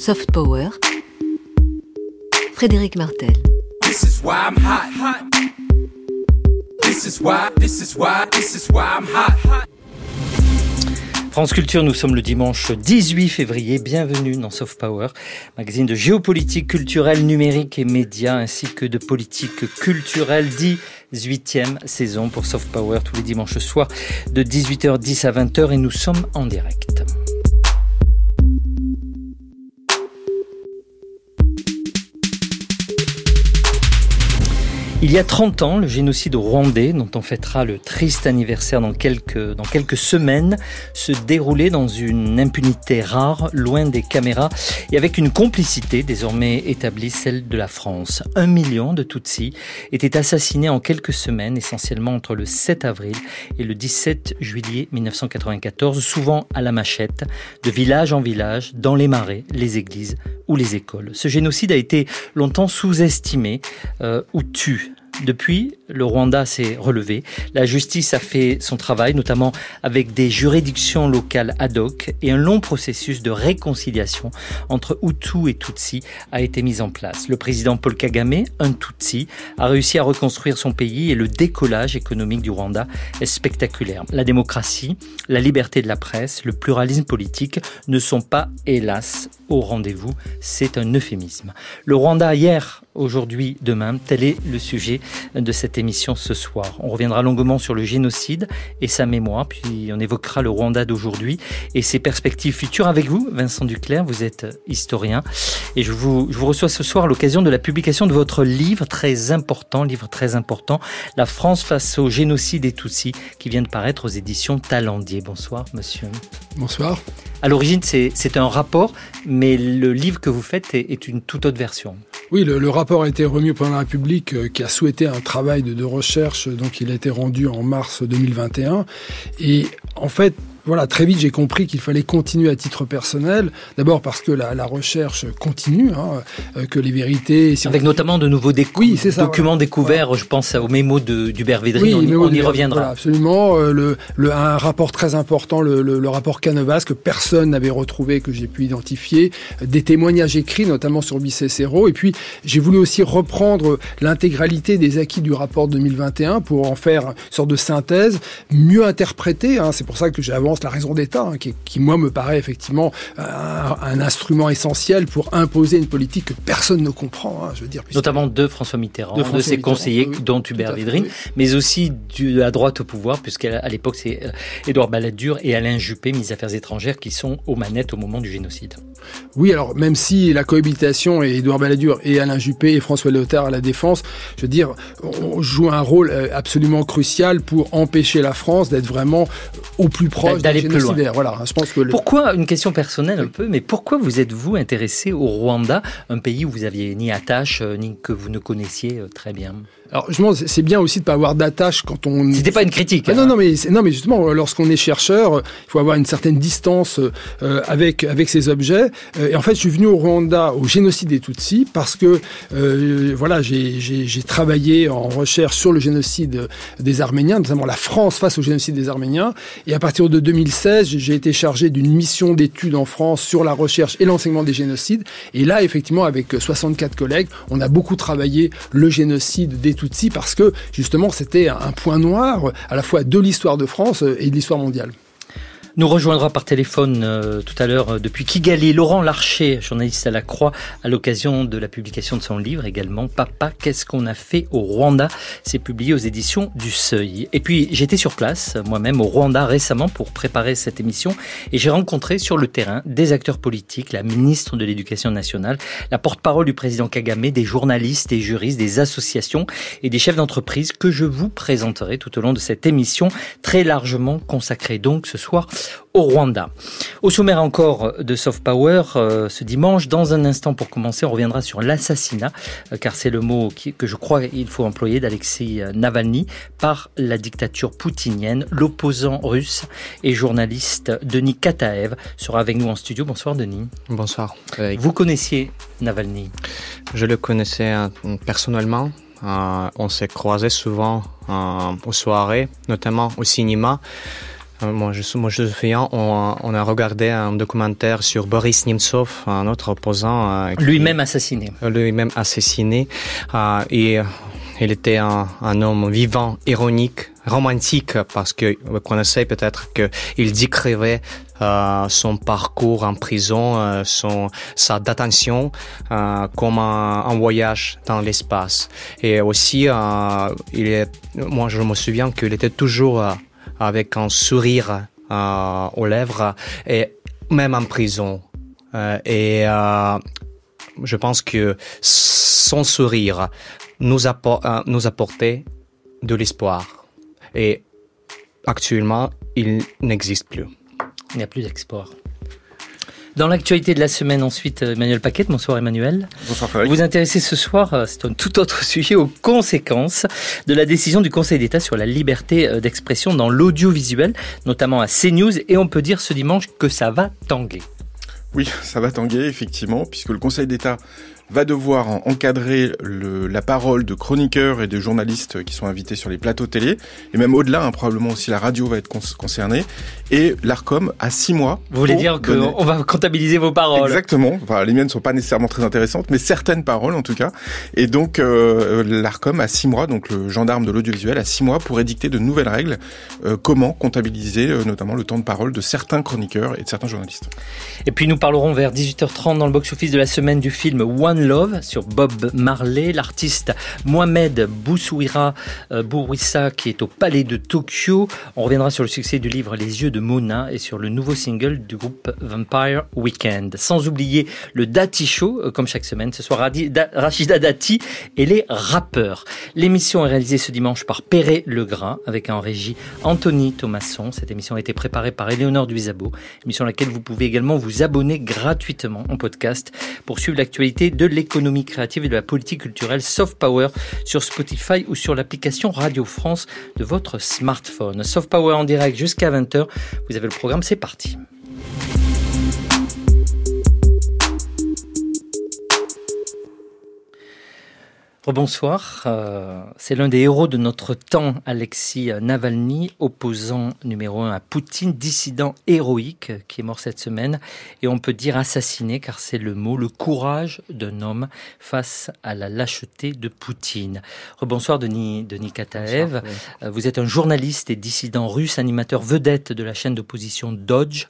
Soft Power. Frédéric Martel. This is why I'm hot. This is why, this is why, this is why I'm hot. France Culture, nous sommes le dimanche 18 février. Bienvenue dans Soft Power, magazine de géopolitique culturelle, numérique et médias, ainsi que de politique culturelle, 18e saison pour Soft Power tous les dimanches soirs de 18h10 à 20h et nous sommes en direct. Il y a 30 ans, le génocide rwandais, dont on fêtera le triste anniversaire dans quelques, semaines, se déroulait dans une impunité rare, loin des caméras, et avec une complicité désormais établie, celle de la France. Un million de Tutsis étaient assassinés en quelques semaines, essentiellement entre le 7 avril et le 17 juillet 1994, souvent à la machette, de village en village, dans les marais, les églises ou les écoles. Ce génocide a été longtemps sous-estimé euh, ou tu depuis, le Rwanda s'est relevé. La justice a fait son travail, notamment avec des juridictions locales ad hoc et un long processus de réconciliation entre Hutu et Tutsi a été mis en place. Le président Paul Kagame, un Tutsi, a réussi à reconstruire son pays et le décollage économique du Rwanda est spectaculaire. La démocratie, la liberté de la presse, le pluralisme politique ne sont pas, hélas, au rendez-vous. C'est un euphémisme. Le Rwanda hier, aujourd'hui, demain, tel est le sujet de cette émission ce soir. On reviendra longuement sur le génocide et sa mémoire, puis on évoquera le Rwanda d'aujourd'hui et ses perspectives futures avec vous, Vincent Duclerc. Vous êtes historien et je vous, je vous reçois ce soir à l'occasion de la publication de votre livre très important, livre très important, La France face au génocide des Tutsis, qui vient de paraître aux éditions Talendier. Bonsoir, monsieur. Bonsoir. À l'origine, c'est un rapport, mais le livre que vous faites est, une toute autre version. Oui, le, rapport a été remis au président de la République euh, qui a souhaité un travail de, de recherche, donc il a été rendu en mars 2021. Et en fait, voilà, très vite, j'ai compris qu'il fallait continuer à titre personnel. D'abord parce que la, recherche continue, hein, euh, que les vérités. Avec notamment de nouveaux documents découverts. Je pense au mémo d'Hubert Védrine. on, y reviendra. absolument. Euh, le, le, un rapport très important, le, le, rapport Canovas que personne n'avait retrouvé, que j'ai pu identifier, des témoignages écrits, notamment sur Bicécero. Et puis, j'ai voulu aussi reprendre l'intégralité des acquis du rapport 2021 pour en faire une sorte de synthèse, mieux interpréter. Hein. C'est pour ça que j'ai avancé la raison d'État, hein, qui, moi me paraît effectivement un, instrument essentiel pour imposer une politique que personne ne comprend. Hein, je veux dire, Notamment de François Mitterrand, de, ses conseillers, dont Hubert Védrine, mais aussi de la droite au pouvoir, puisqu'à l'époque c'est euh, Édouard Balladur et Alain Juppé, ministre des Affaires étrangères, qui sont aux manettes au moment du génocide. Oui, alors même si la cohabitation et Édouard Balladur et Alain Juppé et François Léotard à la défense, je veux dire, on joue un rôle euh, absolument crucial pour empêcher la France d'être vraiment au plus proche d'aller plus loin. Voilà, je pense que Pourquoi, une question personnelle un peu, mais pourquoi vous êtes-vous intéressé au Rwanda, un pays où vous aviez ni attache, euh, ni que vous ne connaissiez euh, très bien? Alors justement, c'est bien aussi de pas avoir d'attache quand on. C'était pas une critique. Ah, non, hein. non, mais non, mais justement, lorsqu'on est chercheur, il faut avoir une certaine distance euh, avec avec ces objets. et en fait, je suis venu au Rwanda au génocide des Tutsis parce que voilà, j'ai travaillé en recherche sur le génocide des Arméniens, notamment la France face au génocide des Arméniens. Et à partir de 2016, j'ai été chargé d'une mission d'études en France sur la recherche et l'enseignement des génocides. Et là, effectivement, avec 64 collègues, on a beaucoup travaillé le génocide des Tutsis parce que, justement, c'était un point noir à la fois de l'histoire de France et de l'histoire mondiale. Nous rejoindra par téléphone euh, tout à l'heure euh, depuis Kigali. Laurent Larcher, journaliste à la Croix, à l'occasion de la publication de son livre également Papa, qu'est-ce qu'on a fait au Rwanda? C'est publié aux éditions du Seuil. Et puis j'étais sur place moi-même au Rwanda récemment pour préparer cette émission et j'ai rencontré sur le terrain des acteurs politiques, la ministre de l'Éducation nationale, la porte-parole du président Kagame, des journalistes, des juristes, des associations et des chefs d'entreprise que je vous présenterai tout au long de cette émission très largement consacrée. Donc ce soir au Rwanda. Au sommaire encore de Soft Power euh, ce dimanche, dans un instant pour commencer, on reviendra sur l'assassinat, euh, car c'est le mot que je crois qu'il faut employer d'Alexei Navalny par la dictature poutinienne. L'opposant russe et journaliste Denis Kataev sera avec nous en studio. Bonsoir Denis. Bonsoir. Vous connaissiez Navalny? Je le connaissais euh, personnellement. on s'est croisés souvent aux soirées, notamment au cinéma. Moi, je, moi, je me souviens, on, on, a regardé un documentaire sur Boris Nemtsov, un autre opposant. Lui-même assassiné. Lui-même assassiné. et il était un, un, homme vivant, ironique, romantique, parce que vous connaissez peut-être qu'il décrivait euh, son parcours en prison, euh, son, sa détention euh, comme un, un, voyage dans l'espace. Et aussi, euh, il est, moi je me souviens qu'il était toujours euh, avec un sourire aux lèvres, et même en prison. et je pense que son sourire nous, appor nous apportait de l'espoir. Et actuellement, il n'existe plus. Il n'y a plus d'export. Dans l'actualité de la semaine, ensuite, Emmanuel Paquet. Bonsoir Emmanuel. Bonsoir Frédéric. Vous vous intéressez ce soir, euh, c'est un tout autre sujet, aux conséquences de la décision du Conseil d'État sur la liberté euh, d'expression dans l'audiovisuel, notamment à CNews. Et on peut dire ce dimanche que ça va tanguer. Oui, ça va tanguer, effectivement, puisque le Conseil d'État va devoir encadrer le, la parole de chroniqueurs et de journalistes qui sont invités sur les plateaux télé, et même au-delà, hein, probablement aussi la radio va être concernée, et l'ARCOM a six mois. Vous voulez dire qu'on va comptabiliser vos paroles Exactement, enfin, les miennes ne sont pas nécessairement très intéressantes, mais certaines paroles en tout cas, et donc euh, l'ARCOM a six mois, donc le gendarme de l'audiovisuel a six mois pour édicter de nouvelles règles, euh, comment comptabiliser euh, notamment le temps de parole de certains chroniqueurs et de certains journalistes. Et puis nous parlerons vers 18h30 dans le box-office de la semaine du film One Love sur Bob Marley, l'artiste Mohamed Boussouira euh, Bourouissa qui est au Palais de Tokyo. On reviendra sur le succès du livre Les yeux de Mona et sur le nouveau single du groupe Vampire Weekend. Sans oublier le Dati Show, euh, comme chaque semaine, ce soir Rachida Dati et les rappeurs. L'émission est réalisée ce dimanche par Perret Legras avec en régie Anthony Thomasson. Cette émission a été préparée par Éléonore Duisabo, émission à laquelle vous pouvez également vous abonner gratuitement en podcast pour suivre l'actualité de l'économie créative et de la politique culturelle Soft Power sur Spotify ou sur l'application Radio France de votre smartphone. Soft Power en direct jusqu'à 20h. Vous avez le programme, c'est parti. Bonsoir, euh, c'est l'un des héros de notre temps, Alexis Navalny, opposant numéro un à Poutine, dissident héroïque qui est mort cette semaine, et on peut dire assassiné car c'est le mot, le courage d'un homme face à la lâcheté de Poutine. Rebonsoir Denis, Denis Kataev, Bonsoir, vous êtes un journaliste et dissident russe, animateur vedette de la chaîne d'opposition Dodge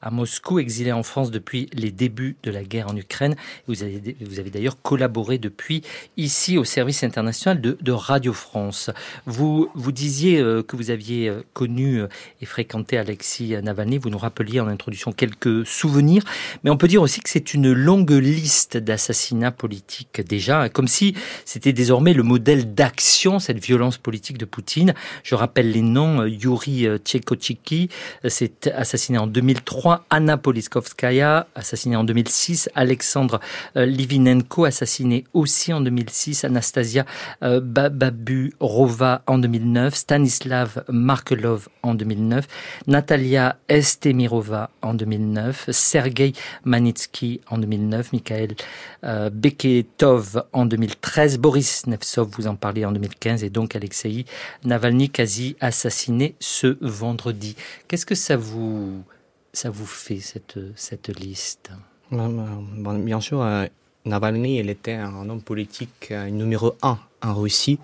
à Moscou, exilé en France depuis les débuts de la guerre en Ukraine. Vous avez, vous avez d'ailleurs collaboré depuis ici au service international de, Radio France. Vous, vous disiez euh, que vous aviez euh, connu euh, et fréquenté Alexis Navalny. Vous nous rappeliez en introduction quelques souvenirs, mais on peut dire aussi que c'est une longue liste d'assassinats politiques déjà, comme si c'était désormais le modèle d'action, cette violence politique de Poutine. Je rappelle les noms, Yuri Tchekochiki, c'est assassiné en 2003, Anna Poliskovskaya, assassinée en 2006, Alexandre Livinenko, assassiné aussi en 2006, Anastasia euh, Baburova en 2009, Stanislav Markelov en 2009, Natalia Estemirova en 2009, Sergei Manitsky en 2009, Mikhail euh, Beketov en 2013, Boris Nevsov, vous en parlez en 2015, et donc Alexei Navalny quasi assassiné ce vendredi. Qu'est-ce que ça vous, fait, cette, cette liste? Bien sûr, euh, Navalny, il était un homme politique euh, numéro un en Russie,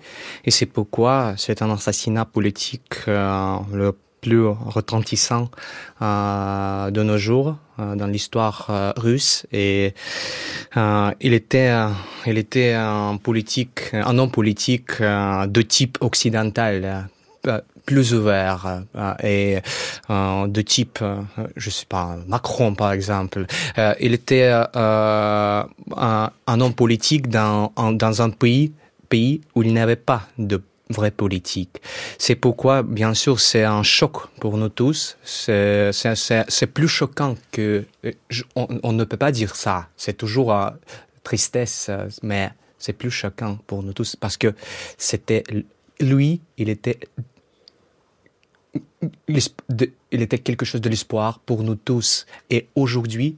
et c'est pourquoi c'est un assassinat politique euh, le plus retentissant euh, de nos jours dans l'histoire russe. Et il était, il était un politique, un homme politique de type occidental plus ouvert euh, et euh, de type, euh, je sais pas, Macron par exemple. il était un, un, homme politique dans, dans un pays, pays où il n'y avait pas de vraie politique. C'est pourquoi, bien sûr, c'est un choc pour nous tous. C'est plus choquant que... On, on, ne peut pas dire ça. C'est toujours euh, tristesse, mais c'est plus choquant pour nous tous parce que c'était... Lui, il était il était quelque chose de l'espoir pour nous tous. Et aujourd'hui,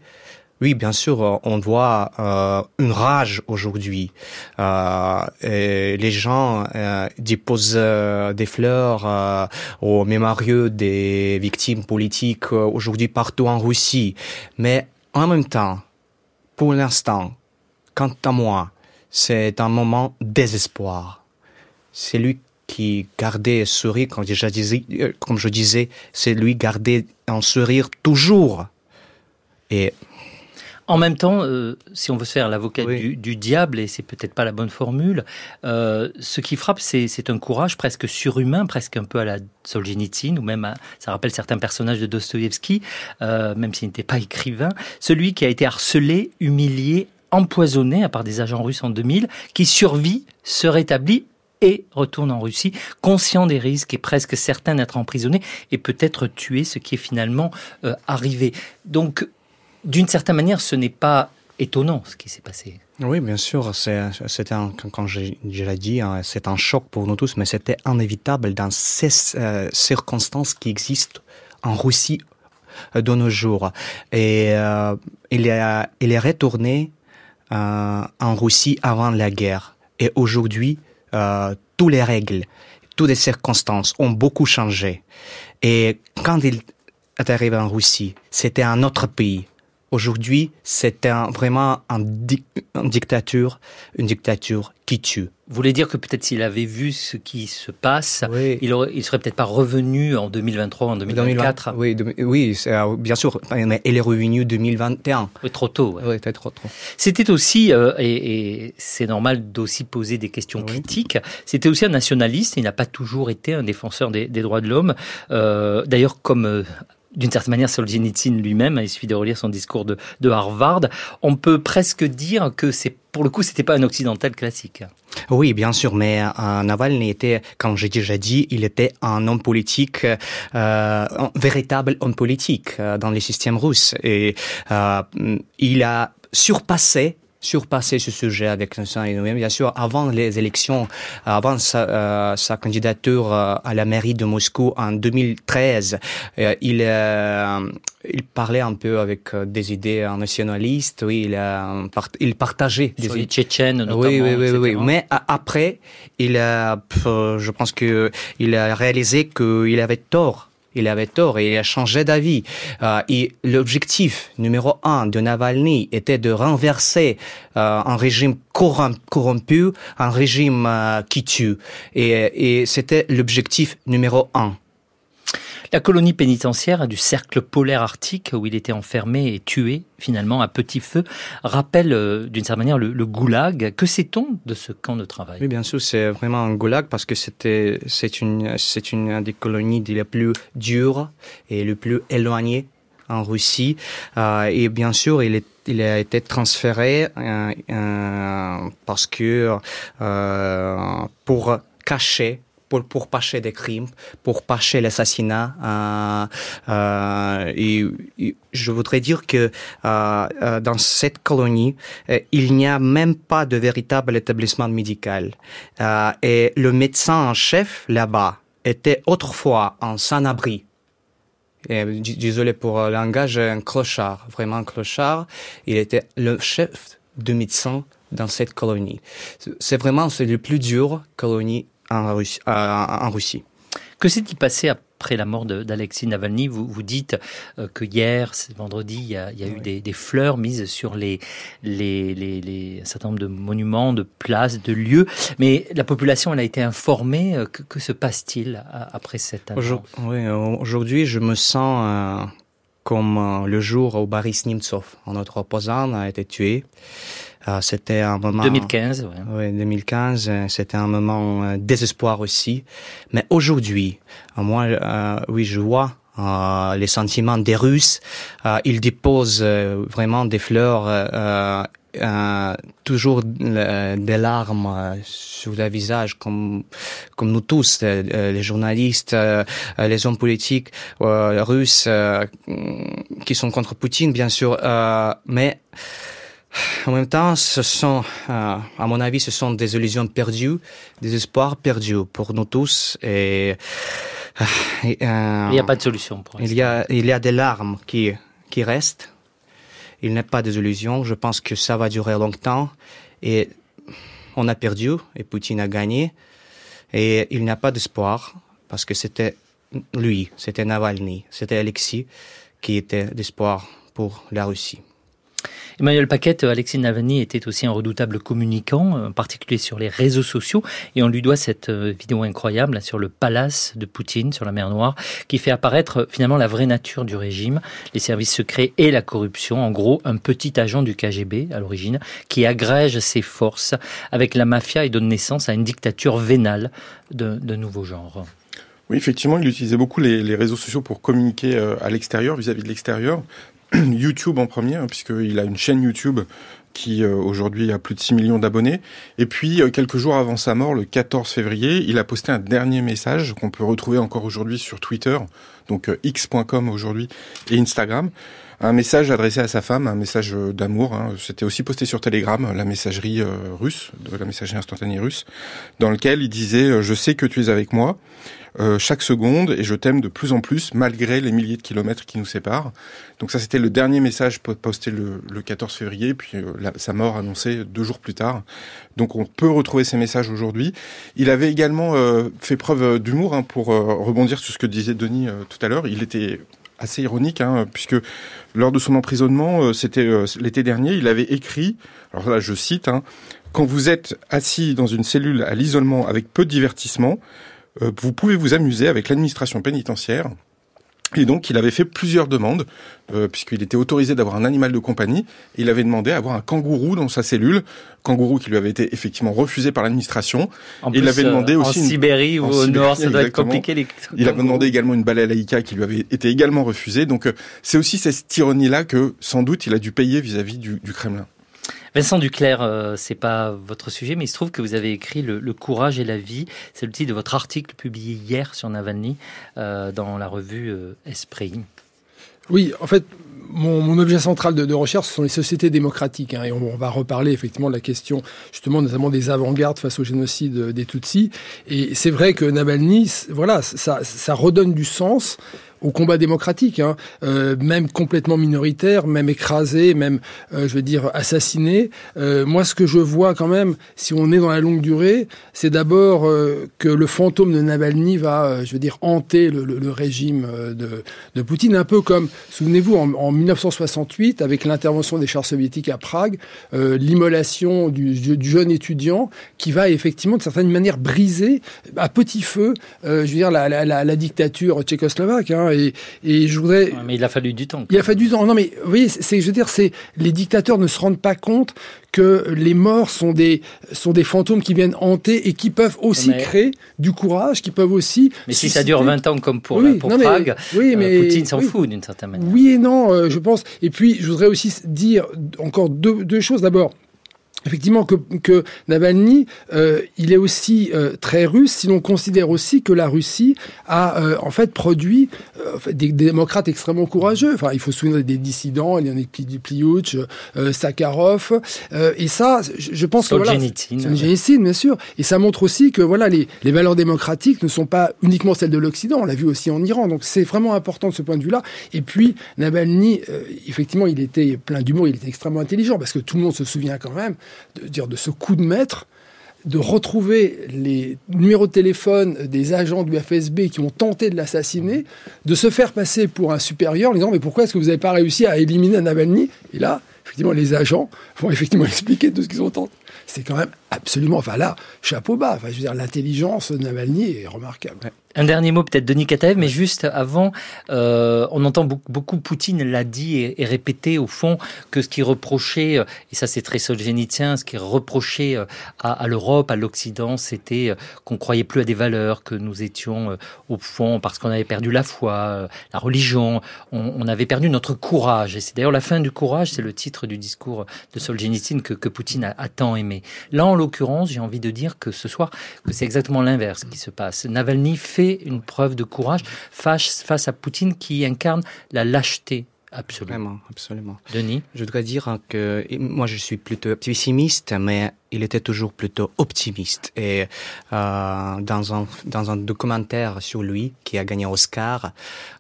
Oui, bien sûr, on voit euh, une rage aujourd'hui. Euh, les gens euh, déposent euh, des fleurs euh, au mémorieux des victimes politiques aujourd'hui partout en Russie. Mais en même temps, pour l'instant, quant à moi, c'est un moment désespoir. C'est lui qui gardait un sourire, comme, déjà disais, comme je disais, c'est lui garder un sourire toujours. Et en même temps, euh, si on veut se faire l'avocat oui. du, du, diable, et c'est peut-être pas la bonne formule, euh, ce qui frappe, c'est un courage presque surhumain, presque un peu à la Solzhenitsyn, ou même à, ça rappelle certains personnages de Dostoïevski, euh, même s'il n'était pas écrivain, celui qui a été harcelé, humilié, empoisonné par des agents russes en 2000, qui survit, se rétablit et retourne en Russie, conscient des risques et presque certain d'être emprisonné et peut-être tué, ce qui est finalement euh, arrivé. Donc, d'une certaine manière, ce n'est pas étonnant ce qui s'est passé. Oui, bien sûr, c'était quand je, je dit, hein, c'est un choc pour nous tous, mais c'était inévitable dans ces euh, circonstances qui existent en Russie euh, de nos jours. Et il, est, il est retourné en Russie avant la guerre. Et aujourd'hui, euh, toutes les règles, toutes les circonstances ont beaucoup changé. Et quand il est arrivé en Russie, c'était un autre pays. Aujourd'hui, c'est un, vraiment un di une dictature, une dictature qui tue. Vous voulez dire que peut-être s'il avait vu ce qui se passe, oui. il, aurait, il serait peut-être pas revenu en 2023, en 2024 2020, Oui, de, oui bien sûr, mais il est revenu en 2021. Oui, trop tôt. Ouais. Oui, peut-être trop tôt. C'était aussi, euh, et, et c'est normal d'aussi poser des questions oui. critiques, c'était aussi un nationaliste, il n'a pas toujours été un défenseur des, des droits de l'homme. Euh, D'ailleurs, comme... D'une certaine manière Solzhenitsyn lui-même, il suffit de relire son discours de, de Harvard, on peut presque dire que c'est pour le coup, c'était pas un occidental classique. Oui, bien sûr, mais euh, Navalny était, comme j'ai déjà dit, il était un homme politique, euh, un véritable homme politique euh, dans les systèmes russes. Et euh, il a surpassé surpasser ce sujet avec lui-même. Bien sûr, avant les élections, avant sa, euh, sa candidature à la mairie de Moscou en 2013, euh, il, euh, il parlait un peu avec des idées nationalistes. Oui, il, a, il partageait des idées tchétchènes, notamment. Oui, oui, oui, oui, Mais après, il a, je pense que il a réalisé qu'il avait tort il avait tort et il a changé d'avis. Euh, et l'objectif numéro un de Navalny était de renverser euh, un régime corrompu, un régime euh, qui tue. Et, et c'était l'objectif numéro un. La colonie pénitentiaire du cercle polaire arctique où il était enfermé et tué finalement à petit feu. Rappelle euh, d'une certaine manière le, goulag. Que sait-on de ce camp de travail? Oui, bien sûr, c'est vraiment un goulag parce que c'était c'est une c'est une des colonies les plus dures et les plus éloignées en Russie. Euh, et bien sûr il est il a été transféré euh, parce que pour cacher pour, pour des crimes, pour pâcher l'assassinat. Euh, euh, et, je voudrais dire que euh, dans cette colonie, il n'y a même pas de véritable établissement médical. et le médecin en chef là-bas était autrefois en sans-abri. Désolé pour le langage, un clochard, vraiment un clochard. Il était le chef de médecin dans cette colonie. C'est vraiment c'est le plus dur colonie en Russie. En Russie. Que s'est-il passé après la mort d'Alexis Navalny? Vous, vous dites euh, que hier, vendredi, il y a, il y a oui. eu des, des, fleurs mises sur les, les, les, les, un certain nombre de monuments, de places, de lieux. Mais la population, elle a été informée. Euh, que, que se passe-t-il après cette annonce oui, Aujourd'hui, je me sens euh, comme le jour où Boris Nemtsov, notre opposant, a été tué. Euh, c'était un moment 2015 ouais. oui 2015 c'était un moment euh, désespoir aussi mais aujourd'hui moi euh, oui je vois euh, les sentiments des Russes euh, ils déposent euh, vraiment des fleurs euh, euh, toujours euh, des larmes euh, sur le visage comme comme nous tous euh, les journalistes euh, les hommes politiques euh, russes euh, qui sont contre Poutine bien sûr euh, mais euh, en même temps, ce sont, euh, à mon avis, ce sont des illusions perdues, des espoirs perdus pour nous tous. Et, euh, et euh, il n'y a pas de solution. Pour il y a, il y a des larmes qui qui restent. il n'est pas des illusions. Je pense que ça va durer longtemps. Et on a perdu et Poutine a gagné. Et il n'y a pas d'espoir parce que c'était lui, c'était Navalny, c'était Alexis qui était d'espoir pour la Russie. Emmanuel Paquette, Alexis Navalny était aussi un redoutable communicant, en particulier sur les réseaux sociaux, et on lui doit cette euh, vidéo incroyable sur le palace de Poutine, sur la mer Noire, qui fait apparaître euh, finalement la vraie nature du régime, les services secrets et la corruption. En gros, un petit agent du KGB à l'origine, qui agrège ses forces avec la mafia et donne naissance à une dictature vénale de nouveau genre. Oui, effectivement, il utilisait beaucoup les, réseaux sociaux pour communiquer euh, à l'extérieur, vis-à-vis de l'extérieur. YouTube en premier, hein, puisqu'il a une chaîne YouTube qui euh, aujourd'hui a plus de 6 millions d'abonnés. Et puis, euh, quelques jours avant sa mort, le 14 février, il a posté un dernier message qu'on peut retrouver encore aujourd'hui sur Twitter, donc x.com aujourd'hui, et Instagram. Un message adressé à sa femme, un message d'amour. Hein. C'était aussi posté sur Telegram, la messagerie russe, de la messagerie instantanée russe, dans lequel il disait Je sais que tu es avec moi. Euh, chaque seconde et je t'aime de plus en plus malgré les milliers de kilomètres qui nous séparent. Donc ça c'était le dernier message posté le, le 14 février, puis euh, sa mort annoncée deux jours plus tard. Donc on peut retrouver ces messages aujourd'hui. Il avait également euh, fait preuve d'humour hein, pour rebondir sur ce que disait Denis tout à l'heure. Il était assez ironique, hein, puisque lors de son emprisonnement, c'était l'été dernier, il avait écrit, alors là je cite, hein, quand vous êtes assis dans une cellule à l'isolement avec peu de divertissement, euh, vous pouvez vous amuser avec l'administration pénitentiaire. Et donc, il avait fait plusieurs demandes, euh, puisqu'il était autorisé d'avoir un animal de compagnie. il avait demandé à avoir un kangourou dans sa cellule, kangourou qui lui avait été effectivement refusé par l'administration. Il avait demandé euh, aussi en Sibérie ou au nord, ça doit être compliqué. Les... Il avait demandé également une balai laïka qui lui avait été également refusée. Donc, c'est aussi cette ironie-là que sans doute il a dû payer vis-à-vis du Kremlin. Vincent Duclerc, euh, c'est pas votre sujet, mais il se trouve que vous avez écrit Le, courage et la vie. C'est le titre de votre article publié hier sur Navalny euh, dans la revue euh, Esprit. Oui, en fait, mon, objet central de, recherche, ce sont les sociétés démocratiques. Hein, et on, va reparler effectivement de la question, justement, notamment des avant-gardes face au génocide des Tutsis. Et c'est vrai que Navalny, voilà, ça redonne du sens au combat démocratique, hein, euh, même complètement minoritaire, même écrasé, même, euh, je veux dire, assassiné. Euh, moi, ce que je vois quand même, si on est dans la longue durée, c'est d'abord que le fantôme de Navalny va, je veux dire, hanter le, régime de, Poutine, un peu comme, souvenez-vous, en, en 1968, avec l'intervention des chars soviétiques à Prague, l'immolation du, jeune étudiant qui va effectivement, de certaine manière, briser à petit feu, je veux dire, la dictature tchécoslovaque. Hein, et, je voudrais. mais il a fallu du temps. Il a fallu du temps. Non, mais vous voyez, c'est, je veux dire, c'est les dictateurs ne se rendent pas compte que les morts sont des sont des fantômes qui viennent hanter et qui peuvent aussi créer du courage, qui peuvent aussi. Mais si ça dure 20 ans comme pour, pour Prague, oui, euh, mais, Poutine s'en fout d'une certaine manière. Oui et non, euh, je pense. Et puis, je voudrais aussi dire encore deux, deux choses. D'abord, effectivement que, que Navalny, euh, il est aussi euh, très russe si l'on considère aussi que la Russie a euh, en fait produit des, démocrates extrêmement courageux. Enfin, il faut se souvenir des dissidents, il y en a Pliouch, Sakharov, et ça, je, pense que voilà, Solzhenitsyn, bien sûr, et ça montre aussi que voilà les, les valeurs démocratiques ne sont pas uniquement celles de l'Occident. On l'a vu aussi en Iran, donc c'est vraiment important de ce point de vue-là. Et puis Navalny, effectivement, il était plein d'humour, il était extrêmement intelligent parce que tout le monde se souvient quand même de dire de ce coup de maître de retrouver les numéros de téléphone des agents du FSB qui ont tenté de l'assassiner, de se faire passer pour un supérieur en disant mais pourquoi est-ce que vous n'avez pas réussi à éliminer Navalny? Et là, effectivement, les agents vont effectivement expliquer tout ce qu'ils ont tenté. C'est quand même absolument, enfin là, chapeau bas. Enfin, je veux dire, l'intelligence de Navalny est remarquable. Un dernier mot peut-être Denis Kataev, mais juste avant, euh, on entend beaucoup, beaucoup Poutine l'a dit et, et, répété au fond que ce qui reprochait, euh, et ça c'est très solzhenitsyn, ce qui reprochait euh, à, l'Europe, à l'Occident, c'était euh, qu'on croyait plus à des valeurs, que nous étions au fond parce qu'on avait perdu la foi, la religion, on, on, avait perdu notre courage. Et c'est d'ailleurs la fin du courage, c'est le titre du discours de Solzhenitsyn que, que Poutine a, a, tant aimé. Là, en l'occurrence, j'ai envie de dire que ce soir, que c'est exactement l'inverse qui se passe. Navalny fait une preuve de courage face, face à Poutine qui incarne la lâcheté Absolument. absolument. Denis? Je voudrais dire que moi je suis plutôt pessimiste, mais il était toujours plutôt optimiste. Et euh, dans, un, dans un documentaire sur lui qui a gagné Oscar,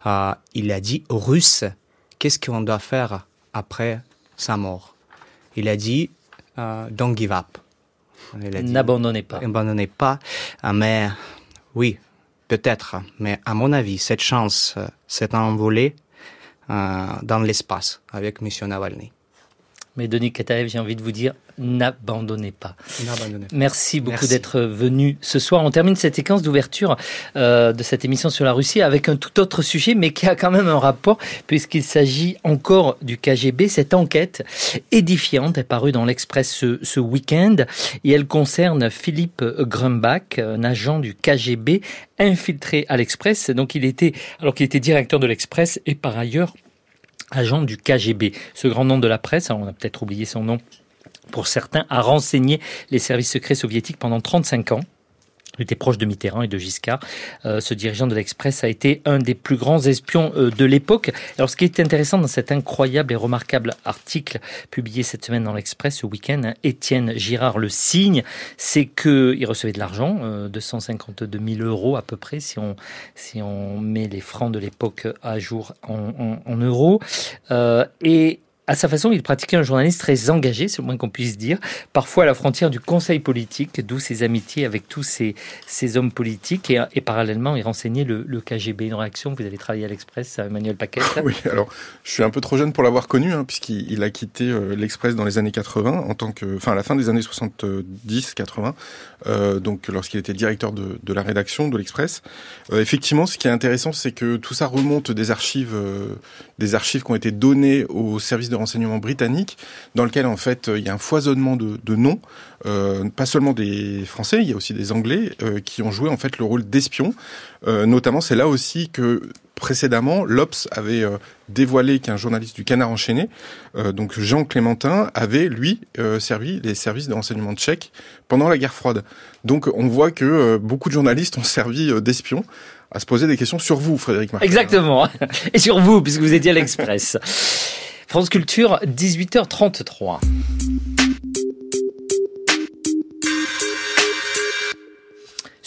euh, il a dit aux Russes qu'est-ce qu'on doit faire après sa mort? Il a dit euh, Don't give up. N'abandonnez pas. N'abandonnez pas. Mais oui, peut-être. Mais à mon avis, cette chance s'est envolée dans l'espace avec M. Navalny. Mais Denis Kataev, j'ai envie de vous dire, n'abandonnez pas. N'abandonnez pas. Merci beaucoup d'être venu ce soir. On termine cette séquence d'ouverture euh, de cette émission sur la Russie avec un tout autre sujet, mais qui a quand même un rapport, puisqu'il s'agit encore du KGB. Cette enquête édifiante est parue dans l'Express ce, ce week-end et elle concerne Philippe Grumbach, un agent du KGB infiltré à l'Express. Donc il était, alors qu'il était directeur de l'Express et par ailleurs agent du KGB. Ce grand nom de la presse, on a peut-être oublié son nom pour certains, a renseigné les services secrets soviétiques pendant 35 ans. Il était proche de Mitterrand et de Giscard. Euh, ce dirigeant de l'Express a été un des plus grands espions euh, de l'époque. Alors, ce qui est intéressant dans cet incroyable et remarquable article publié cette semaine dans l'Express ce week-end, hein, Étienne Girard le signe, c'est qu'il recevait de l'argent, euh, 252 000 euros à peu près, si on, si on met les francs de l'époque à jour en, en, en euros. Euh, et à sa façon, il pratiquait un journaliste très engagé, c'est le moins qu'on puisse dire, parfois à la frontière du conseil politique, d'où ses amitiés avec tous ces, hommes politiques, et, parallèlement, il renseignait le, KGB. Une réaction, vous avez travaillé à l'Express, Emmanuel Paquet Oui, alors, je suis un peu trop jeune pour l'avoir connu, hein, puisqu'il a quitté euh, l'Express dans les années 80, en tant que, enfin, à la fin des années 70-80, euh, donc lorsqu'il était directeur de, de, la rédaction de l'Express. Euh, effectivement, ce qui est intéressant, c'est que tout ça remonte des archives, euh, des archives qui ont été données au service de renseignement britannique, dans lequel en fait il y a un foisonnement de, de noms, euh, pas seulement des Français, il y a aussi des Anglais euh, qui ont joué en fait le rôle d'espions. Euh, notamment, c'est là aussi que précédemment, l'Obs avait euh, dévoilé qu'un journaliste du Canard enchaîné, euh, donc Jean Clémentin, avait lui euh, servi les services de renseignement tchèques pendant la guerre froide. Donc on voit que beaucoup de journalistes ont servi d'espions à se poser des questions sur vous, Frédéric Martin. Exactement, et sur vous, puisque vous étiez à l'Express. France Culture, 18h33.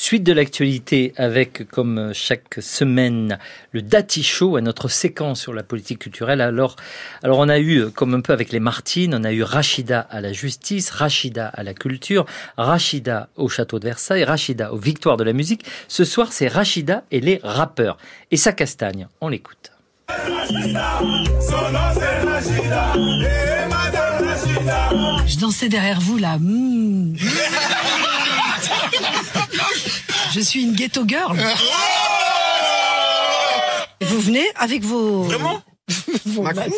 Suite de l'actualité avec, comme chaque semaine, le Dati Show, à notre séquence sur la politique culturelle. Alors, alors on a eu, comme un peu avec les Martines, on a eu Rachida à la justice, Rachida à la culture, Rachida au château de Versailles, Rachida aux victoires de la musique. Ce soir, c'est Rachida et les rappeurs. Et sa castagne, on l'écoute. Je dansais derrière vous là. Mmh. Je suis une ghetto girl. Vous venez avec vos. Vraiment vos avec,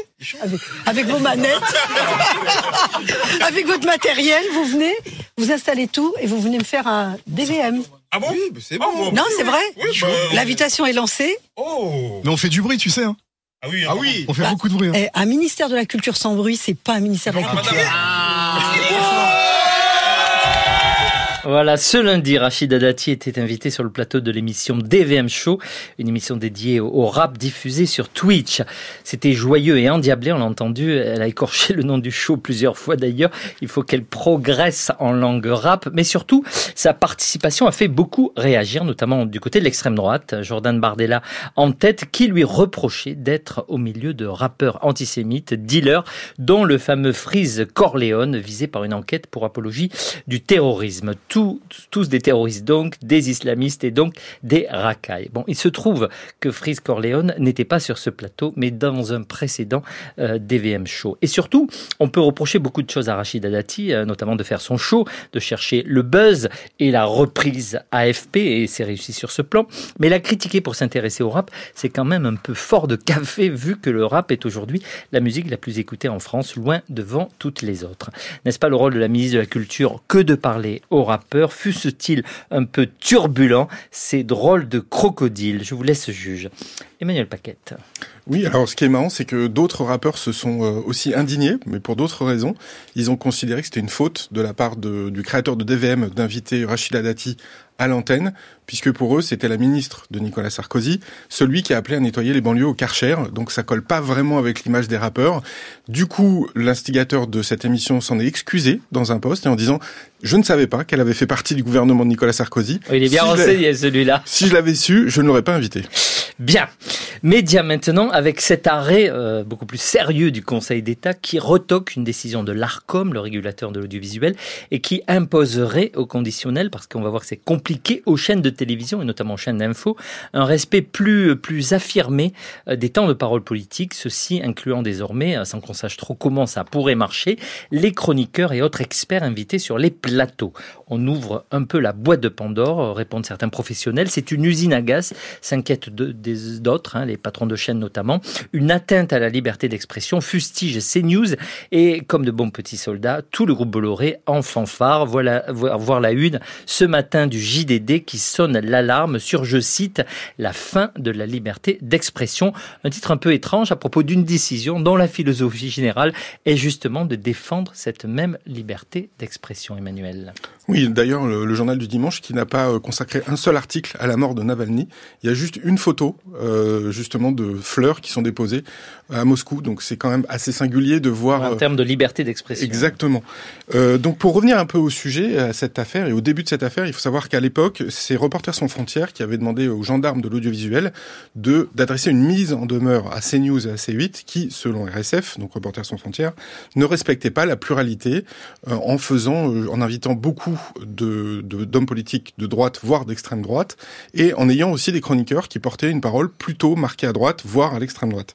avec, vos manettes, avec votre matériel, vous venez, vous installez tout et vous venez me faire un DVM. Ah bon Oui, c'est bon. Oh, non, c'est vrai. Oui, bah, L'invitation est lancée. Oh. Mais on fait du bruit, tu sais. Hein. Ah oui, ah oui. On fait bah, beaucoup de bruit. Hein. Un ministère de la culture sans bruit, c'est pas un ministère de la culture. Ah. Voilà, ce lundi, Rachida Dati était invitée sur le plateau de l'émission DVM Show, une émission dédiée au rap diffusé sur Twitch. C'était joyeux et endiablé, on l'a entendu. Elle a écorché le nom du show plusieurs fois d'ailleurs. Il faut qu'elle progresse en langue rap, mais surtout, sa participation a fait beaucoup réagir, notamment du côté de l'extrême droite. Jordan Bardella en tête, qui lui reprochait d'être au milieu de rappeurs antisémites, dealers, dont le fameux Freeze Corleone, visé par une enquête pour apologie du terrorisme. Tous, des terroristes donc, des islamistes et donc des racailles. Bon, il se trouve que Freeze Corleone n'était pas sur ce plateau, mais dans un précédent euh, DVM show. Et surtout, on peut reprocher beaucoup de choses à Rachida Dati, euh, notamment de faire son show, de chercher le buzz et la reprise AFP, et c'est réussi sur ce plan. Mais la critiquer pour s'intéresser au rap, c'est quand même un peu fort de café, vu que le rap est aujourd'hui la musique la plus écoutée en France, loin devant toutes les autres. N'est-ce pas le rôle de la ministre de la Culture que de parler au rap rappeur, fût-ce-t-il un peu turbulent, ces drôles de crocodiles. Je vous laisse juge. Emmanuel Paquette. Oui, alors ce qui est marrant, c'est que d'autres rappeurs se sont euh, aussi indignés, mais pour d'autres raisons. Ils ont considéré que c'était une faute de la part du créateur de DVM d'inviter Rachida Dati à l'antenne, puisque pour eux, c'était la ministre de Nicolas Sarkozy, celui qui a appelé à nettoyer les banlieues au Karcher, donc ça colle pas vraiment avec l'image des rappeurs. Du coup, l'instigateur de cette émission s'en est excusé dans un poste et en disant « Je ne savais pas qu'elle avait fait partie du gouvernement de Nicolas Sarkozy. Oh, il est bien si renseigné celui-là. Si je l'avais su, je ne l'aurais pas invité. Bien. Média maintenant avec cet arrêt euh, beaucoup plus sérieux du Conseil d'État qui retoque une décision de l'ARCOM, le régulateur de l'audiovisuel, et qui imposerait au conditionnel, parce qu'on va voir que c'est compliqué, aux chaînes de télévision et notamment aux chaînes d'info, un respect plus, plus affirmé euh, des temps de parole politique, ceci incluant désormais, euh, sans qu'on sache trop comment ça pourrait marcher, les chroniqueurs et autres experts invités sur les plateaux. On ouvre un peu la boîte de Pandore, répondent certains professionnels. C'est une usine à gaz, s'inquiètent d'autres. Hein, les patrons de chaînes notamment, une atteinte à la liberté d'expression, fustige CNews et comme de bons petits soldats, tout le groupe Bolloré en fanfare. Voilà, voir la une ce matin du JDD qui sonne l'alarme sur, je cite, la fin de la liberté d'expression. Un titre un peu étrange à propos d'une décision dont la philosophie générale est justement de défendre cette même liberté d'expression, Emmanuel. Oui, d'ailleurs, le, journal du dimanche qui n'a pas euh, consacré un seul article à la mort de Navalny, il y a juste une photo, euh, justement, de fleurs qui sont déposées à Moscou. Donc c'est quand même assez singulier de voir. En termes de liberté d'expression. Exactement. Euh, donc pour revenir un peu au sujet, à cette affaire et au début de cette affaire, il faut savoir qu'à l'époque, c'est Reporters sans frontières qui avait demandé aux gendarmes de l'audiovisuel de d'adresser une mise en demeure à CNews et à C8 qui, selon RSF, donc Reporters sans frontières, ne respectait pas la pluralité euh, en faisant, euh, en invitant beaucoup de d'hommes politiques de droite, voire d'extrême droite, et en ayant aussi des chroniqueurs qui portaient une parole plutôt marquée à droite, voire à l'extrême droite.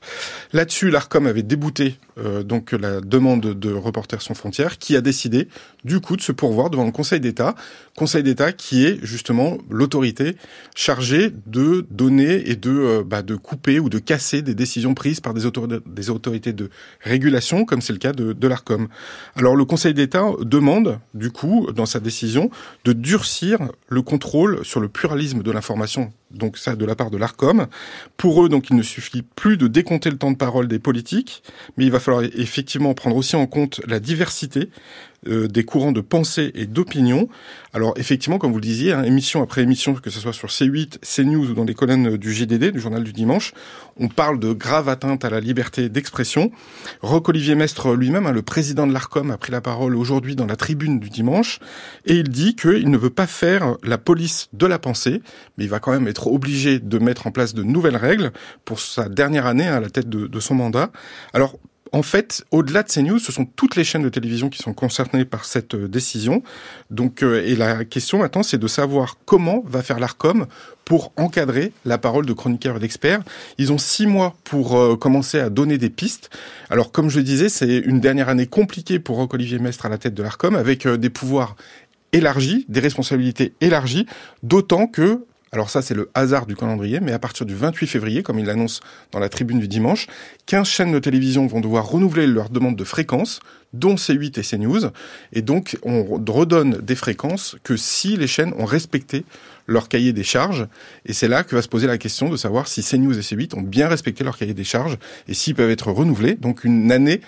Là-dessus, l'Arcom avait débouté euh, donc la demande de Reporters sans frontières, qui a décidé du coup de se pourvoir devant le Conseil d'État, Conseil d'État qui est justement l'autorité chargée de donner et de euh, bah, de couper ou de casser des décisions prises par des, des autorités de régulation, comme c'est le cas de, de l'Arcom. Alors le Conseil d'État demande du coup dans sa décision de durcir le contrôle sur le pluralisme de l'information donc ça de la part de l'Arcom. Pour eux, donc, il ne suffit plus de décompter le temps de parole des politiques, mais il va falloir effectivement prendre aussi en compte la diversité euh, des courants de pensée et d'opinion. Alors effectivement, comme vous le disiez, hein, émission après émission, que ce soit sur C8, CNews ou dans les colonnes du GDD, du journal du dimanche, on parle de grave atteinte à la liberté d'expression. Roch-Olivier Mestre lui-même, hein, le président de l'ARCOM, a pris la parole aujourd'hui dans la tribune du dimanche, et il dit qu'il ne veut pas faire la police de la pensée, mais il va quand même être obligé de mettre en place de nouvelles règles pour sa dernière année à la tête de, de son mandat. Alors en fait, au-delà de CNews, ce sont toutes les chaînes de télévision qui sont concernées par cette euh, décision. Donc, euh, et la question maintenant, c'est de savoir comment va faire l'Arcom pour encadrer la parole de chroniqueurs et d'experts. Ils ont six mois pour euh, commencer à donner des pistes. Alors, comme je le disais, c'est une dernière année compliquée pour Roch-Olivier Mestre à la tête de l'Arcom, avec des pouvoirs élargis, des responsabilités élargies, d'autant que alors ça, c'est le hasard du calendrier, mais à partir du 28 février, comme il l'annonce dans la tribune du dimanche, 15 chaînes de télévision vont devoir renouveler leur demande de fréquence, dont C8 et CNews, et donc on redonne des fréquences que si les chaînes ont respecté leur cahier des charges, et c'est là que va se poser la question de savoir si CNews et C8 ont bien respecté leur cahier des charges, et s'ils peuvent être renouvelés, donc une année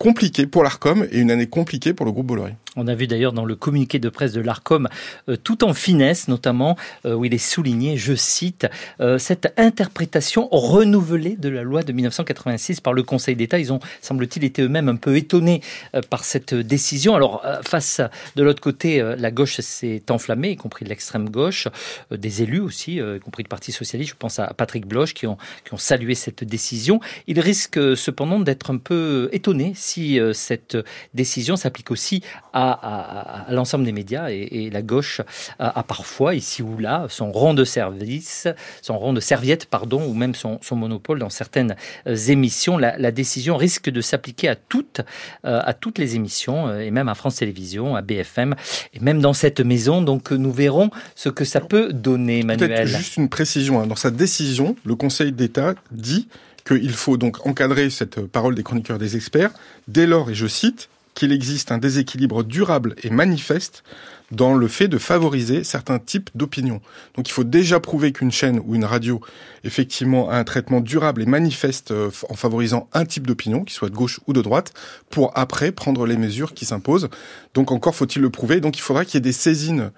compliquée pour l'ARCOM et une année compliquée pour le groupe Bolloré. On a vu d'ailleurs dans le communiqué de presse de l'ARCOM, euh, tout en finesse notamment, euh, où il est souligné, je cite, euh, cette interprétation renouvelée de la loi de 1986 par le Conseil d'État. Ils ont, semble-t-il, été eux-mêmes un peu étonnés par cette décision. Alors, face de l'autre côté, la gauche s'est enflammée, y compris l'extrême gauche, des élus aussi, y compris le Parti Socialiste, je pense à Patrick Bloch, qui ont, qui ont salué cette décision. Il risque cependant d'être un peu étonné si cette décision s'applique aussi à à, l'ensemble des médias et, la gauche a, parfois, ici ou là, son rang de service, son rang de serviette, pardon, ou même son, monopole dans certaines euh, émissions. La, décision risque de s'appliquer à toutes, euh, à toutes les émissions, euh, et même à France Télévisions, à BFM, et même dans cette maison. Donc nous verrons ce que ça peut donner, Manuel. Juste une précision. Hein. Dans sa décision, le Conseil d'État dit qu'il faut donc encadrer cette parole des chroniqueurs des experts dès lors, et je cite, qu'il existe un déséquilibre durable et manifeste dans le fait de favoriser certains types d'opinions. Donc il faut déjà prouver qu'une chaîne ou une radio, effectivement, a un traitement durable et manifeste euh, en favorisant un type d'opinion, qui soit de gauche ou de droite, pour après prendre les mesures qui s'imposent. Donc encore faut-il le prouver. Donc il faudra qu'il y ait des saisines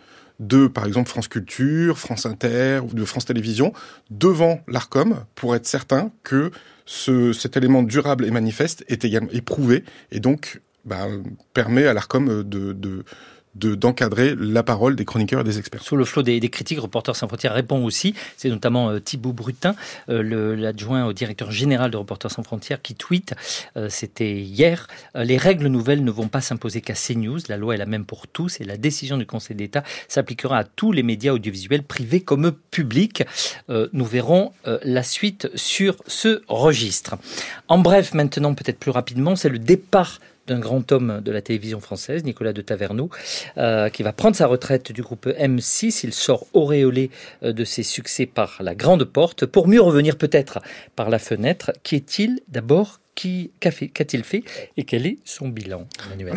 de, par exemple, France Culture, France Inter ou de France Télévisions devant l'ARCOM pour être certain que ce, cet élément durable et manifeste est également éprouvé et donc bah, permet à l'ARCOM de, d'encadrer la parole des chroniqueurs et des experts. Sous le flot des, critiques, Reporters sans frontières répond aussi. C'est notamment euh, Thibaut Brutin, euh, l'adjoint au directeur général de Reporters sans frontières, qui tweet, euh, c'était hier, les règles nouvelles ne vont pas s'imposer qu'à CNews. La loi est la même pour tous et la décision du Conseil d'État s'appliquera à tous les médias audiovisuels privés comme publics. nous verrons la suite sur ce registre. En bref, maintenant, peut-être plus rapidement, c'est le départ d'un grand homme de la télévision française, Nicolas de Taverneau, euh, qui va prendre sa retraite du groupe M6. Il sort auréolé euh, de ses succès par la grande porte, pour mieux revenir peut-être par la fenêtre. Qui est-il d'abord? Qu'a-t-il fait? Et quel est son bilan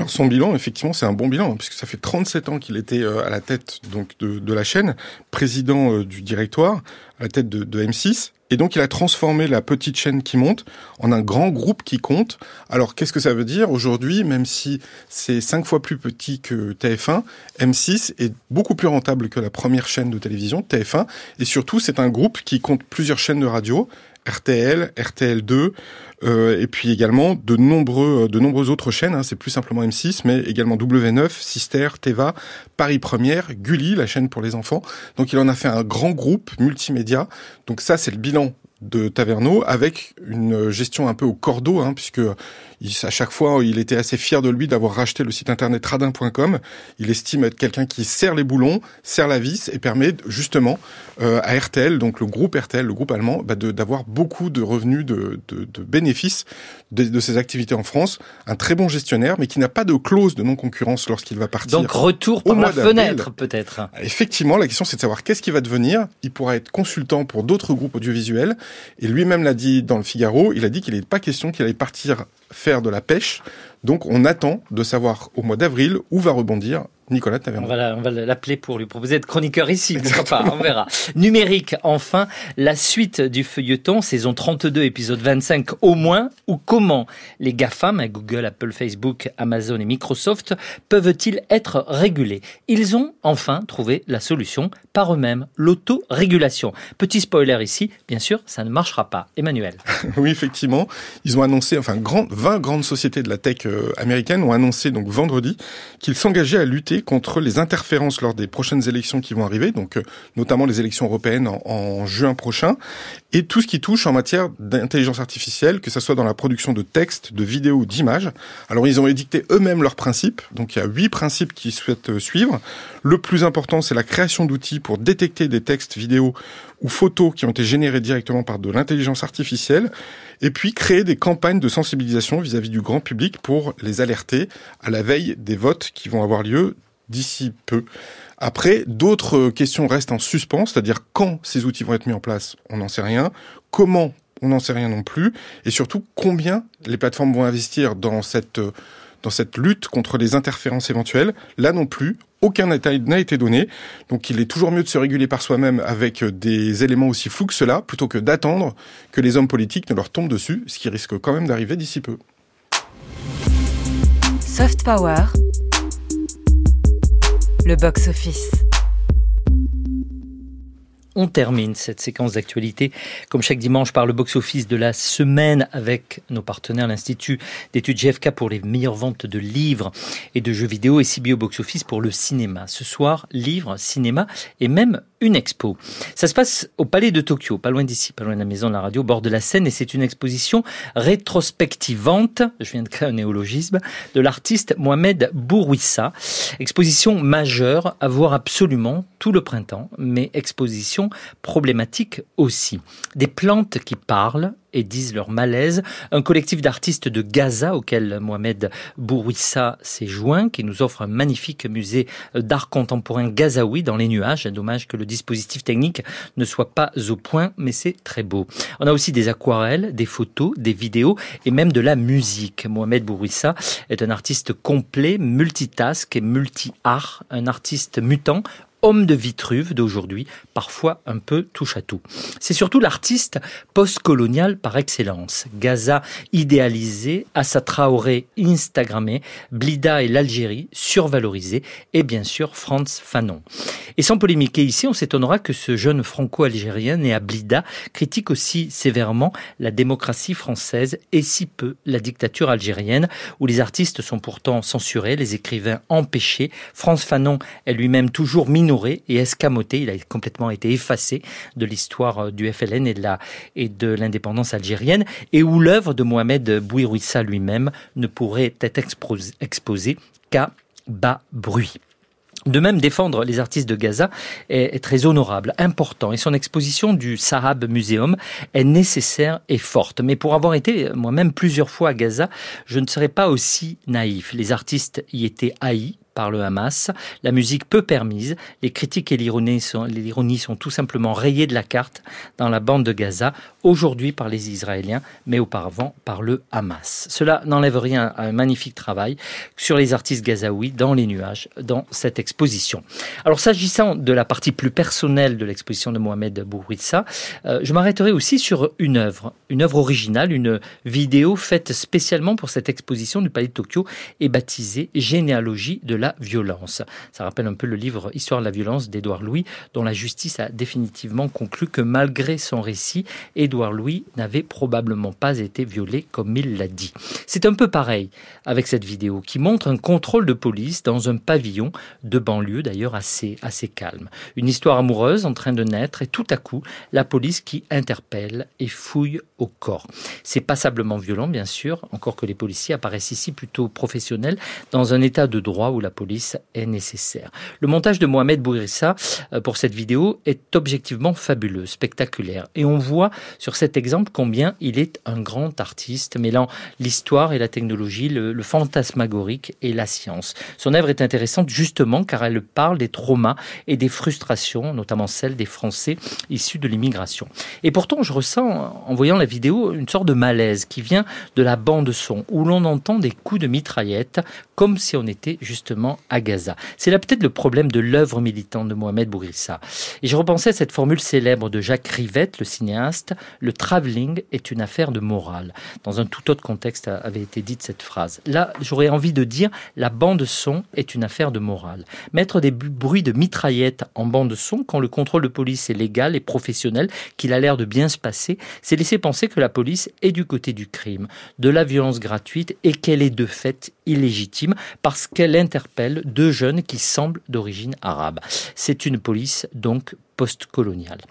son bilan, effectivement, c'est un bon bilan, hein, puisque ça fait 37 ans qu'il était euh, à la tête de, la chaîne, président du directoire, à la tête de M6. Et donc il a transformé la petite chaîne qui monte en un grand groupe qui compte. Alors qu'est-ce que ça veut dire aujourd'hui Même si c'est cinq fois plus petit que TF1, M6 est beaucoup plus rentable que la première chaîne de télévision, TF1. Et surtout c'est un groupe qui compte plusieurs chaînes de radio, RTL, RTL2, euh, et puis également de nombreux, de nombreuses autres chaînes. Hein, c'est plus simplement M6, mais également W9, Sister, Teva, Paris Première, Gulli, la chaîne pour les enfants. Donc il en a fait un grand groupe multimédia. Donc ça, c'est le bilan de Taverneau avec une gestion un peu au cordeau, hein, puisque à chaque fois, il était assez fier de lui d'avoir racheté le site internet radin.com. Il estime être quelqu'un qui serre les boulons, serre la vis et permet justement euh, à RTL, donc le groupe RTL, le groupe allemand, bah, d'avoir beaucoup de revenus, de, de, de bénéfices de, de, ses activités en France. Un très bon gestionnaire, mais qui n'a pas de clause de non-concurrence lorsqu'il va partir. Donc retour par la fenêtre peut-être. Effectivement, la question c'est de savoir qu'est-ce qui va devenir. Il pourra être consultant pour d'autres groupes audiovisuels. Et lui-même l'a dit dans le Figaro, il a dit qu'il n'est pas question qu'il allait partir faire de la pêche. Donc on attend de savoir au mois d'avril où va rebondir Nicolas Taverneau. On va l'appeler pour lui proposer d'être chroniqueur ici, pas, on verra. Numérique, enfin, la suite du feuilleton, saison 32, épisode 25 au moins, ou comment les GAFAM, Google, Apple, Facebook, Amazon et Microsoft, peuvent-ils être régulés? Ils ont enfin trouvé la solution par eux-mêmes, l'autorégulation. Petit spoiler ici, bien sûr, ça ne marchera pas. Emmanuel. oui, effectivement, ils ont annoncé, enfin, 20 grandes sociétés de la tech euh, américaine ont annoncé donc vendredi qu'ils s'engageaient à lutter contre les interférences lors des prochaines élections qui vont arriver, donc euh, notamment les élections européennes en, juin prochain, et tout ce qui touche en matière d'intelligence artificielle, que ce soit dans la production de textes, de vidéos d'images. Alors ils ont édicté eux-mêmes leurs principes, donc il y a huit principes qu'ils souhaitent euh, suivre. Le plus important, c'est la création d'outils pour détecter des textes, vidéos ou photos qui ont été générés directement par de l'intelligence artificielle, et puis créer des campagnes de sensibilisation vis-à-vis -vis du grand public pour les alerter à la veille des votes qui vont avoir lieu d'ici peu. Après, d'autres questions restent en suspens, c'est-à-dire quand ces outils vont être mis en place, on n'en sait rien. Comment, on n'en sait rien non plus. Et surtout, combien les plateformes vont investir dans cette, dans cette lutte contre les interférences éventuelles. Là non plus, aucun détail n'a été donné. Donc il est toujours mieux de se réguler par soi-même avec des éléments aussi flous que cela, plutôt que d'attendre que les hommes politiques ne leur tombent dessus, ce qui risque quand même d'arriver d'ici peu. Soft Power le box-office. On termine cette séquence d'actualité, comme chaque dimanche, par le box-office de la semaine avec nos partenaires, l'Institut d'études GFK pour les meilleures ventes de livres et de jeux vidéo et CBO box-office pour le cinéma. Ce soir, livres, cinéma et même une expo. Ça se passe au Palais de Tokyo, pas loin d'ici, pas loin de la maison de la radio, au bord de la Seine, et c'est une exposition rétrospectivante, je viens de créer un néologisme, de l'artiste Mohamed Bourouissa. Exposition majeure à voir absolument tout le printemps, mais exposition problématique aussi. Des plantes qui parlent, et disent leur malaise. Un collectif d'artistes de Gaza auquel Mohamed Bourouissa s'est joint, qui nous offre un magnifique musée d'art contemporain gazaoui dans les nuages. Dommage que le dispositif technique ne soit pas au point, mais c'est très beau. On a aussi des aquarelles, des photos, des vidéos et même de la musique. Mohamed Bourouissa est un artiste complet, multitask et multi-art, un artiste mutant homme de Vitruve d'aujourd'hui, parfois un peu touche à tout. C'est surtout l'artiste post-colonial par excellence. Gaza idéalisé, Assa Traoré instagrammé, Blida et l'Algérie survalorisés, et bien sûr Franz Fanon. Et sans polémiquer ici, on s'étonnera que ce jeune franco-algérien né à Blida critique aussi sévèrement la démocratie française et si peu la dictature algérienne, où les artistes sont pourtant censurés, les écrivains empêchés. France Fanon est lui-même toujours et escamoté. Il a complètement été effacé de l'histoire euh, du FLN et de la et de l'indépendance algérienne, et où l'œuvre de Mohamed Bouirouissa lui-même ne pourrait être exposée qu'à bas bruit. De même, défendre les artistes de Gaza est, très honorable, important, et son exposition du Sahab Museum est nécessaire et forte. Mais pour avoir été moi-même plusieurs fois à Gaza, je ne serais pas aussi naïf. Les artistes y étaient haïs, par le Hamas. La musique peu permise, les critiques et l'ironie sont, sont tout simplement rayées de la carte dans la bande de Gaza, aujourd'hui par les Israéliens, mais auparavant par le Hamas. Cela n'enlève rien à un magnifique travail sur les artistes gazaouis dans les nuages, dans cette exposition. Alors s'agissant de la partie plus personnelle de l'exposition de Mohamed Bourouissa, euh, je m'arrêterai aussi sur une œuvre, une œuvre originale, une vidéo faite spécialement pour cette exposition du Palais de Tokyo et baptisée Généalogie de la violence. Ça rappelle un peu le livre Histoire de la violence d'Édouard Louis, dont la justice a définitivement conclu que malgré son récit, Édouard Louis n'avait probablement pas été violé comme il l'a dit. C'est un peu pareil avec cette vidéo qui montre un contrôle de police dans un pavillon de banlieue d'ailleurs assez, assez calme. Une histoire amoureuse en train de naître et tout à coup la police qui interpelle et fouille au corps. C'est passablement violent bien sûr, encore que les policiers apparaissent ici plutôt professionnels dans un état de droit où la police est nécessaire. Le montage de Mohamed Bourissa euh, pour cette vidéo est objectivement fabuleux, spectaculaire. Et on voit sur cet exemple combien il est un grand artiste, mêlant l'histoire et la technologie, le, fantasmagorique et la science. Son œuvre est intéressante justement car elle parle des traumas et des frustrations, notamment celles des Français issus de l'immigration. Et pourtant, je ressens, en voyant la vidéo, une sorte de malaise qui vient de la bande son, où l'on entend des coups de mitraillette, comme si on était justement à Gaza. C'est là peut-être le problème de l'œuvre militante de Mohamed Bourissa. Et je repensais à cette formule célèbre de Jacques Rivette, le cinéaste, le travelling est une affaire de morale. Dans un tout autre contexte avait été dite cette phrase. Là, j'aurais envie de dire la bande son est une affaire de morale. Mettre des bruits de mitraillettes en bande son quand le contrôle de police est légal et professionnel, qu'il a l'air de bien se passer, c'est laisser penser que la police est du côté du crime, de la violence gratuite et qu'elle est de fait illégitime parce qu'elle interpelle deux jeunes qui semblent d'origine arabe. C'est une police donc postcoloniale.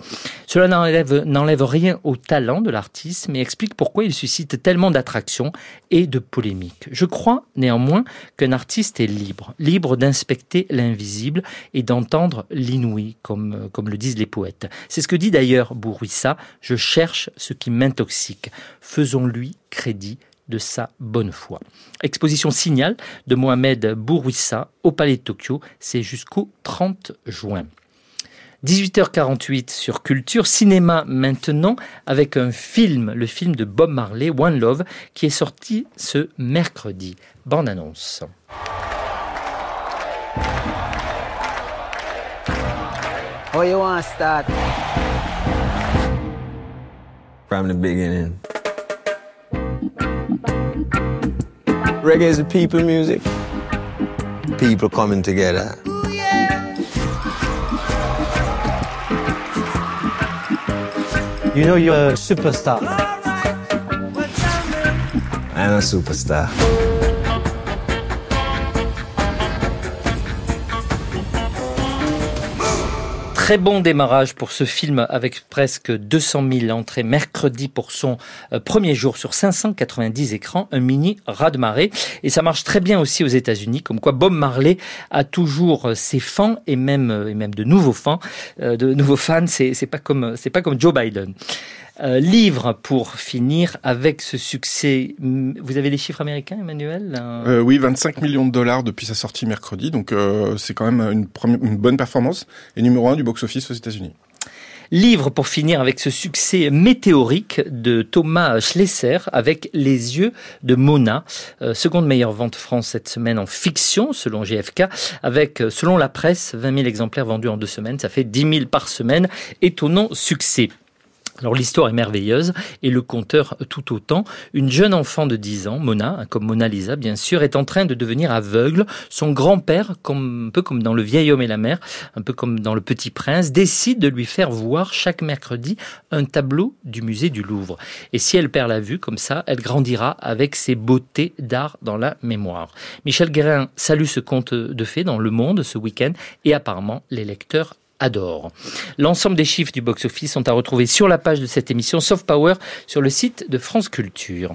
Cela n'enlève rien au talent de l'artiste, mais explique pourquoi il suscite tellement d'attraction et de polémiques. Je crois néanmoins qu'un artiste est libre, libre d'inspecter l'invisible et d'entendre l'inouï, comme, comme le disent les poètes. C'est ce que dit d'ailleurs Bourissa, je cherche ce qui m'intoxique. Faisons-lui crédit de sa bonne foi. Exposition Signal de Mohamed Bourouissa au Palais de Tokyo, c'est jusqu'au 30 juin. 18h48 sur Culture, cinéma maintenant avec un film, le film de Bob Marley, One Love, qui est sorti ce mercredi. Bande annonce. Oh, you want start? From the beginning. Reggae is a people music. People coming together. You know you're a superstar. I'm a superstar. Très bon démarrage pour ce film avec presque 200 000 entrées mercredi pour son euh, premier jour sur 590 écrans, un mini raz-de-marée. Et ça marche très bien aussi aux États-Unis, comme quoi Bob Marley a toujours euh, ses fans et même, euh, et même de nouveaux fans. De nouveaux fans, c'est pas comme, c'est pas comme Joe Biden. Euh, livre pour finir avec ce succès. Vous avez les chiffres américains, Emmanuel? Euh, Oui, 25 millions de dollars depuis sa sortie mercredi, donc euh, c'est quand même une, une bonne performance et numéro un du box-office aux États-Unis. Livre pour finir avec ce succès météorique de Thomas Schlesser avec Les yeux de Mona, seconde meilleure vente France cette semaine en fiction selon GFK, avec selon la presse 20 000 exemplaires vendus en deux semaines, ça fait 10 000 par semaine, étonnant succès. Alors l'histoire est merveilleuse et le conteur tout autant. Une jeune enfant de 10 ans, Mona, comme Mona Lisa bien sûr, est en train de devenir aveugle. Son grand-père, un peu comme dans Le vieil homme et la mère, un peu comme dans Le petit prince, décide de lui faire voir chaque mercredi un tableau du musée du Louvre. Et si elle perd la vue comme ça, elle grandira avec ses beautés d'art dans la mémoire. Michel Guérin salue ce conte de fées dans Le Monde ce week-end et apparemment les lecteurs L'ensemble des chiffres du box-office sont à retrouver sur la page de cette émission Soft Power sur le site de France Culture.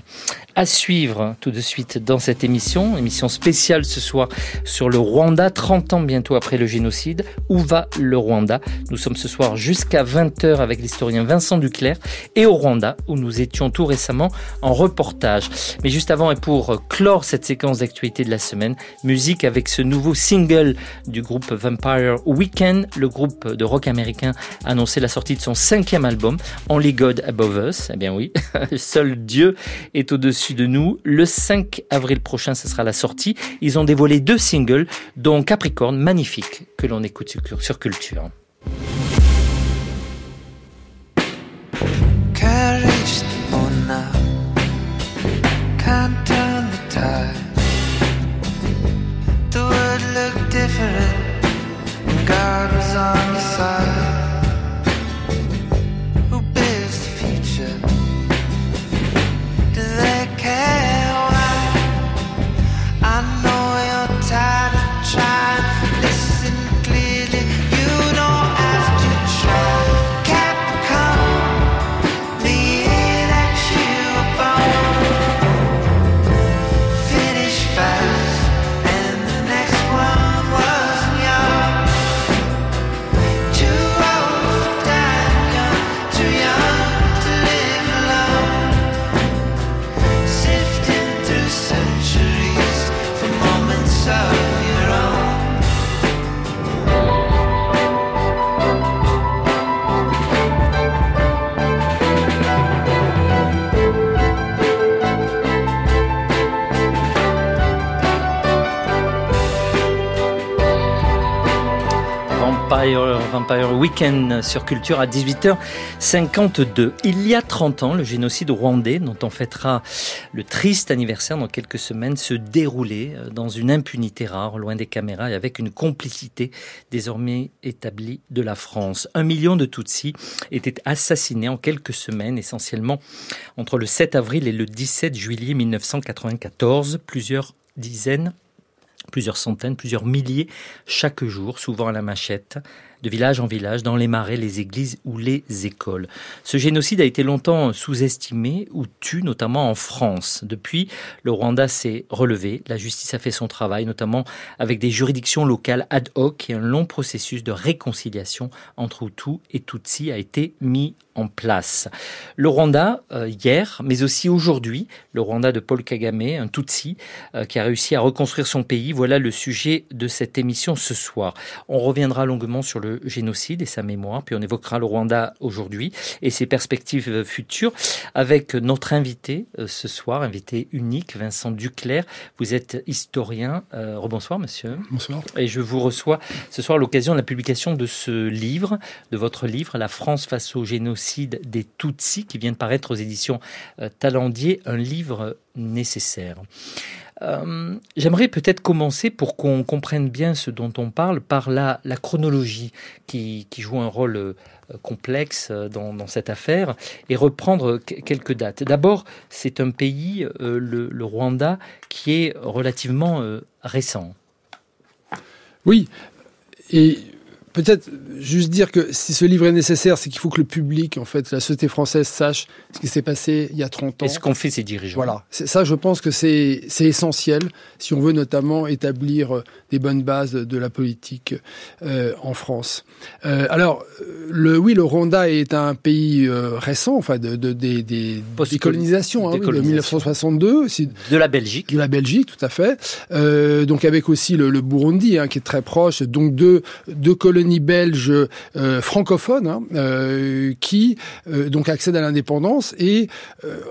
À suivre tout de suite dans cette émission, émission spéciale ce soir sur le Rwanda, 30 ans bientôt après le génocide. Où va le Rwanda? Nous sommes ce soir jusqu'à 20h avec l'historien Vincent Duclerc et au Rwanda où nous étions tout récemment en reportage. Mais juste avant et pour clore cette séquence d'actualité de la semaine, musique avec ce nouveau single du groupe Vampire Weekend, le groupe de rock américain a annoncé la sortie de son cinquième album, Only God Above Us. Eh bien oui, seul Dieu est au-dessus de nous. Le 5 avril prochain, ce sera la sortie. Ils ont dévoilé deux singles, dont Capricorne, magnifique, que l'on écoute sur Culture. Weekend sur Culture à 18h52. Il y a 30 ans, le génocide rwandais, dont on fêtera le triste anniversaire dans quelques semaines, se déroulait euh, dans une impunité rare, loin des caméras et avec une complicité désormais établie de la France. Un million de Tutsis étaient assassinés en quelques semaines, essentiellement entre le 7 avril et le 17 juillet 1994. Plusieurs dizaines plusieurs centaines, plusieurs milliers chaque jour, souvent à la machette de village en village, dans les marais, les églises ou les écoles. Ce génocide a été longtemps sous-estimé ou tu, notamment en France. Depuis, le Rwanda s'est relevé, la justice a fait son travail, notamment avec des juridictions locales ad hoc et un long processus de réconciliation entre Hutu et Tutsi a été mis en place. Le Rwanda, euh, hier, mais aussi aujourd'hui, le Rwanda de Paul Kagame, un Tutsi, euh, qui a réussi à reconstruire son pays, voilà le sujet de cette émission ce soir. On reviendra longuement sur le génocide et sa mémoire. Puis on évoquera le Rwanda aujourd'hui et ses perspectives futures avec notre invité euh, ce soir, invité unique, Vincent Duclerc. Vous êtes historien. Euh, rebonsoir, monsieur. Bonsoir. Et je vous reçois ce soir à l'occasion de la publication de ce livre, de votre livre, La France face au génocide des Tutsis, qui vient de paraître aux éditions euh, Talendier, un livre nécessaire. Euh, j'aimerais peut-être commencer pour qu'on comprenne bien ce dont on parle par la, chronologie qui, joue un rôle euh, complexe euh, dans, cette affaire et reprendre quelques dates. D'abord, c'est un pays, le, le, Rwanda, qui est relativement récent. Oui, et peut-être juste dire que si ce livre est nécessaire, c'est qu'il faut que le public, en fait, la société française sache ce qui s'est passé il y a 30 ans. Et ce qu'ont fait ces dirigeants. Voilà. Ça, je pense que c'est essentiel si on veut notamment établir euh, des bonnes bases de la politique euh, en France. Euh, alors, le, oui, le Rwanda est un pays euh, récent, enfin, de, de, de des décolonisations, hein, oui, de 1962. De la Belgique. De la Belgique, tout à fait. Donc avec aussi le, le Burundi, hein, qui est très proche. Donc deux, deux colonies colonies belges francophones hein, qui donc accèdent à l'indépendance et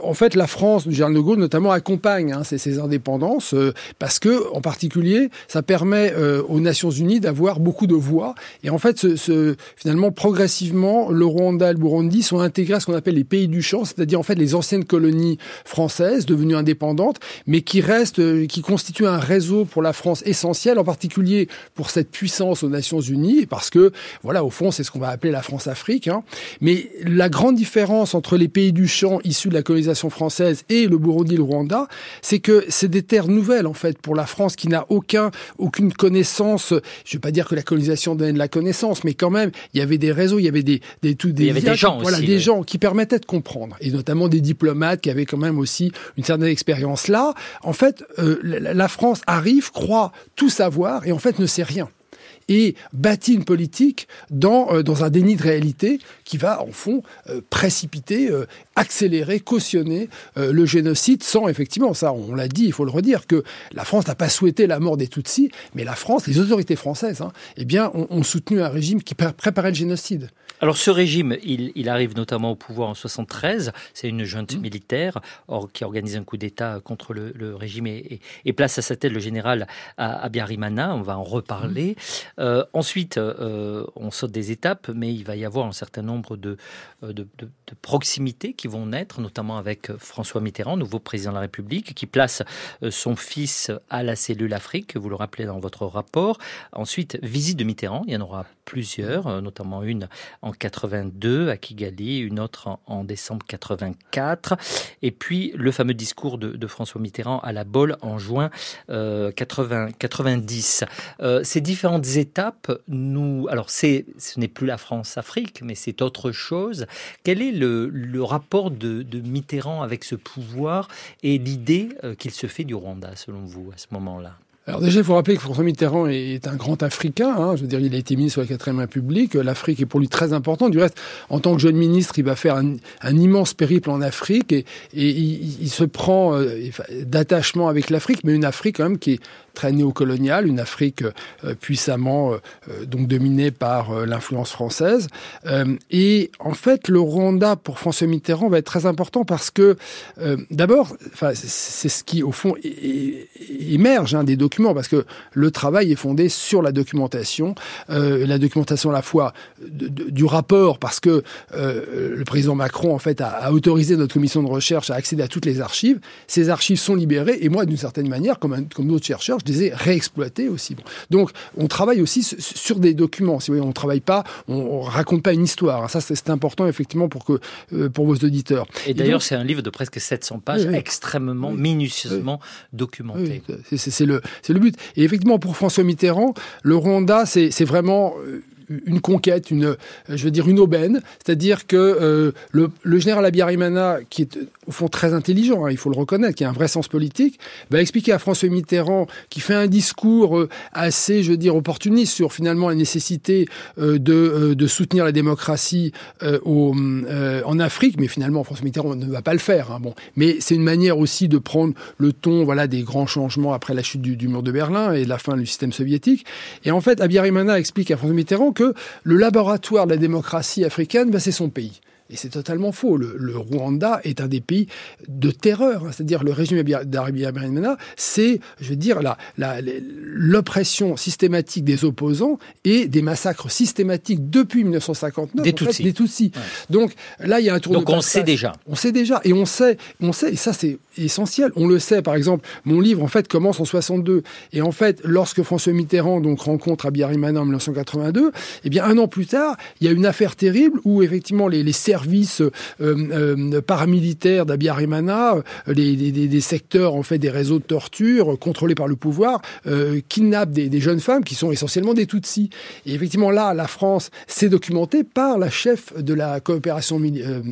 en fait la France du général de Gaulle notamment accompagne hein, ces, ces, indépendances parce que en particulier ça permet aux Nations Unies d'avoir beaucoup de voix. Et en fait ce, finalement progressivement le Rwanda et le Burundi sont intégrés à ce qu'on appelle les pays du champ, c'est-à-dire en fait les anciennes colonies françaises devenues indépendantes, mais qui restent, euh, qui constituent un réseau pour la France essentiel, en particulier pour cette puissance aux Nations Unies, parce que voilà, au fond, c'est ce qu'on va appeler la France-Afrique. Hein. Mais la grande différence entre les pays du champ issus de la colonisation française et le Burundi, le Rwanda, c'est que c'est des terres nouvelles en fait pour la France qui n'a aucun, aucune connaissance. Je ne vais pas dire que la colonisation donne de la connaissance, mais quand même, il y avait des réseaux, il y avait des, des, tout, des, il y avait des gens, voilà, des gens qui permettaient de comprendre, et notamment des diplomates qui avaient quand même aussi une certaine expérience. Là, en fait, euh, la France arrive, croit tout savoir, et en fait ne sait rien et bâtit une politique dans, euh, dans un déni de réalité qui va, en fond, euh, précipiter, accélérer, cautionner le génocide sans, effectivement, ça on l'a dit, il faut le redire, que la France n'a pas souhaité la mort des Tutsis, mais la France, les autorités françaises, hein, eh bien, ont, ont, soutenu un régime qui préparait le génocide. Alors ce régime, il, il, arrive notamment au pouvoir en 73. C'est une junte mmh. militaire or, qui organise un coup d'État contre le, le régime et, et, place à sa tête le général Abiyarimana. On va en reparler. Mmh. Euh, ensuite, euh, on saute des étapes, mais il va y avoir un certain nombre de, de, de, de, proximités qui vont naître, notamment avec François Mitterrand, nouveau président de la République, qui place euh, son fils à la cellule Afrique, vous le rappelez dans votre rapport. Ensuite, visite de Mitterrand, il y en aura plusieurs, euh, notamment une en 82 à Kigali, une autre en, en, décembre 84, et puis le fameux discours de, François Mitterrand à la Bolle en juin euh, 80, 90. Euh, ces différentes étapes, nous, alors ce n'est plus la France-Afrique, mais c'est autre chose. Quel est le, le rapport de, de, Mitterrand avec ce pouvoir et l'idée euh, qu'il se fait du Rwanda, selon vous, à ce moment-là? Alors déjà, il faut rappeler que François Mitterrand est un grand Africain. Hein. Je veux dire, il a été ministre de la quatrième République. L'Afrique est pour lui très important. Du reste, en tant que jeune ministre, il va faire un, immense périple en Afrique et, il, se prend euh, d'attachement avec l'Afrique, mais une Afrique quand même qui est très néocoloniale, une Afrique euh, puissamment euh, donc dominée par euh, l'influence française. et en fait, le Rwanda pour François Mitterrand va être très important parce que d'abord, enfin, c'est ce qui au fond émerge hein, des documents parce que le travail est fondé sur la documentation, la documentation à la fois du rapport parce que le président Macron en fait a, autorisé notre commission de recherche à accéder à toutes les archives. Ces archives sont libérées et moi, d'une certaine manière, comme, comme d'autres chercheurs, les ai réexploités aussi. Bon. Donc, on travaille aussi sur des documents. Si vous voyez, on travaille pas, on, on raconte pas une histoire. Ça, c'est important effectivement pour que euh, pour vos auditeurs. Et, Et d'ailleurs, c'est un livre de presque 700 pages, oui, oui. extrêmement oui, minutieusement documenté. C'est le c'est le but. Et effectivement, pour François Mitterrand, le Rwanda, c'est vraiment euh, une conquête, une, je veux dire une aubaine. C'est-à-dire que euh, le, le, général Abiyarimana, qui est au fond très intelligent, hein, il faut le reconnaître, qui a un vrai sens politique, va expliquer à François Mitterrand, qui fait un discours euh, assez, je veux dire, opportuniste sur finalement la nécessité euh, de, euh, soutenir la démocratie euh, euh, en Afrique, mais finalement François Mitterrand ne va pas le faire. Hein, bon. Mais c'est une manière aussi de prendre le ton voilà, des grands changements après la chute du, du mur de Berlin et la fin du système soviétique. Et en fait, Abiyarimana explique à François Mitterrand que le laboratoire de la démocratie africaine, ben, c'est son pays. Et c'est totalement faux. Le, le, Rwanda est un des pays de terreur. Hein. C'est-à-dire le régime d'Abiyarimana, c'est, je veux dire, l'oppression systématique des opposants et des massacres systématiques depuis 1959 des Tutsis. Fait, des Tutsis. Ouais. Donc là, il y a un tour Donc de on sait déjà. On sait déjà. Et on sait, on sait, et ça c'est essentiel. On le sait, par exemple, mon livre en fait commence en 62. Et en fait, lorsque François Mitterrand donc rencontre Abiyarimana en 1982, eh bien un an plus tard, il y a une affaire terrible où effectivement les, services euh, euh, paramilitaires d'Abiyarimana, euh, les, les, secteurs en fait des réseaux de torture contrôlés par le pouvoir, kidnappent des, des, jeunes femmes qui sont essentiellement des Tutsis. Et effectivement là, la France s'est documentée par la chef de la coopération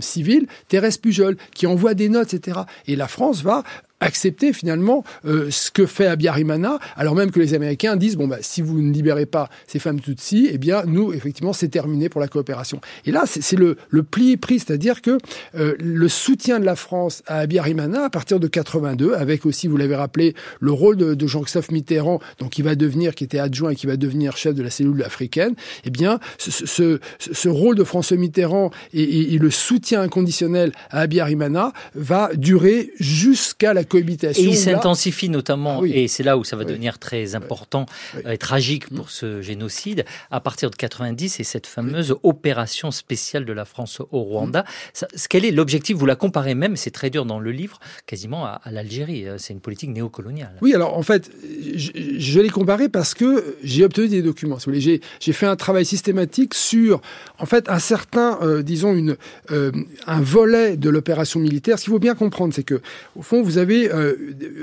civile, Thérèse Pujol, qui envoie des notes, etc. Et la France va accepter finalement euh, ce que fait Abiyarimana, alors même que les Américains disent bon bah si vous ne libérez pas ces femmes Tutsi, eh bien nous effectivement c'est terminé pour la coopération. Et là c'est le, le pli pris, c'est-à-dire que euh, le soutien de la France à Abiyarimana à partir de 82, avec aussi vous l'avez rappelé le rôle de, de Jean-Christophe Mitterrand, donc qui va devenir, qui était adjoint et qui va devenir chef de la cellule africaine, eh bien ce, ce, ce rôle de François Mitterrand et, et, et, le soutien inconditionnel à Abiyarimana va durer jusqu'à la cohabitation. Et il s'intensifie notamment, ah oui. et c'est là où ça va oui. devenir très important oui. et tragique pour ce génocide, à partir de 90 et cette fameuse opération spéciale de la France au Rwanda. Ça, quel est l'objectif? Vous la comparez même, c'est très dur dans le livre, quasiment à, à l'Algérie. C'est une politique néocoloniale. Oui, alors en fait, je, je l'ai comparé parce que j'ai obtenu des documents. J'ai fait un travail systématique sur, en fait, un certain, euh, disons, une, euh, un volet de l'opération militaire. Ce qu'il faut bien comprendre, c'est que, au fond, vous avez euh,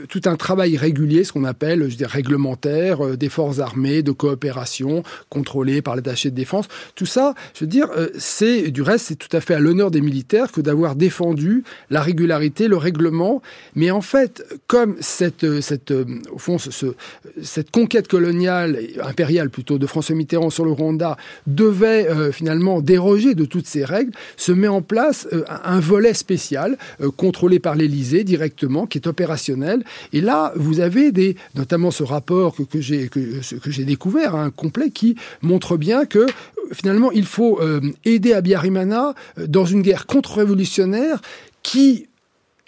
tout un travail régulier, ce qu'on appelle, je dis, réglementaire, euh, des forces armées, de coopération, contrôlées par l'attaché de défense. Tout ça, je veux dire, euh, c'est, du reste, c'est tout à fait à l'honneur des militaires que d'avoir défendu la régularité, le règlement. Mais en fait, comme cette, cette au fond, ce, ce, cette conquête coloniale, impériale plutôt, de François Mitterrand sur le Rwanda devait euh, finalement déroger de toutes ces règles, se met en place euh, un volet spécial euh, contrôlé par l'Élysée directement, qui est opérationnel. Et là, vous avez des, notamment ce rapport que, que j'ai que, que j'ai découvert, un hein, complet, qui montre bien que finalement il faut euh, aider Abiyarimana dans une guerre contre-révolutionnaire qui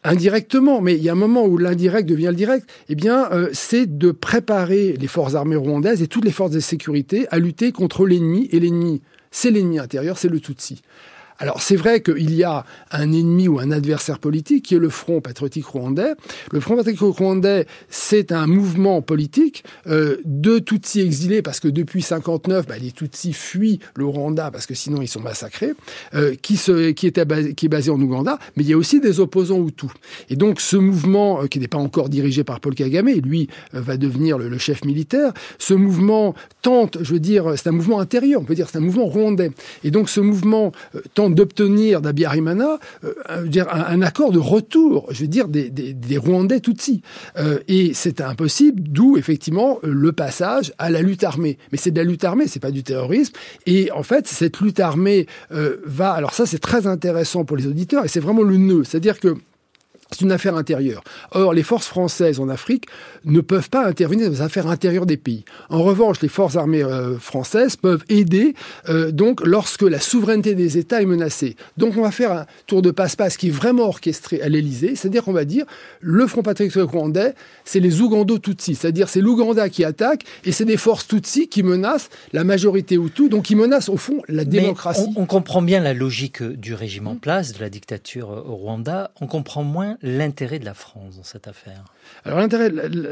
indirectement, mais il y a un moment où l'indirect devient le direct, eh bien, euh, c'est de préparer les forces armées rwandaises et toutes les forces de sécurité à lutter contre l'ennemi. Et l'ennemi, c'est l'ennemi intérieur, c'est le Tutsi. Alors c'est vrai qu'il y a un ennemi ou un adversaire politique qui est le Front patriotique rwandais. Le Front patriotique rwandais, c'est un mouvement politique euh, de Tutsis exilés parce que depuis 59, bah, les Tutsis fuient le Rwanda parce que sinon ils sont massacrés, euh, qui, se, qui, basé, qui est basé en Ouganda. Mais il y a aussi des opposants Hutus. Et donc ce mouvement euh, qui n'est pas encore dirigé par Paul Kagame, lui va devenir le, le, chef militaire. Ce mouvement tente, je veux dire, c'est un mouvement intérieur, on peut dire, c'est un mouvement rwandais. Et donc ce mouvement tente d'obtenir d'Abiyarimana euh, un, un, accord de retour, je veux dire, des, des, des Rwandais Tutsis. Euh, et c'est impossible, d'où effectivement le passage à la lutte armée. Mais c'est de la lutte armée, c'est pas du terrorisme. Et en fait, cette lutte armée euh, va. Alors ça, c'est très intéressant pour les auditeurs et c'est vraiment le nœud. C'est-à-dire que c'est une affaire intérieure. Or, les forces françaises en Afrique ne peuvent pas intervenir dans les affaires intérieures des pays. En revanche, les forces armées euh, françaises peuvent aider euh, donc lorsque la souveraineté des États est menacée. Donc, on va faire un tour de passe-passe qui est vraiment orchestré à l'Élysée, c'est-à-dire qu'on va dire le Front patriotique rwandais, c'est les Ougando Tutsis, c'est-à-dire c'est l'Ouganda qui attaque et c'est des forces Tutsis qui menacent la majorité Hutu, donc qui menacent au fond la démocratie. On, on, comprend bien la logique du régime en place, de la dictature au Rwanda. On comprend moins l'intérêt de la France dans cette affaire Alors l'intérêt,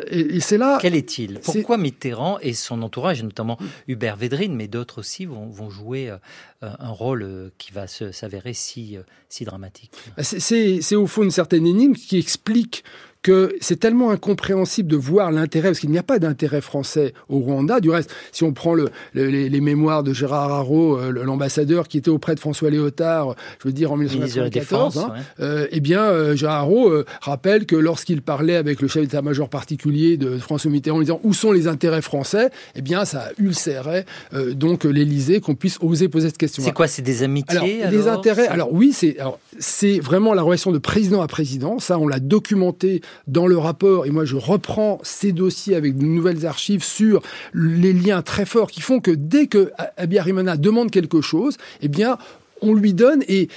et c'est là... Quel est-il? Pourquoi Mitterrand et son entourage, notamment Hubert Védrine, mais d'autres aussi, vont, vont jouer euh, un rôle euh, qui va s'avérer si, euh, si dramatique? C'est au fond une certaine énigme qui explique que c'est tellement incompréhensible de voir l'intérêt, parce qu'il n'y a pas d'intérêt français au Rwanda. Du reste, si on prend le, le, les, les, mémoires de Gérard Haro, euh, l'ambassadeur qui était auprès de François Léotard, je veux dire en 1994, hein, ouais. euh, eh bien, euh, Gérard Haro euh, rappelle que lorsqu'il parlait avec le chef d'état-major particulier de François Mitterrand, en disant où sont les intérêts français, eh bien, ça ulcérait euh, donc l'Élysée qu'on puisse oser poser cette question. C'est quoi C'est des amitiés alors, alors, Les intérêts. Alors oui, c'est c'est vraiment la relation de président à président. Ça, on l'a documenté dans le rapport, et moi je reprends ces dossiers avec de nouvelles archives sur les liens très forts qui font que dès que Abiyarimana demande quelque chose, eh bien, on lui donne et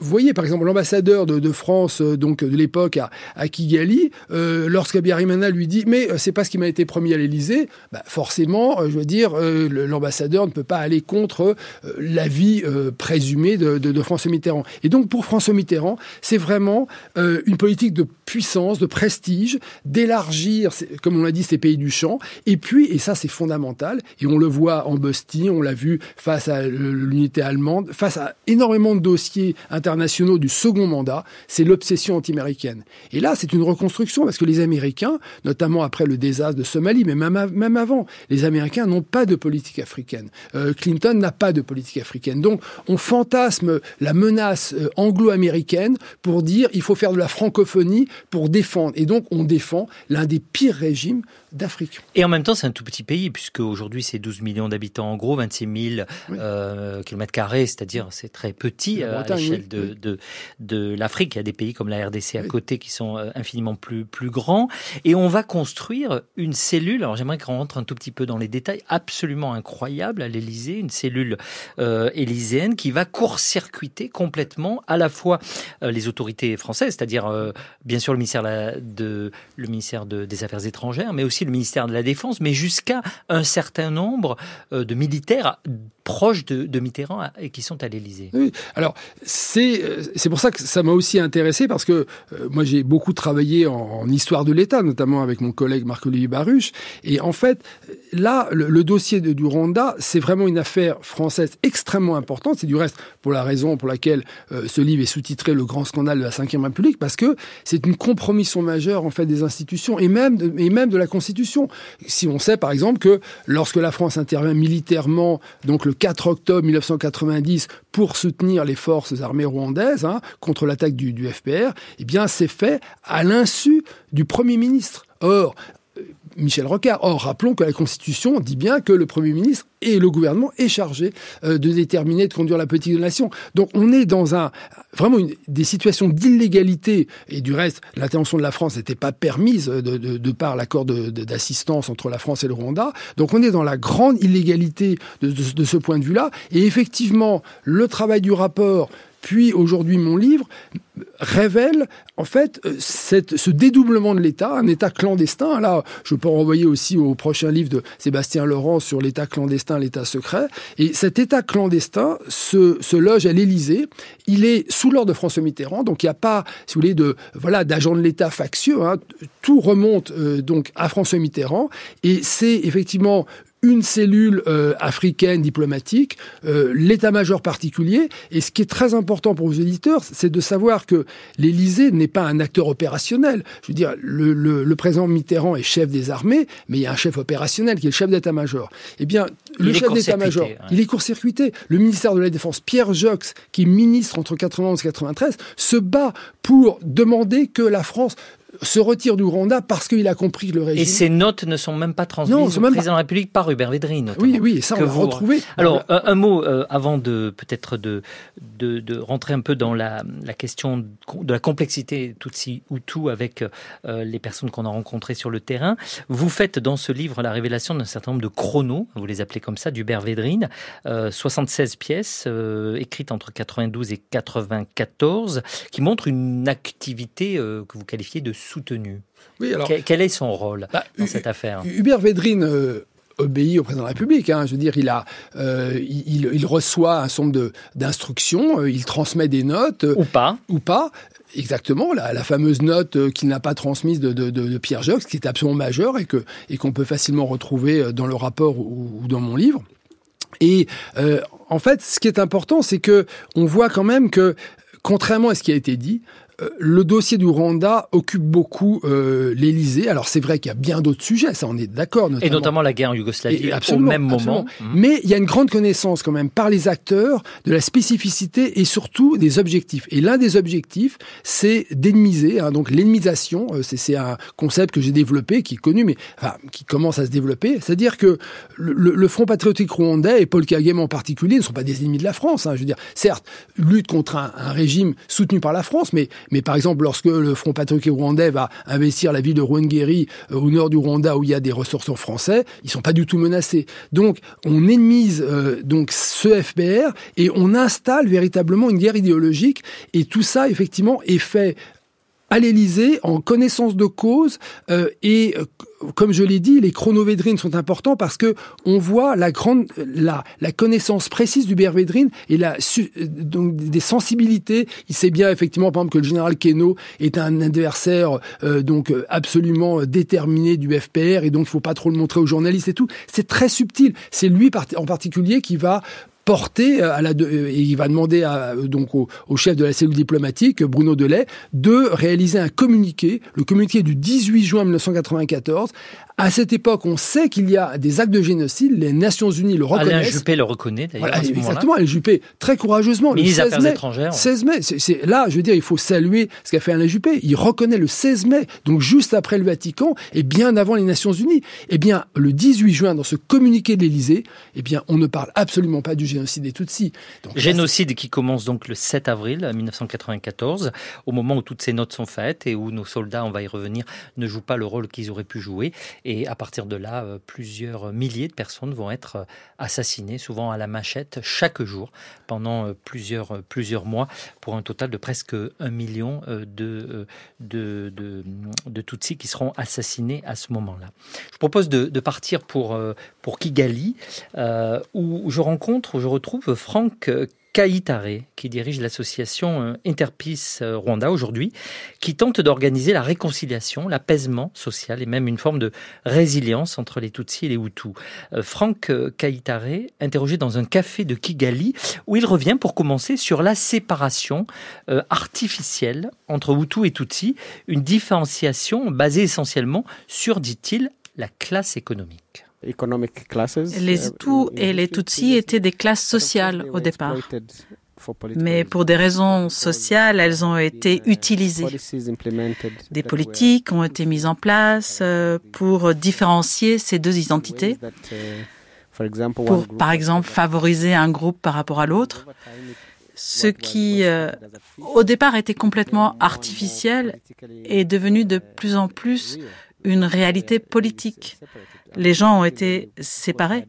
vous voyez, par exemple, l'ambassadeur de, France, euh, donc de l'époque à, à, Kigali, euh, lorsqu'Abiyarimana lui dit mais euh, c'est pas ce qui m'a été promis à l'Élysée, bah, forcément, euh, je veux dire, l'ambassadeur ne peut pas aller contre l'avis présumé de, de, François Mitterrand. Et donc pour François Mitterrand, c'est vraiment une politique de puissance, de prestige, d'élargir, comme on l'a dit, ces pays du champ. Et puis, et ça c'est fondamental, et on le voit en Bostie, on l'a vu face à l'unité allemande, face à énormément de dossiers internationaux du second mandat, c'est l'obsession anti-américaine. Et là, c'est une reconstruction parce que les Américains, notamment après le désastre de Somalie, mais même, avant, les Américains n'ont pas de politique africaine. Euh, Clinton n'a pas de politique africaine. Donc, on fantasme la menace euh, anglo-américaine pour dire il faut faire de la francophonie pour défendre. Et donc, on défend l'un des pires régimes d'Afrique. Et en même temps, c'est un tout petit pays, puisque aujourd'hui, c'est 12 millions d'habitants. En gros, 26 000 euh, kilomètres carrés, c'est-à-dire c'est très petit euh, à l'échelle de, de, de l'Afrique. Il y a des pays comme la RDC à côté qui sont euh, infiniment plus, plus grands. Et on va construire une cellule, alors j'aimerais qu'on rentre un tout petit peu dans les détails, absolument incroyable à l'Élysée, une cellule euh, élyséenne qui va court-circuiter complètement à la fois les autorités françaises, c'est-à-dire bien sûr le ministère, de, le ministère de, des Affaires étrangères, mais aussi le ministère de la Défense, mais jusqu'à un certain nombre euh, de militaires proches de, Mitterrand et qui sont à l'Élysée. Alors c'est euh, c'est pour ça que ça m'a aussi intéressé parce que euh, moi j'ai beaucoup travaillé en, histoire de l'État, notamment avec mon collègue Marc-Olivier Baruch, et en fait là le, dossier de, du Rwanda c'est vraiment une affaire française extrêmement importante. C'est du reste pour la raison pour laquelle ce livre est sous-titré Le grand scandale de la Ve République parce que c'est une compromission majeure en fait des institutions et même et même de la Constitution. Si on sait par exemple que lorsque la France intervient militairement, donc le 4 octobre 1990 pour soutenir les forces armées rwandaises hein, contre l'attaque du, du FPR, eh bien c'est fait à l'insu du Premier ministre. Or, Michel Rocard. Or, rappelons que la Constitution dit bien que le Premier ministre et le gouvernement est chargé euh, de déterminer, de conduire la politique de la nation. Donc, on est dans un vraiment des situations d'illégalité. Et du reste, l'intervention de la France n'était pas permise de, de, par l'accord d'assistance entre la France et le Rwanda. Donc, on est dans la grande illégalité de ce point de vue-là. Et effectivement, le travail du rapport puis aujourd'hui mon livre, révèle en fait euh, ce dédoublement de l'État, un État clandestin. Là, je peux renvoyer aussi au prochain livre de Sébastien Laurent sur l'État clandestin, l'État secret. Et cet État clandestin se, loge à l'Élysée. Il est sous l'ordre de François Mitterrand, donc il n'y a pas, si vous voulez, de voilà d'agents de l'État factieux. Hein. Tout remonte euh, donc à François Mitterrand, et c'est effectivement une cellule euh, africaine diplomatique, euh, l'état-major particulier. Et ce qui est très important pour vos éditeurs, c'est de savoir que l'Élysée n'est pas un acteur opérationnel. Je veux dire, le, le, le, président Mitterrand est chef des armées, mais il y a un chef opérationnel qui est le chef d'état-major. Eh bien, le chef d'état-major, il est court-circuité. Le ministère de la Défense, Pierre Jox, qui est ministre entre 91 et 93, se bat pour demander que la France se retire du Rwanda parce qu'il a compris le régime. Et ces notes ne sont même pas transmises non, au président de la République par Hubert Védrine. Oui, oui, ça on l'a retrouvé. Alors, un, mot euh, avant de peut-être de, de, de, rentrer un peu dans la, la question de la complexité Tutsi tout avec euh, les personnes qu'on a rencontrées sur le terrain. Vous faites dans ce livre la révélation d'un certain nombre de chronos, vous les appelez comme ça, d'Hubert Védrine, euh, 76 pièces euh, écrites entre 92 et 94, qui montrent une activité que vous qualifiez de soutenu. Oui, alors, quel, est son rôle bah, dans cette affaire? Hubert Védrine euh, obéit au président de la République. Hein. Je veux dire, il a, euh, il, il, reçoit un certain nombre d'instructions, euh, il transmet des notes ou pas, ou pas. Exactement, la, la fameuse note qu'il n'a pas transmise de, de, de, Pierre Jox, qui est absolument majeure et que et qu'on peut facilement retrouver dans le rapport ou, ou dans mon livre. Et en fait, ce qui est important, c'est que on voit quand même que, contrairement à ce qui a été dit, le dossier du Rwanda occupe beaucoup euh, l'Élysée. Alors c'est vrai qu'il y a bien d'autres sujets, ça on est d'accord. Et notamment la guerre en Yougoslavie au même moment. Mmh. Mais il y a une grande connaissance quand même par les acteurs de la spécificité et surtout des objectifs. Et l'un des objectifs, c'est d'ennemiser. Hein, donc l'ennemisation, euh, c'est un concept que j'ai développé, qui est connu, mais enfin, qui commence à se développer. C'est-à-dire que le, le, Front patriotique rwandais et Paul Kagame en particulier ne sont pas des ennemis de la France. Hein, je veux dire, certes, lutte contre un, un régime soutenu par la France, mais mais par exemple, lorsque le Front patriotique rwandais va investir la ville de Rwangeri euh, au nord du Rwanda où il y a des ressortissants français, ils sont pas du tout menacés. Donc, on ennemise euh, donc ce FPR et on installe véritablement une guerre idéologique. Et tout ça, effectivement, est fait à l'Élysée en connaissance de cause euh, et euh, comme je l'ai dit, les chronovédrines sont importants parce que on voit la grande la, la connaissance précise du Bervédrine et la donc des sensibilités. Il sait bien effectivement par exemple que le général Keno est un adversaire euh, donc absolument déterminé du FPR et donc il faut pas trop le montrer aux journalistes et tout. C'est très subtil. C'est lui en particulier qui va porter à la et il va demander à, donc au, au, chef de la cellule diplomatique Bruno Delay de réaliser un communiqué, le communiqué du 18 juin 1994 à cette époque, on sait qu'il y a des actes de génocide. Les Nations Unies le reconnaissent. Alain Juppé le reconnaît d'ailleurs. Voilà, exactement. Alain Juppé, très courageusement. Ministre des Affaires mai, étrangères. 16 mai. C'est là, je veux dire, il faut saluer ce qu'a fait Alain Juppé. Il reconnaît le 16 mai, donc juste après le Vatican et bien avant les Nations Unies. Eh bien, le 18 juin, dans ce communiqué de l'Élysée, eh bien, on ne parle absolument pas du génocide des Tutsis. Donc, génocide là, qui commence donc le 7 avril 1994, au moment où toutes ces notes sont faites et où nos soldats, on va y revenir, ne jouent pas le rôle qu'ils auraient pu jouer. Et à partir de là, euh, plusieurs milliers de personnes vont être euh, assassinées, souvent à la machette, chaque jour, pendant euh, plusieurs, plusieurs mois, pour un total de presque un million de, de, de, de Tutsis qui seront assassinés à ce moment-là. Je propose de, de partir pour, pour Kigali, où je rencontre, où je retrouve Franck Kaitare, qui dirige l'association euh, Interpeace euh, Rwanda aujourd'hui, qui tente d'organiser la réconciliation, l'apaisement social et même une forme de résilience entre les Tutsis et les Hutus. Euh, Franck Kaitare, interrogé dans un café de Kigali, où il revient pour commencer sur la séparation artificielle entre Hutus et Tutsis, une différenciation basée essentiellement sur, dit-il, la classe économique. Les Hutus et les Tutsis étaient des classes sociales au départ. Mais pour des raisons sociales, elles ont été utilisées. Des politiques ont été mises en place euh, pour différencier ces deux identités, pour par exemple favoriser un groupe par rapport à l'autre, ce qui euh, au départ était complètement artificiel est devenu de plus en plus une réalité politique. Les gens ont été séparés.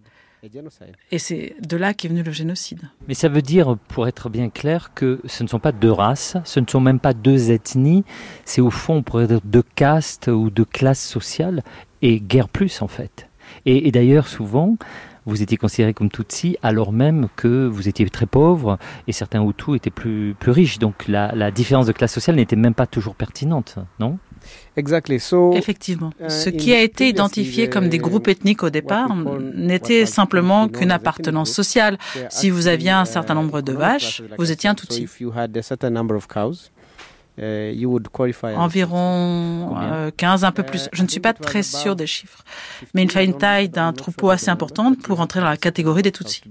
Et c'est de là qu'est venu le génocide. Mais ça veut dire, pour être bien clair, que ce ne sont pas deux races, ce ne sont même pas deux ethnies, c'est au fond, on pourrait dire, deux castes ou deux classes sociales, et guère plus en fait. Et, d'ailleurs, souvent, vous étiez considéré comme Tutsi alors même que vous étiez très pauvre et certains Hutus étaient plus, plus riches. Donc la différence de classe sociale n'était même pas toujours pertinente, non? Effectivement. Uh, Ce qui a été identifié comme des groupes ethniques au départ n'était simplement qu'une appartenance sociale. Si vous aviez un certain uh, nombre de vaches, vous étiez un Tutsi. Uh, Environ 15, un peu plus. Je ne suis pas très sûr des chiffres. Mais il fallait une taille d'un troupeau assez importante pour entrer dans la catégorie des Tutsis.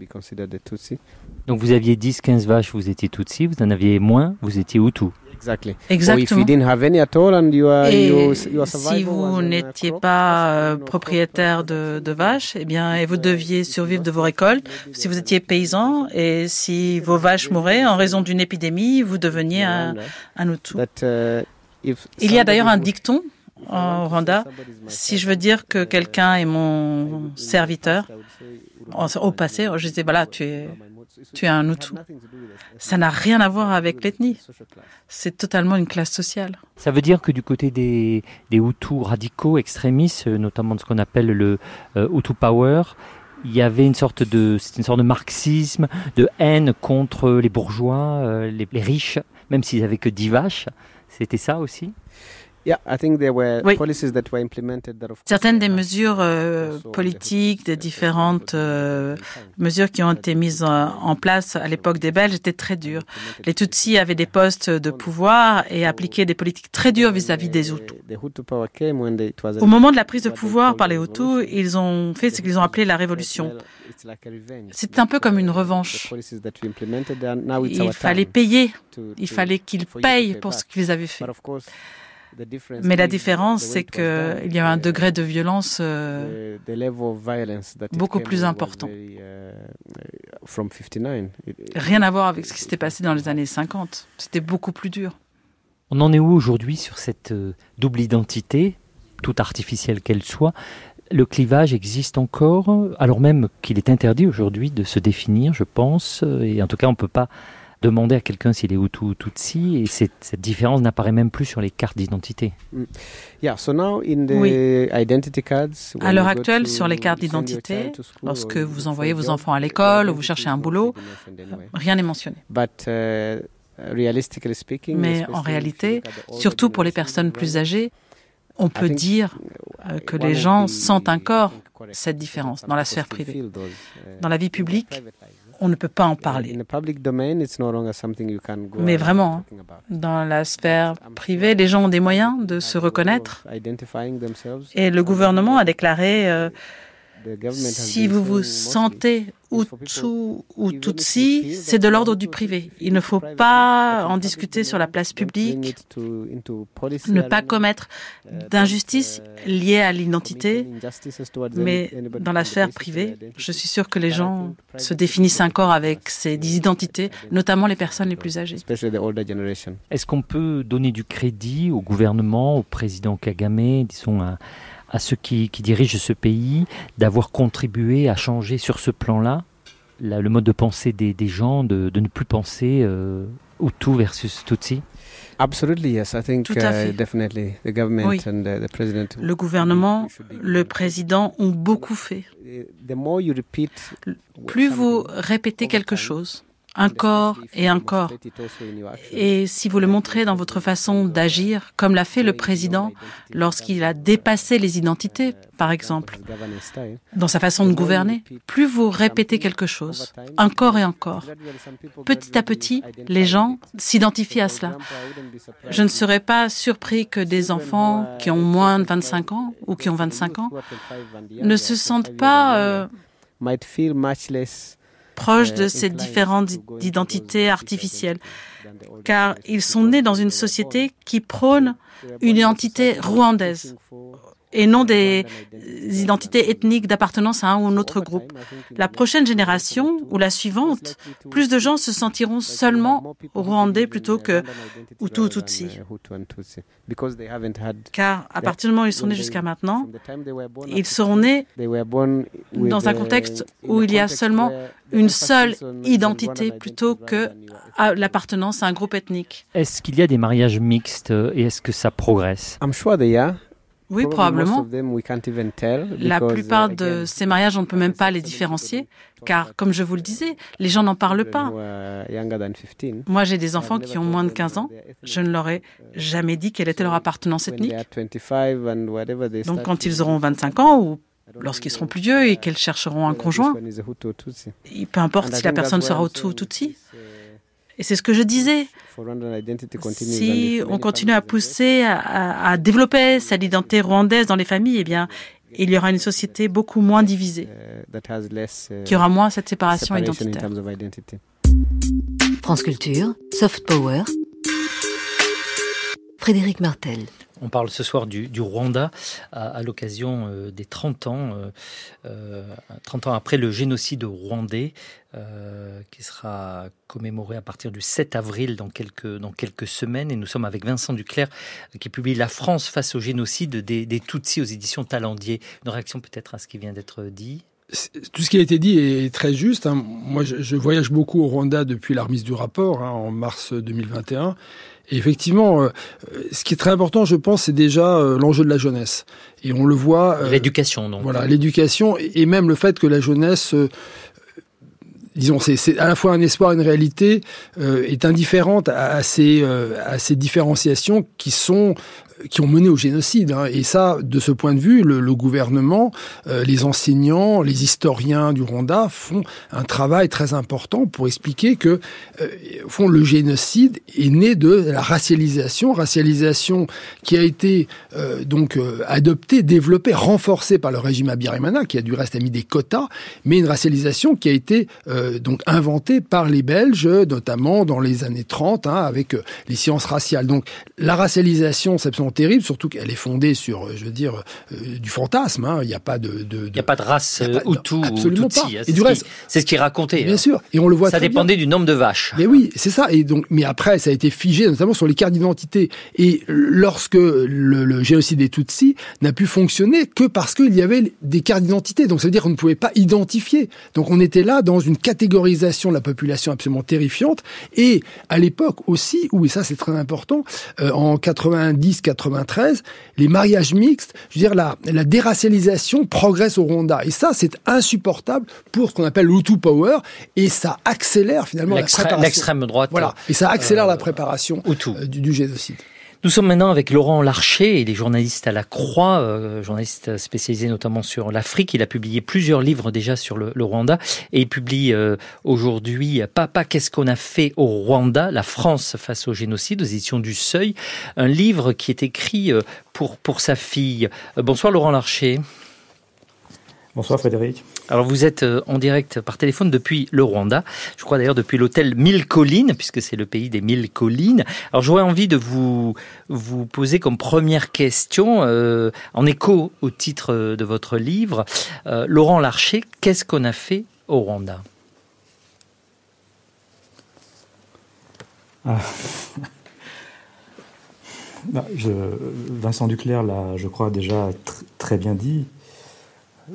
Donc vous aviez 10-15 vaches, vous étiez Tutsi, vous en aviez moins, vous étiez Hutu. Exactement. Et si vous n'étiez pas euh, propriétaire de, de, vaches, eh bien, et vous deviez survivre de vos récoltes, si vous étiez paysan et si vos vaches mouraient en raison d'une épidémie, vous deveniez un, un Hutu. Uh, Il y a d'ailleurs un dicton en Rwanda. Si je veux dire que quelqu'un est mon serviteur, au passé, je disais, voilà, tu es tu es un Hutu. Ça n'a rien à voir avec l'ethnie. C'est totalement une classe sociale. Ça veut dire que du côté des, des Hutus radicaux, extrémistes, notamment de ce qu'on appelle le euh, Hutu Power, il y avait une sorte de, une sorte de marxisme, de haine contre les bourgeois, euh, les, les riches, même s'ils n'avaient que 10 vaches. C'était ça aussi? Certaines des mesures euh, politiques, des différentes euh, mesures qui ont été mises en, place à l'époque des Belges étaient très dures. Les Tutsis avaient des postes de pouvoir et appliquaient des politiques très dures vis-à-vis des Hutus. Au moment de la prise de pouvoir par les Hutus, ils ont fait ce qu'ils ont appelé la révolution. C'est un peu comme une revanche. Il fallait payer. Il fallait qu'ils payent pour ce qu'ils avaient fait. Mais la différence, c'est qu'il y a un degré de violence euh, beaucoup plus important. Rien à voir avec ce qui s'était passé dans les années 50. C'était beaucoup plus dur. On en est où aujourd'hui sur cette euh, double identité, toute artificielle qu'elle soit? Le clivage existe encore, alors même qu'il est interdit aujourd'hui de se définir, je pense, et en tout cas on ne peut pas demander à quelqu'un s'il est Hutu ou Tutsi, et cette, cette différence n'apparaît même plus sur les cartes d'identité. Mm. À l'heure actuelle, sur les cartes d'identité, lorsque vous envoyez vos enfants à l'école ou vous cherchez un boulot, rien n'est mentionné. Uh, Mais en réalité, surtout pour les personnes plus âgées, on peut dire euh, que les gens sentent encore cette différence dans la sphère privée. Dans la vie publique, on ne peut pas en parler. Mais vraiment, dans la sphère privée, les gens ont des moyens de se reconnaître. Et le gouvernement a déclaré euh, si vous vous sentez Hutu ou Tutsi, c'est de l'ordre du privé. Il ne faut pas en discuter sur la place publique, ne pas commettre d'injustice liée à l'identité, mais dans la sphère privée, je suis sûr que les gens se définissent encore avec ces identités, notamment les personnes les plus âgées. Est-ce qu'on peut donner du crédit au gouvernement, au président Kagame, disons, à à ceux qui, dirigent ce pays d'avoir contribué à changer sur ce plan-là le mode de pensée des, gens, de, ne plus penser euh, Hutu versus Tutsi Absolument, yes. I think Tout à uh, definitely the government oui. and the, the president. Le gouvernement, le président ont beaucoup fait. Plus vous répétez quelque chose, encore et encore. Et si vous le montrez dans votre façon d'agir, comme l'a fait le président lorsqu'il a dépassé les identités, par exemple, dans sa façon de gouverner, plus vous répétez quelque chose, encore et encore, petit à petit, les gens s'identifient à cela. Je ne serais pas surpris que des enfants qui ont moins de 25 ans ou qui ont 25 ans ne se sentent pas... Euh, proches de ces différentes identités artificielles, car ils sont nés dans une société qui prône une identité rwandaise et non des identités ethniques d'appartenance à un ou un autre groupe. La prochaine génération ou la suivante, plus de gens se sentiront seulement rwandais plutôt que Hutu ou Tutsi. Car à partir du moment où ils sont nés jusqu'à maintenant, ils seront nés dans un contexte où il y a seulement une seule identité plutôt que l'appartenance à un groupe ethnique. Est-ce qu'il y a des mariages mixtes et est-ce que ça progresse? Oui, probablement. La plupart de ces mariages, on ne peut même pas les différencier, car, comme je vous le disais, les gens n'en parlent pas. Moi, j'ai des enfants qui ont moins de 15 ans. Je ne leur ai jamais dit quelle était leur appartenance ethnique. Donc, quand ils auront 25 ans ou lorsqu'ils seront plus vieux et qu'ils chercheront un conjoint, peu importe si la personne sera au tout ou Tutsi. Et c'est ce que je disais. Si on continue à pousser, à, développer cette identité rwandaise dans les familles, eh bien, il y aura une société beaucoup moins divisée, qui aura moins cette séparation identitaire. France Culture, Soft Power, Frédéric Martel. On parle ce soir du, Rwanda à, l'occasion euh, des 30 ans, 30 euh, euh, ans après le génocide rwandais, qui sera commémoré à partir du 7 avril dans quelques, dans quelques semaines. Et nous sommes avec Vincent Duclerc qui publie La France face au génocide des, des Tutsis aux éditions Talendier. Une réaction peut-être à ce qui vient d'être dit? Tout ce qui a été dit est très juste. Hein. Moi, je, voyage beaucoup au Rwanda depuis la remise du rapport hein, en mars 2021. Et effectivement, euh, ce qui est très important, je pense, c'est déjà euh, l'enjeu de la jeunesse. Et on le voit. Euh, l'éducation, donc. Voilà, l'éducation et même le fait que la jeunesse disons, c'est à la fois un espoir et une réalité, est indifférente à, ces, à ces différenciations qui sont qui ont mené au génocide. Hein. Et ça, de ce point de vue, le, gouvernement, euh, les enseignants, les historiens du Rwanda font un travail très important pour expliquer que, euh, fond, le génocide est né de la racialisation, racialisation qui a été euh, donc euh, adoptée, développée, renforcée par le régime Abiyarimana, qui a du reste mis des quotas, mais une racialisation qui a été donc inventée par les Belges, notamment dans les années 30, hein, avec les sciences raciales. Donc la racialisation, c'est absolument terrible, surtout qu'elle est fondée sur, euh, je veux dire, euh, du fantasme. Hein. Il n'y a pas de, il n'y a pas de race euh, Hutu ou Tutsi. Hein. Et du reste, c'est ce qui est raconté. Bien sûr, et on le voit. Ça dépendait du nombre de vaches. Mais oui, c'est ça. Et donc, mais après, ça a été figé, notamment sur les cartes d'identité. Et lorsque le, génocide des Tutsis n'a pu fonctionner que parce qu'il y avait des cartes d'identité. Donc, ça veut dire qu'on ne pouvait pas identifier. Donc, on était là dans une catégorisation de la population absolument terrifiante. Et à l'époque aussi, où et ça c'est très important, en 90, 93, les mariages mixtes, je veux dire, la, la déracialisation progresse au Rwanda. Et ça, c'est insupportable pour ce qu'on appelle l'Hutu Power, et ça accélère finalement la préparation. L'extrême droite. Voilà, et ça accélère la euh, préparation euh, du, du génocide. Nous sommes maintenant avec Laurent Larcher, il est journaliste à la Croix, euh, journaliste spécialisé notamment sur l'Afrique. Il a publié plusieurs livres déjà sur le, Rwanda et il publie euh, aujourd'hui Papa, qu'est-ce qu'on a fait au Rwanda? La France face au génocide aux éditions du Seuil, un livre qui est écrit euh, pour, pour sa fille. bonsoir Laurent Larcher. Bonsoir Frédéric. Alors vous êtes euh, en direct par téléphone depuis le Rwanda, je crois d'ailleurs depuis l'hôtel Mille Collines, puisque c'est le pays des Mille Collines. Alors j'aurais envie de vous, vous poser comme première question, euh, en écho au titre de votre livre, euh, Laurent Larcher, qu'est-ce qu'on a fait au Rwanda? Ah. Vincent Duclerc l'a, je crois, déjà très bien dit.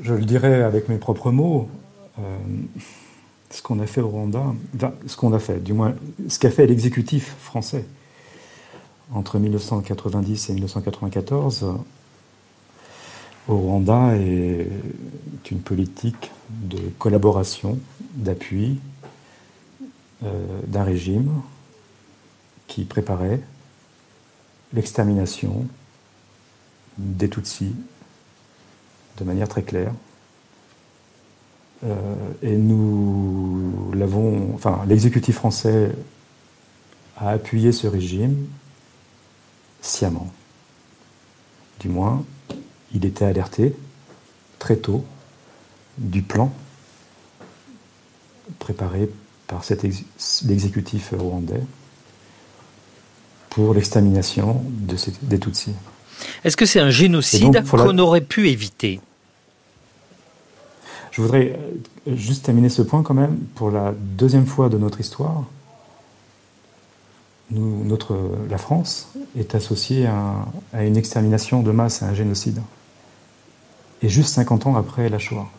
Je le dirais avec mes propres mots. Euh, ce qu'on a fait au Rwanda, ce qu'on a fait, du moins, ce qu'a fait l'exécutif français entre 1990 et 1994 au Rwanda est une politique de collaboration, d'appui euh, d'un régime qui préparait l'extermination des Tutsis de manière très claire. Euh, et nous l'avons, enfin, l'exécutif français a appuyé ce régime sciemment. Du moins, il était alerté très tôt du plan préparé par cet l'exécutif rwandais pour l'extermination de des Tutsis. Est-ce que c'est un génocide qu'on aurait pu éviter? Je voudrais euh, juste terminer ce point quand même. Pour la deuxième fois de notre histoire, la France est associée à, une extermination de masse, à un génocide. Et juste 50 ans après la Shoah.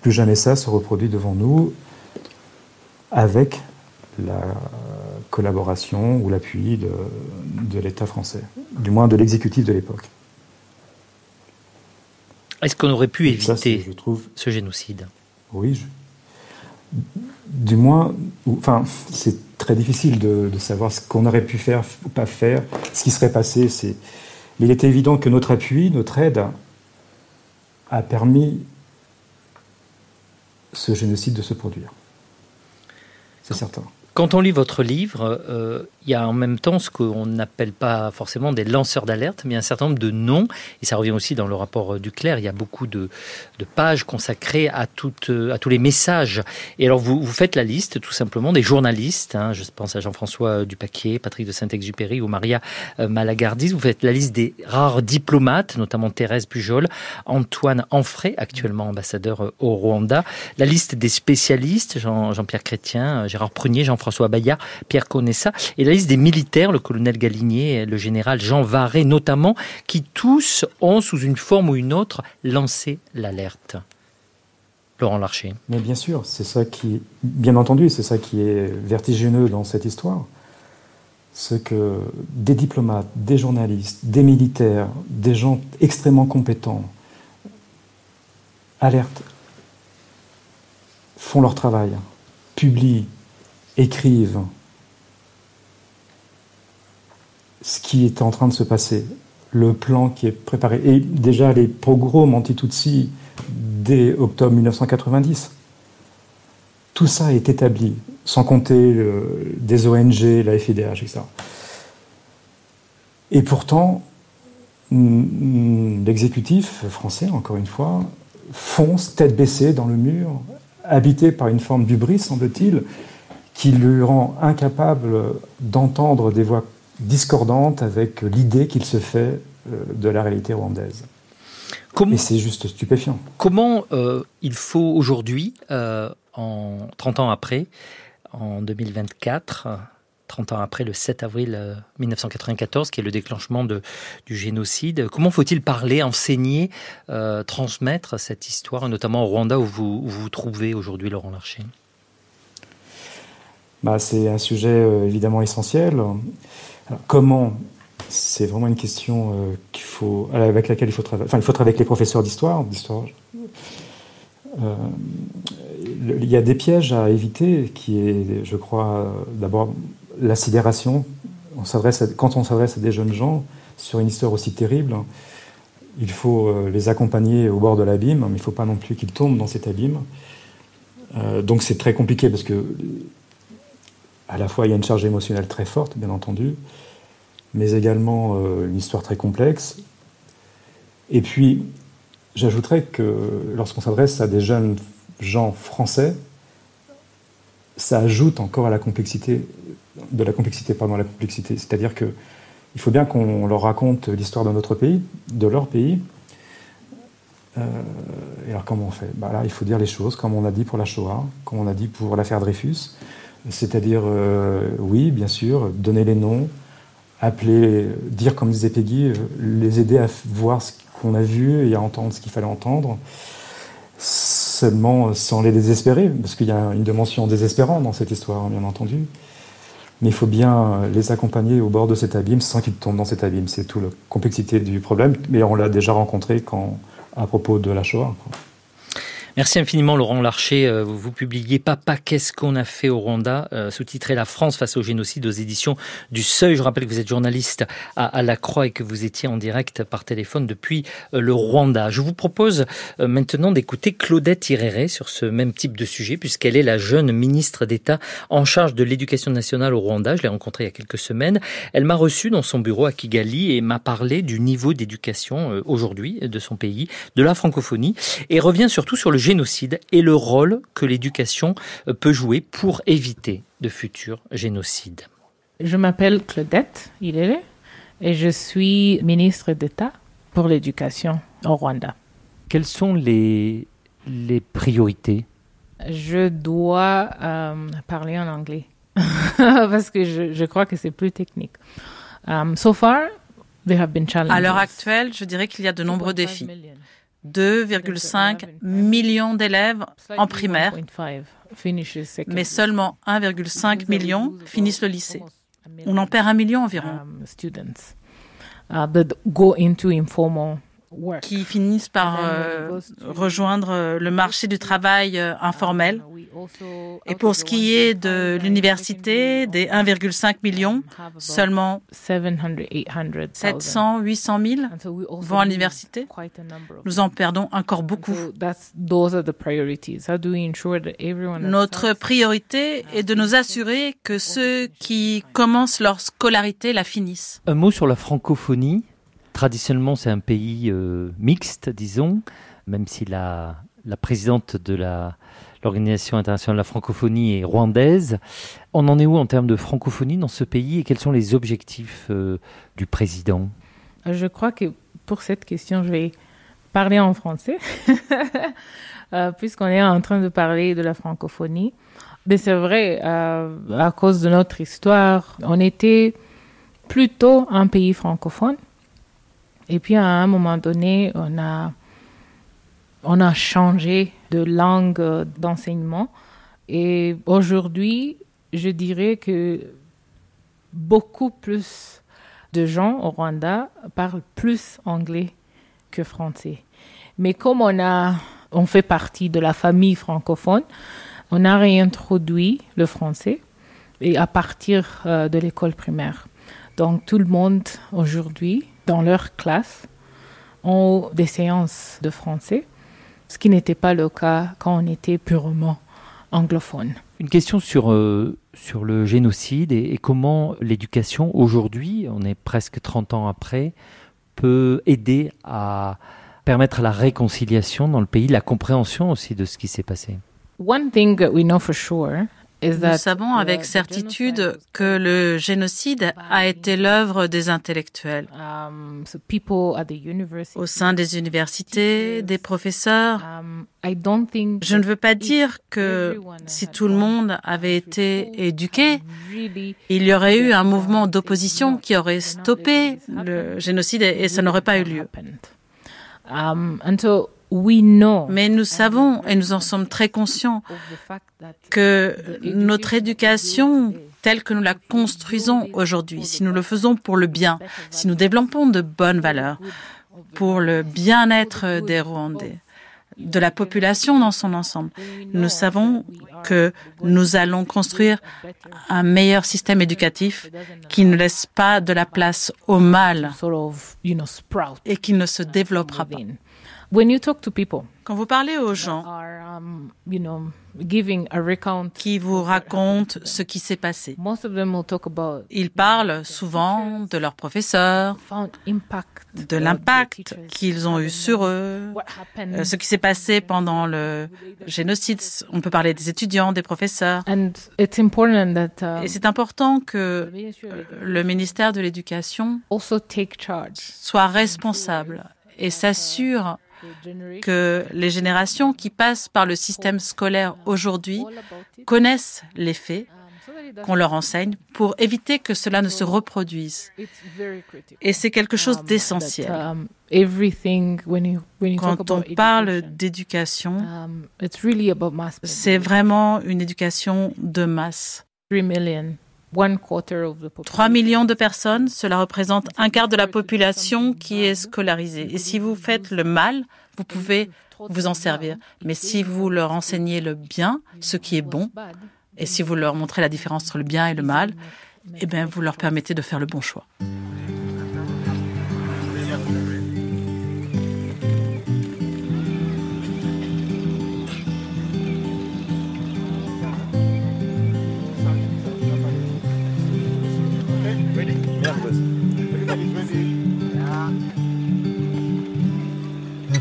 Plus jamais ça se reproduit devant nous avec la collaboration ou l'appui de l'État français, du moins de l'exécutif de l'époque. Est-ce qu'on aurait pu éviter ce génocide? Oui. Du moins, enfin, c'est très difficile de, savoir ce qu'on aurait pu faire ou pas faire, ce qui serait passé. C'est, il était évident que notre appui, notre aide, a permis ce génocide de se produire. C'est certain. Quand on lit votre livre, euh, il y a en même temps ce qu'on n'appelle pas forcément des lanceurs d'alerte, mais un certain nombre de noms, et ça revient aussi dans le rapport euh, du Clair, il y a beaucoup de, pages consacrées à, toutes, euh, à tous les messages. Et alors vous, vous faites la liste tout simplement des journalistes, hein, je pense à Jean-François Dupaquier, Patrick de Saint-Exupéry ou Maria Malagardis, vous faites la liste des rares diplomates, notamment Thérèse Pujol, Antoine Anfray, actuellement ambassadeur au Rwanda, la liste des spécialistes, Jean, Jean-Pierre Chrétien, Gérard Prunier, Jean-François François Bayard, Pierre Conessa, et la liste des militaires, le colonel Galinier, le général Jean Varé notamment, qui tous ont, sous une forme ou une autre, lancé l'alerte. Laurent Larcher. Mais bien sûr, c'est ça qui, bien entendu, c'est ça qui est vertigineux dans cette histoire. Ce que des diplomates, des journalistes, des militaires, des gens extrêmement compétents alertent, font leur travail, publient, écrivent ce qui est en train de se passer, le plan qui est préparé, et déjà les pogroms anti-Tutsi dès octobre 1990. Tout ça est établi, sans compter des ONG, la FIDH, etc. Et pourtant, l'exécutif français, encore une fois, fonce tête baissée dans le mur, habité par une forme d'ubris, semble-t-il, qui lui rend incapable d'entendre des voix discordantes avec l'idée qu'il se fait euh, de la réalité rwandaise. Et c'est juste stupéfiant. Comment euh, il faut aujourd'hui, euh, en 30 ans après, en 2024, 30 ans après le 7 avril 1994, qui est le déclenchement de, du génocide, comment faut-il parler, enseigner, transmettre cette histoire, notamment au Rwanda où vous où vous, vous trouvez aujourd'hui, Laurent Larcher? Bah, C'est un sujet euh, évidemment essentiel. comment C'est vraiment une question euh, qu'il faut, avec laquelle il faut travailler. Enfin, il faut travailler avec les professeurs d'histoire. Euh, il y a des pièges à éviter, qui est, je crois, d'abord la sidération. on s'adresse quand on s'adresse à des jeunes gens sur une histoire aussi terrible, il faut les accompagner au bord de l'abîme, mais il ne faut pas non plus qu'ils tombent dans cet abîme. Donc c'est très compliqué parce que à la fois il y a une charge émotionnelle très forte, bien entendu, mais également euh, une histoire très complexe. Et puis j'ajouterais que lorsqu'on s'adresse à des jeunes gens français, ça ajoute encore à la complexité de la complexité, pardon, la complexité. C'est-à-dire que il faut bien qu'on leur raconte l'histoire de notre pays, de leur pays. Euh, et alors comment on fait? Bah Là, il faut dire les choses, comme on a dit pour la Shoah, comme on a dit pour l'affaire Dreyfus. C'est-à-dire, euh, oui, bien sûr, donner les noms, appeler, dire comme disait Peggy, euh, les aider à voir ce qu'on a vu et à entendre ce qu'il fallait entendre, seulement sans les désespérer, parce qu'il y a une dimension désespérante dans cette histoire, bien entendu mais il faut bien les accompagner au bord de cet abîme sans qu'ils tombent dans cet abîme. C'est toute la complexité du problème, mais on l'a déjà rencontré quand, à propos de la Shoah. Merci infiniment Laurent Larcher. Euh, vous publiez Papa, qu'est-ce qu'on a fait au Rwanda? Euh, Sous-titré La France face au génocide aux éditions du Seuil. Je rappelle que vous êtes journaliste à, La Croix et que vous étiez en direct par téléphone depuis euh, le Rwanda. Je vous propose maintenant d'écouter Claudette Iréré sur ce même type de sujet puisqu'elle est la jeune ministre d'État en charge de l'éducation nationale au Rwanda. Je l'ai rencontrée il y a quelques semaines. Elle m'a reçu dans son bureau à Kigali et m'a parlé du niveau d'éducation aujourd'hui de son pays, de la francophonie et revient surtout sur le génocide et le rôle que l'éducation euh, peut jouer pour éviter de futurs génocides. Je m'appelle Claudette Hilere et je suis ministre d'État pour l'éducation au Rwanda. Quelles sont les, les priorités? Je dois euh, parler en anglais parce que je, je, crois que c'est plus technique. Um, so far, there have been challenges. À l'heure actuelle, je dirais qu'il y a de nombreux défis. 2,5 millions d'élèves en primaire, mais seulement 1,5 million finissent le lycée. On en perd un million environ. Qui finissent par euh, rejoindre euh, le marché du travail euh, informel. Et pour ce qui est de l'université, des 1,5 million, seulement 700, 800 000 vont à l'université. Nous en perdons encore beaucoup. Notre priorité est de nous assurer que ceux qui commencent leur scolarité la finissent. Un mot sur la francophonie. Traditionnellement, c'est un pays euh, mixte, disons, même si la, présidente de l'Organisation internationale de la francophonie est rwandaise. On en est où en termes de francophonie dans ce pays et quels sont les objectifs euh, du président? Je crois que pour cette question, je vais parler en français, euh, puisqu'on est en train de parler de la francophonie. Mais c'est vrai, à cause de notre histoire, on était plutôt un pays francophone. Et puis à un moment donné, on a, on a changé de langue d'enseignement. Et aujourd'hui, je dirais que beaucoup plus de gens au Rwanda parlent plus anglais que français. Mais comme on, a, on fait partie de la famille francophone, on a réintroduit le français et à partir euh, de l'école primaire. Donc tout le monde aujourd'hui dans leur classe ont des séances de français, ce qui n'était pas le cas quand on était purement anglophone. Une question sur, euh, sur le génocide et, et comment l'éducation aujourd'hui, on est presque 30 ans après, peut aider à permettre la réconciliation dans le pays, la compréhension aussi de ce qui s'est passé. One thing that we know for sure nous savons avec certitude que le génocide a été l'œuvre des intellectuels. Um, Au sein des universités, des professeurs, um, je ne veux pas dire que si tout le monde avait été éduqué, il y aurait eu un mouvement d'opposition qui aurait stoppé le génocide et ça n'aurait pas eu lieu. Mais nous savons et nous en sommes très conscients que notre éducation telle que nous la construisons aujourd'hui, si nous le faisons pour le bien, si nous développons de bonnes valeurs, pour le bien-être des Rwandais, de la population dans son ensemble. Nous savons que nous allons construire un meilleur système éducatif qui ne laisse pas de la place au mal et qui ne se développera pas. Quand vous parlez aux gens um, qui vous racontent ce qui s'est passé, ils parlent souvent de leurs professeurs, de l'impact qu'ils ont eu sur eux, euh, ce qui s'est passé pendant le génocide. On peut parler des étudiants, des professeurs. Um, Et c'est important que le ministère de l'Éducation soit responsable et s'assure que les générations qui passent par le système scolaire aujourd'hui connaissent les faits qu'on leur enseigne pour éviter que cela ne se reproduise. Et c'est quelque chose d'essentiel. Quand on parle d'éducation, c'est vraiment une éducation de masse. 3 millions de personnes, cela représente un quart de la population qui est scolarisée. Et si vous faites le mal, vous pouvez vous en servir. Mais si vous leur enseignez le bien, ce qui est bon, et si vous leur montrez la différence entre le bien et le mal, eh bien, vous leur permettez de faire le bon choix.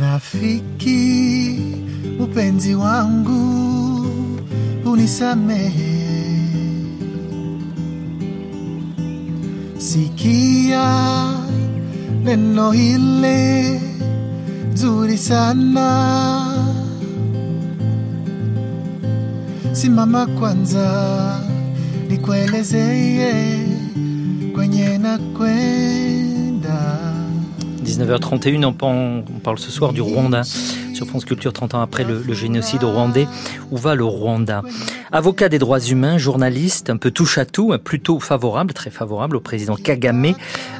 Rafiki, upenzi wangu, unisamehe. Sikia neno hile zuri sana, simama kwanza nikuelezeye kwenye na kwenda 19h31, on, parle ce soir du Rwanda sur France Culture 30 ans après le, génocide rwandais. Où va le Rwanda? Avocat des droits humains, journaliste, un peu touche à tout, plutôt favorable, très favorable au président Kagame.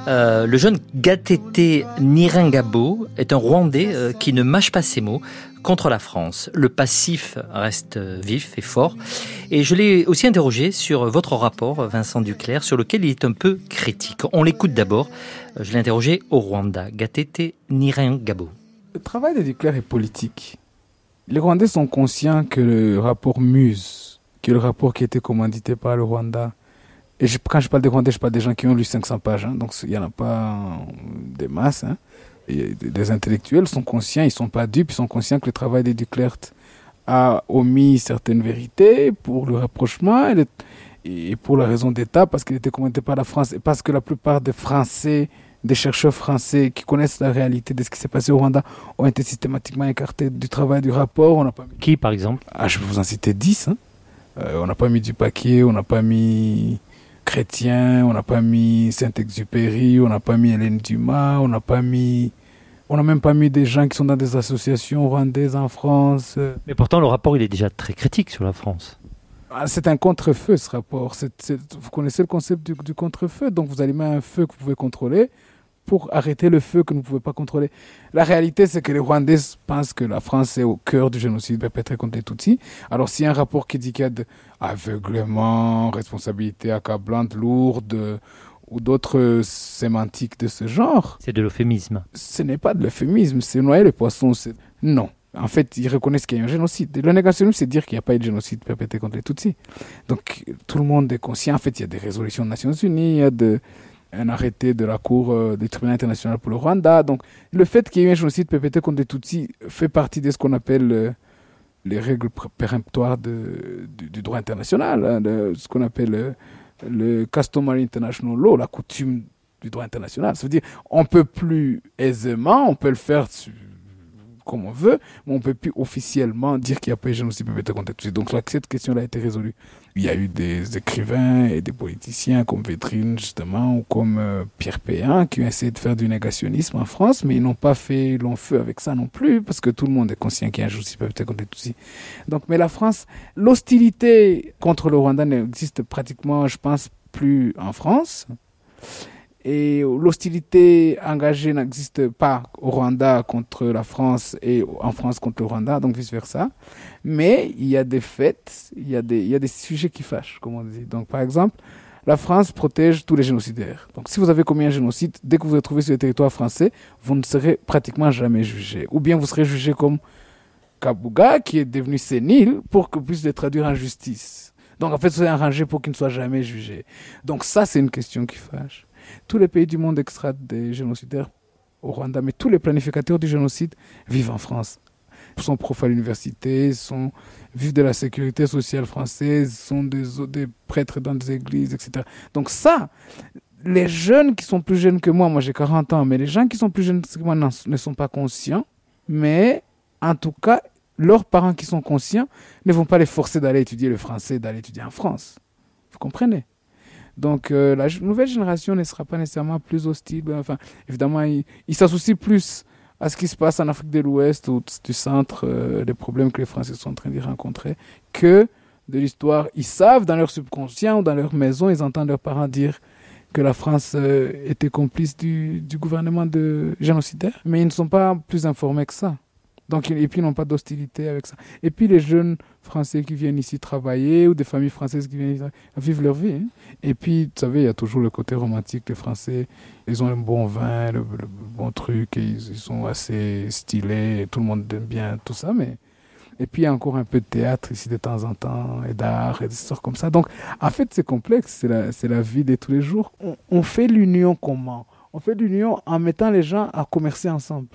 Euh, le jeune Gatete Nirengabo est un Rwandais euh, qui ne mâche pas ses mots contre la France. Le passif reste vif et fort. Et je l'ai aussi interrogé sur votre rapport, Vincent Duclerc, sur lequel il est un peu critique. On l'écoute d'abord. Je l'ai interrogé au Rwanda. Gatete Nirengabo. Le travail de Duclerc est politique. Les Rwandais sont conscients que le rapport Muse, qui est le rapport qui a été commandité par le Rwanda, et quand je parle des Rwandais, je parle des gens qui ont lu 500 pages, hein, donc il n'y en a pas des masses. Hein les intellectuels sont conscients, ils ne sont pas dupes, ils sont conscients que le travail de Duclerc a omis certaines vérités pour le rapprochement et, pour la raison d'État, parce qu'il était commenté par la France et parce que la plupart des Français, des chercheurs français qui connaissent la réalité de ce qui s'est passé au Rwanda ont été systématiquement écartés du travail du rapport. On n'a pas Qui, par exemple? Ah, Je vais vous en citer 10. Hein. Euh, on n'a pas mis du paquet, on n'a pas mis Chrétien, on n'a pas mis Saint-Exupéry, on n'a pas mis Hélène Dumas, on n'a pas mis on n'a même pas mis des gens qui sont dans des associations rwandaises en France. Mais pourtant, le rapport, il est déjà très critique sur la France. Ah, c'est un contre-feu, ce rapport. vous connaissez le concept du, du contre-feu? Donc, vous allez mettre un feu que vous pouvez contrôler pour arrêter le feu que vous ne pouvez pas contrôler. La réalité, c'est que les Rwandais pensent que la France est au cœur du génocide perpétré contre les Tutsis. Alors, s'il y a un rapport qui dit qu'il y a de aveuglement, responsabilité accablante, lourde, ou d'autres sémantiques de ce genre. C'est de l'euphémisme. Ce n'est pas de l'euphémisme, c'est noyer les poissons. Non. En fait, ils reconnaissent qu'il y a un génocide. Le négationnisme, c'est dire qu'il n'y a pas eu de génocide perpétré contre les Tutsis. Donc, tout le monde est conscient. En fait, il y a des résolutions des Nations Unies, il y a de, un arrêté de la Cour euh, du tribunal international pour le Rwanda. Donc, le fait qu'il y ait eu un génocide perpétré contre les Tutsis fait partie de ce qu'on appelle euh, les règles péremptoires de, du, droit international, hein, de ce qu'on appelle euh, le Customary International Law, la coutume du droit international. Ça veut dire on peut plus aisément, on peut le faire comme on veut, mais on peut plus officiellement dire qu'il n'y a pas eu génocide perpétré contre tous. Donc cette question-là a été résolue. Il y a eu des écrivains et des politiciens comme Vétrine, justement, ou comme euh, Pierre Péan, qui ont essayé de faire du négationnisme en France, mais ils n'ont pas fait long feu avec ça non plus, parce que tout le monde est conscient qu'il y a un génocide perpétré contre tous. Donc, mais la France, l'hostilité contre le Rwanda n'existe pratiquement, je pense, plus en France. Et l'hostilité engagée n'existe pas au Rwanda contre la France et en France contre le Rwanda, donc vice-versa. Mais il y a des faits, il y a des, il y a des sujets qui fâchent, comme on dit. Donc par exemple, la France protège tous les génocidaires. Donc si vous avez commis un génocide, dès que vous vous retrouvez sur le territoire français, vous ne serez pratiquement jamais jugé. Ou bien vous serez jugé comme Kabuga, qui est devenu sénile, pour que puisse les traduire en justice. Donc en fait, c'est arrangé pour qu'il ne soit jamais jugé. Donc ça, c'est une question qui fâche. Tous les pays du monde extratent des génocidaires au Rwanda, mais tous les planificateurs du génocide vivent en France. Sont profs à l'université, sont vivent de la sécurité sociale française, sont des, des prêtres dans des églises, etc. Donc ça, les jeunes qui sont plus jeunes que moi, moi j'ai 40 ans, mais les gens qui sont plus jeunes que moi ne sont pas conscients, mais en tout cas, leurs parents qui sont conscients ne vont pas les forcer d'aller étudier le français, d'aller étudier en France. Vous comprenez? Donc euh, la nouvelle génération ne sera pas nécessairement plus hostile. Enfin, évidemment, ils il s'associent plus à ce qui se passe en Afrique de l'Ouest ou du centre, euh, des problèmes que les Français sont en train d'y rencontrer, que de l'histoire. Ils savent dans leur subconscient ou dans leur maison, ils entendent leurs parents dire que la France euh, était complice du, du gouvernement de génocidaire, mais ils ne sont pas plus informés que ça. Donc, et puis, ils n'ont pas d'hostilité avec ça. Et puis, les jeunes Français qui viennent ici travailler ou des familles françaises qui viennent vivre leur vie. Hein. Et puis, vous savez, il y a toujours le côté romantique. Les Français, ils ont le bon vin, le, bon truc, ils, sont assez stylés, tout le monde aime bien tout ça. Mais... Et puis, il y a encore un peu de théâtre ici de temps en temps, et d'art, et des histoires comme ça. Donc, en fait, c'est complexe. C'est la, la vie de tous les jours. On fait l'union comment? On fait l'union en mettant les gens à commercer ensemble.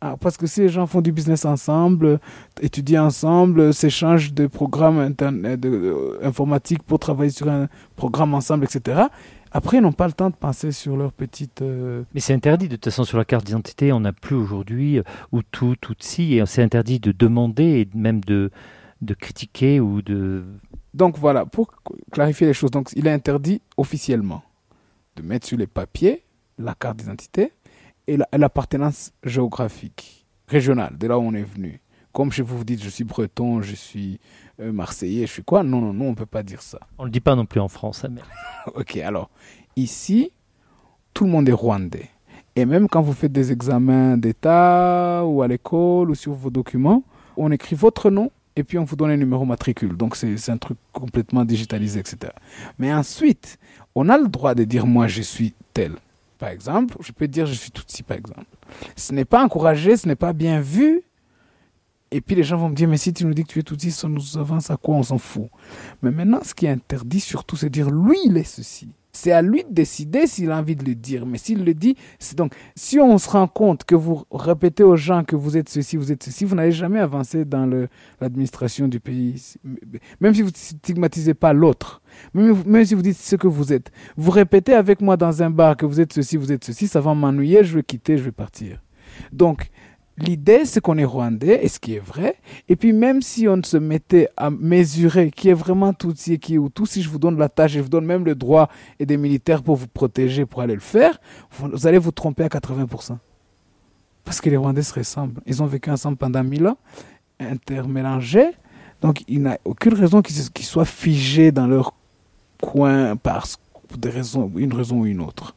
Ah, parce que si les gens font du business ensemble, étudient ensemble, s'échangent des programmes internet, de, euh, informatiques pour travailler sur un programme ensemble, etc., après, ils n'ont pas le temps de penser sur leur petite. Euh, Mais c'est interdit de toute façon sur la carte d'identité. On n'a plus aujourd'hui ou tout, tout si, et c'est interdit de demander et même de, de critiquer ou de. Donc voilà, pour clarifier les choses, donc il est interdit officiellement de mettre sur les papiers la carte d'identité, et l'appartenance géographique, régionale, de là où on est venu. Comme chez vous, vous dites, je suis breton, je suis euh, marseillais, je suis quoi? Non, non, non, on ne peut pas dire ça. On ne le dit pas non plus en France. Hein, mais... ok, alors, ici, tout le monde est rwandais. Et même quand vous faites des examens d'État ou à l'école ou sur vos documents, on écrit votre nom et puis on vous donne un numéro matricule. Donc c'est un truc complètement digitalisé, etc. Mais ensuite, on a le droit de dire moi je suis tel par exemple, je peux dire je suis Tutsi, par exemple. Ce n'est pas encouragé, ce n'est pas bien vu. Et puis les gens vont me dire, mais si tu nous dis que tu es Tutsi, ça nous avance à quoi? On s'en fout. Mais maintenant, ce qui est interdit surtout, c'est de dire lui, il est ceci. C'est à lui de décider s'il a envie de le dire. Mais s'il le dit, c'est donc, si on se rend compte que vous répétez aux gens que vous êtes ceci, vous êtes ceci, vous n'allez jamais avancer dans l'administration du pays. Même si vous ne stigmatisez pas l'autre, même, même, si vous dites ce que vous êtes, vous répétez avec moi dans un bar que vous êtes ceci, vous êtes ceci, ça va m'ennuyer, je vais quitter, je vais partir. Donc, L'idée, c'est qu'on est rwandais, et ce qui est vrai. Et puis, même si on se mettait à mesurer qui est vraiment tout qui est ou tout, si je vous donne la tâche et je vous donne même le droit et des militaires pour vous protéger, pour aller le faire, vous, allez vous tromper à 80%. Parce que les Rwandais se ressemblent. Ils ont vécu ensemble pendant mille ans, intermélangés. Donc, il n'y a aucune raison qu'ils soient figés dans leur coin pour des raisons, une raison ou une autre.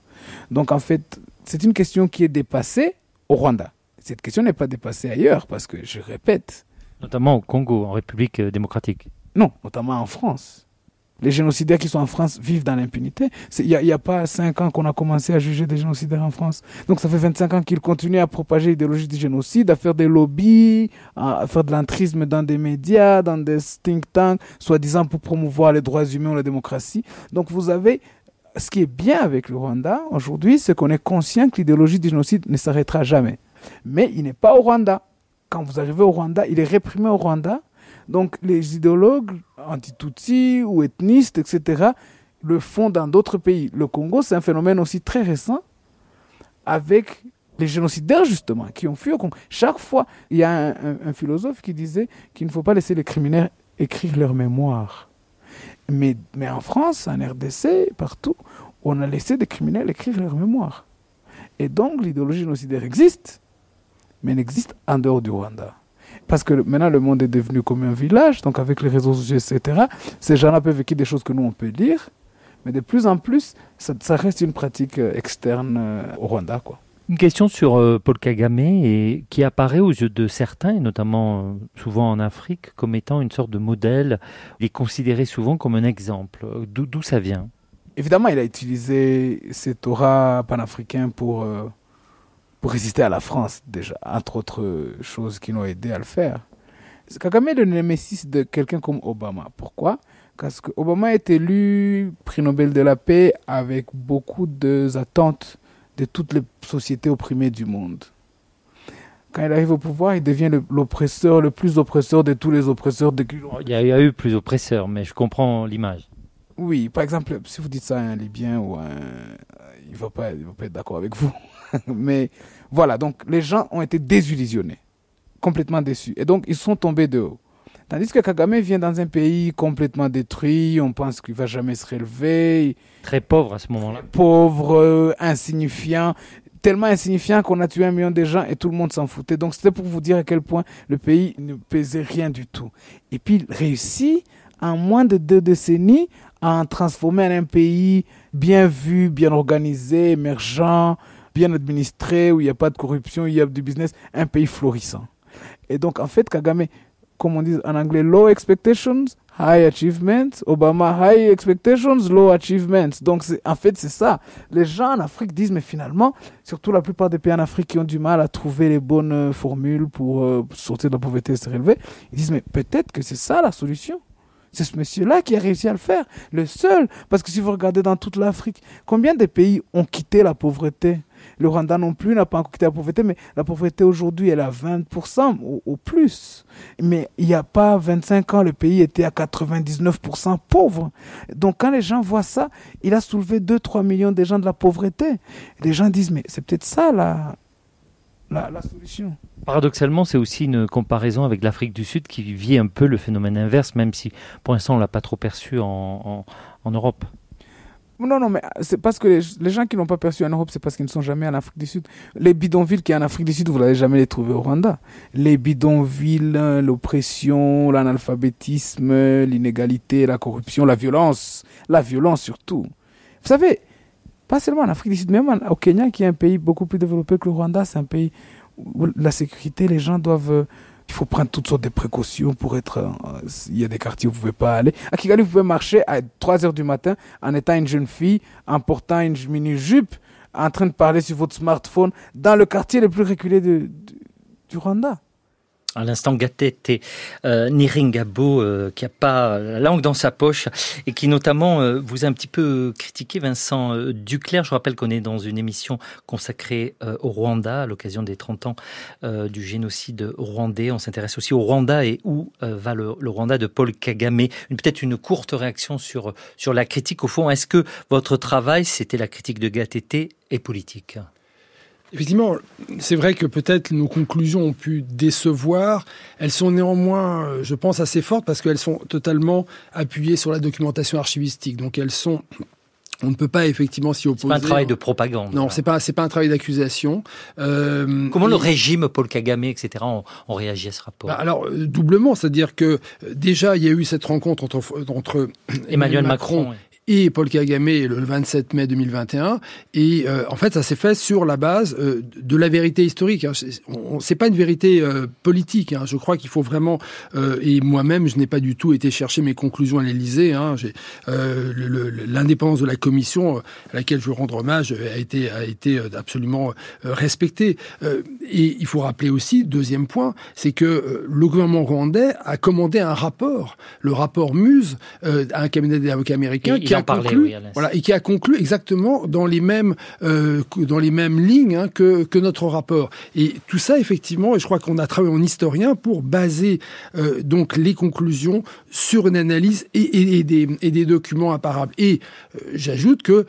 Donc, en fait, c'est une question qui est dépassée au Rwanda cette question n'est pas dépassée ailleurs, parce que, je répète. Notamment au Congo, en République euh, démocratique. Non, notamment en France. Les génocidaires qui sont en France vivent dans l'impunité. Il n'y a, pas cinq ans qu'on a commencé à juger des génocidaires en France. Donc ça fait 25 ans qu'ils continuent à propager l'idéologie du génocide, à faire des lobbies, à faire de l'entrisme dans des médias, dans des think tanks, soi-disant pour promouvoir les droits humains ou la démocratie. Donc vous avez ce qui est bien avec le Rwanda aujourd'hui, c'est qu'on est conscient que l'idéologie du génocide ne s'arrêtera jamais. Mais il n'est pas au Rwanda. Quand vous arrivez au Rwanda, il est réprimé au Rwanda. Donc les idéologues anti-Tutsi ou ethnistes, etc., le font dans d'autres pays. Le Congo, c'est un phénomène aussi très récent avec les génocidaires, justement, qui ont fui au Congo. Chaque fois, il y a un, philosophe qui disait qu'il ne faut pas laisser les criminels écrire leur mémoire. Mais, mais en France, en RDC, partout, on a laissé des criminels écrire leur mémoire. Et donc, l'idéologie génocidaire existe, mais n'existe en dehors du Rwanda. Parce que maintenant, le monde est devenu comme un village, donc avec les réseaux sociaux, etc., ces gens-là peuvent écrire des choses que nous, on peut lire, Mais de plus en plus, ça, ça reste une pratique euh, externe euh, au Rwanda. Quoi. Une question sur euh, Paul Kagame et qui apparaît aux yeux de certains, et notamment euh, souvent en Afrique, comme étant une sorte de modèle. Il est considéré souvent comme un exemple. D'où d'où ça vient? Évidemment, il a utilisé cet aura panafricain pour, euh, pour résister à la France, déjà, entre autres choses qui l'ont aidé à le faire. Kagame est le némésis de quelqu'un comme Obama. Pourquoi? Parce que Obama est élu prix Nobel de la paix avec beaucoup d'attentes de toutes les sociétés opprimées du monde. Quand il arrive au pouvoir, il devient l'oppresseur, le, plus oppresseur de tous les oppressesseurs de il y, a, il y a eu plus oppresseurs, mais je comprends l'image. Oui, par exemple, si vous dites ça à un Libyen ou à un... Il ne va pas être d'accord avec vous. Mais voilà, donc les gens ont été désillusionnés, complètement déçus. Et donc, ils sont tombés de haut. Tandis que Kagame vient dans un pays complètement détruit, on pense qu'il va jamais se relever. Très pauvre à ce moment-là. Pauvre, euh, insignifiant, tellement insignifiant qu'on a tué un million de gens et tout le monde s'en foutait. Donc c'était pour vous dire à quel point le pays ne pesait rien du tout. Et puis il réussit en moins de deux décennies à en transformer en un pays bien vu, bien organisé, émergent, bien administré, où il n'y a pas de corruption, il y a du business, un pays florissant. Et donc en fait Kagame, comme on dit en anglais, low expectations, high achievements. Obama, high expectations, low achievements. Donc, en fait, c'est ça. Les gens en Afrique disent, mais finalement, surtout la plupart des pays en Afrique qui ont du mal à trouver les bonnes euh, formules pour euh, sortir de la pauvreté et se relever, ils disent, mais peut-être que c'est ça la solution. C'est ce monsieur-là qui a réussi à le faire, le seul. Parce que si vous regardez dans toute l'Afrique, combien de pays ont quitté la pauvreté? Le Rwanda non plus n'a pas encore quitté la pauvreté, mais la pauvreté aujourd'hui, est à 20% au, au plus. Mais il n'y a pas 25 ans, le pays était à 99% pauvre. Donc quand les gens voient ça, il a soulevé 2-3 millions de gens de la pauvreté. Les gens disent, mais c'est peut-être ça la, la, solution. Paradoxalement, c'est aussi une comparaison avec l'Afrique du Sud qui vit un peu le phénomène inverse, même si pour l'instant on l'a pas trop perçu en Europe. Non, non, mais c'est parce que les, gens qui n'ont pas perçu en Europe, c'est parce qu'ils ne sont jamais en Afrique du Sud. Les bidonvilles qui sont en Afrique du Sud, vous n'allez jamais les trouver au Rwanda. Les bidonvilles, euh, l'oppression, l'analphabétisme, l'inégalité, la corruption, la violence. La violence surtout. Vous savez, pas seulement en Afrique du Sud, même au Kenya, qui est un pays beaucoup plus développé que le Rwanda, c'est un pays où la sécurité, les gens doivent... euh, il faut prendre toutes sortes de précautions pour être... euh, Il y a des quartiers où vous ne pouvez pas aller. À Kigali, vous pouvez marcher à 3 heures du matin en étant une jeune fille, en portant une mini-jupe, en train de parler sur votre smartphone dans le quartier le plus reculé du Rwanda. À l'instant, Gatete euh, Niringabo, euh, qui a pas la langue dans sa poche et qui notamment euh, vous a un petit peu critiqué, Vincent euh, Duclerc. Je rappelle qu'on est dans une émission consacrée au Rwanda à l'occasion des 30 ans du génocide rwandais. On s'intéresse aussi au Rwanda et où va le, Rwanda de Paul Kagame. Peut-être une courte réaction sur, sur la critique. Au fond, est-ce que votre travail, c'était la critique de Gatete et politique? Effectivement, c'est vrai que peut-être nos conclusions ont pu décevoir. Elles sont néanmoins, euh, je pense, assez fortes parce qu'elles sont totalement appuyées sur la documentation archivistique. Donc elles sont on ne peut pas effectivement s'y opposer. C'est pas un travail de propagande. Non, c'est pas c'est pas un travail d'accusation. Euh, Comment le régime Paul Kagame, etc., ont, ont réagi à ce rapport bah, alors euh, doublement, c'est-à-dire que déjà il y a eu cette rencontre entre entre Emmanuel Macron, oui. Et Paul Kagame le 27 mai 2021 et euh, en fait ça s'est fait sur la base euh, de la vérité historique hein. C'est- pas une vérité euh, politique hein. je crois qu'il faut vraiment euh, et moi-même je n'ai pas du tout été chercher mes conclusions à l'Élysée hein. Euh, l'indépendance de la commission euh, à laquelle je veux rendre hommage a été a été absolument respectée Euh, et il faut rappeler aussi deuxième point c'est que le gouvernement rwandais a commandé un rapport le rapport Muse euh, à un cabinet d'avocats américain qui a conclu oui, voilà et qui a conclu exactement dans les mêmes euh, dans les mêmes lignes hein, que que notre rapport. Et tout ça effectivement et je crois qu'on a travaillé en historien pour baser euh, donc les conclusions sur une analyse et, et- et des, et des documents imparables et euh, j'ajoute que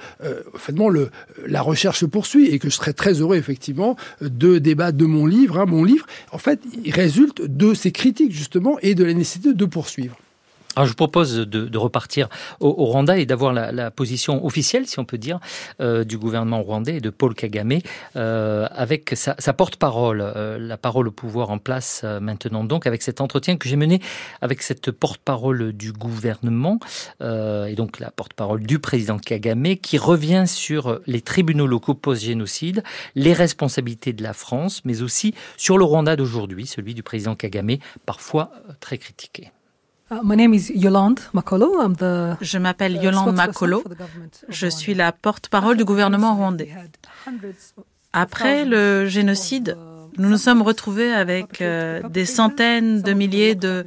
finalement le la recherche se poursuit et que je serais très heureux effectivement de débattre de mon livre hein, mon livre en fait il résulte de ces critiques justement et de la nécessité de poursuivre Alors je vous propose de, de repartir au, Rwanda et d'avoir la, position officielle, si on peut dire, euh, du gouvernement rwandais et de Paul Kagame euh, avec sa, porte-parole, euh, la parole au pouvoir en place euh, maintenant donc, avec cet entretien que j'ai mené avec cette porte-parole du gouvernement et donc la porte-parole du président Kagame qui revient sur les tribunaux locaux post-génocide, les responsabilités de la France, mais aussi sur le Rwanda d'aujourd'hui, celui du président Kagame, parfois très critiqué. My name is Yolande Makolo. I'm the, Je m'appelle Yolande Makolo. Je suis la porte-parole du gouvernement rwandais. Après le génocide, nous nous sommes retrouvés avec euh, des centaines de milliers de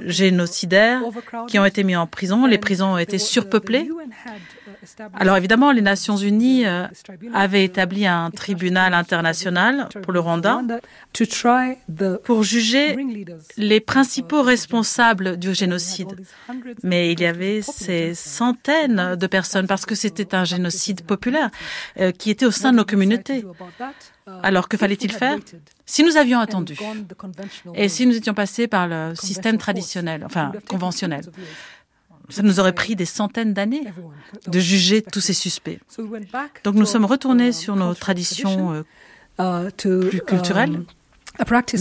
génocidaires qui ont été mis en prison. Les prisons ont été surpeuplées. Alors évidemment, les Nations Unies euh, avaient établi un tribunal international pour le Rwanda pour juger les principaux responsables du génocide. Mais il y avait ces centaines de personnes parce que c'était un génocide populaire euh, qui était au sein de nos communautés. Alors que fallait-il faire Si nous avions attendu et si nous étions passés par le système traditionnel, enfin conventionnel, ça nous aurait pris des centaines d'années de juger tous ces suspects. Donc nous sommes retournés sur nos traditions euh, plus culturelles.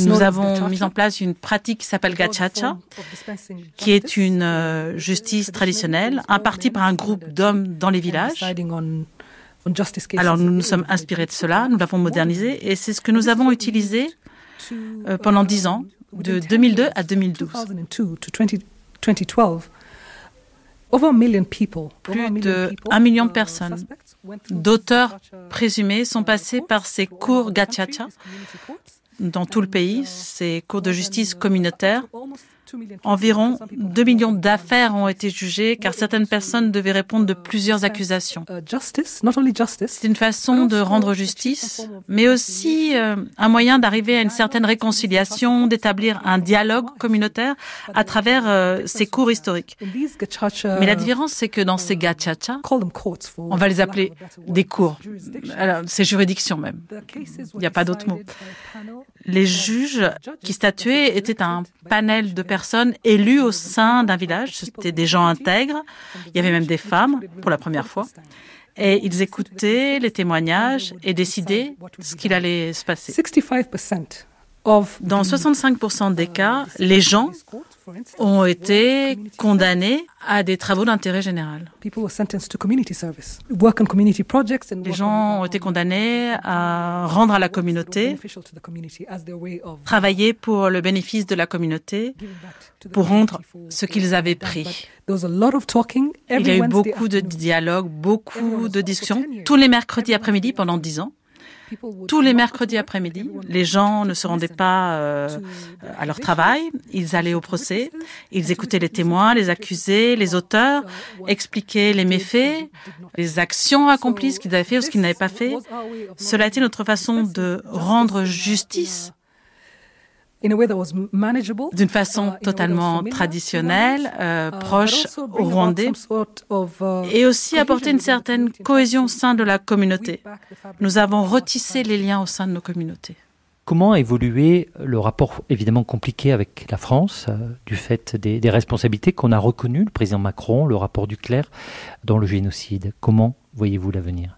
Nous avons mis en place une pratique qui s'appelle gachacha, qui est une euh, justice traditionnelle impartie par un groupe d'hommes dans les villages. Alors nous nous sommes inspirés de cela, nous l'avons modernisé et c'est ce que nous avons utilisé euh, pendant dix ans, de 2002 à 2012. Plus de million de personnes, d'auteurs présumés, sont passés par ces cours gachacha dans tout le pays, ces cours de justice communautaire. Environ 2 millions d'affaires ont été jugées car certaines personnes devaient répondre de plusieurs accusations. C'est une façon de rendre justice, mais aussi euh, un moyen d'arriver à une certaine réconciliation, d'établir un dialogue communautaire à travers euh, ces cours historiques. Mais la différence, c'est que dans ces gachacha, on va les appeler des cours, ces juridictions même. Il n'y a pas d'autre mot. Les juges qui statuaient étaient un panel de personnes élues au sein d'un village. C'était des gens intègres. Il y avait même des femmes pour la première fois. Et ils écoutaient les témoignages et décidaient ce qu'il allait se passer. Dans 65% des cas, les gens ont été condamnés à des travaux d'intérêt général. Les gens ont été condamnés à rendre à la communauté, travailler pour le bénéfice de la communauté, pour rendre ce qu'ils avaient pris. Il y a eu beaucoup de dialogues, beaucoup de discussions, tous les mercredis après-midi pendant dix ans. Tous les mercredis après-midi, les gens ne se rendaient pas euh, à leur travail, ils allaient au procès, ils écoutaient les témoins, les accusés, les auteurs, expliquaient les méfaits, les actions accomplies, ce qu'ils avaient fait ou ce qu'ils n'avaient pas fait. Cela a été notre façon de rendre justice d'une façon totalement traditionnelle, euh, proche au Rwandais, et aussi apporter une certaine cohésion au sein de la communauté. Nous avons retissé les liens au sein de nos communautés. Comment a évolué le rapport évidemment compliqué avec la France, euh, du fait des, des responsabilités qu'on a reconnues, le président Macron, le rapport du clerc dans le génocide? Comment voyez-vous l'avenir?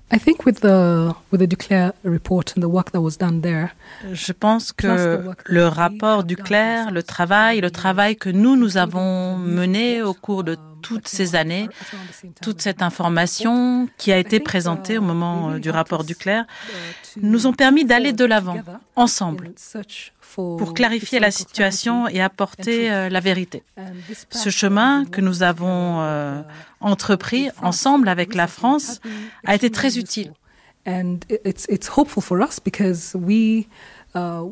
Je pense que le rapport du clerc, le travail, le travail que nous, nous avons mené au cours de toutes ces années, toute cette information qui a été présentée au moment euh, du rapport du clerc, nous ont permis d'aller de l'avant, ensemble, pour clarifier la situation et apporter euh, la vérité. Ce chemin que nous avons euh, entrepris ensemble avec la France a été très utile.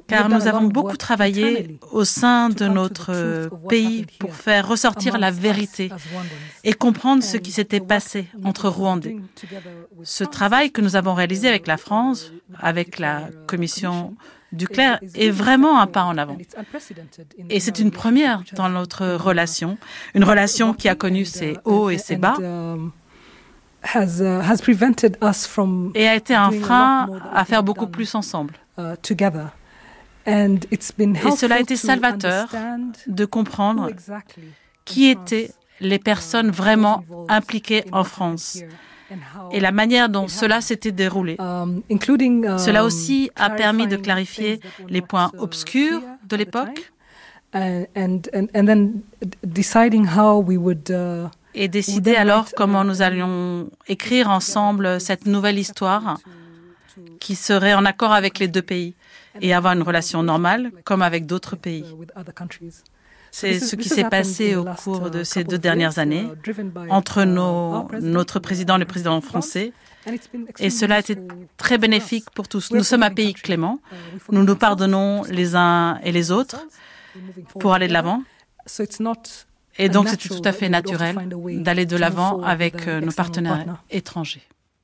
Car nous avons beaucoup travaillé au sein de notre pays pour faire ressortir la vérité et comprendre ce qui s'était passé entre Rwandais. Ce travail que nous avons réalisé avec la France, avec la Commission Duclerc est vraiment un pas en avant. Et c'est une première dans notre relation, une relation qui a connu ses hauts et ses bas et a été un frein à faire beaucoup plus ensemble. Et cela a été salvateur de comprendre qui étaient les personnes vraiment impliquées en France. et la manière dont cela s'était déroulé. Cela aussi a permis de clarifier les points obscurs de l'époque. et décider alors comment nous allions écrire ensemble cette nouvelle histoire qui serait en accord avec les deux pays et avoir une relation normale comme avec d'autres pays. C'est ce qui s'est passé au cours de ces deux dernières années entre nos, notre président et le président français. Et cela a été très bénéfique pour tous. Nous sommes un pays clément. Nous nous pardonnons les uns et les autres pour aller de l'avant. Et donc, c'est tout à fait naturel d'aller de l'avant avec nos partenaires étrangers.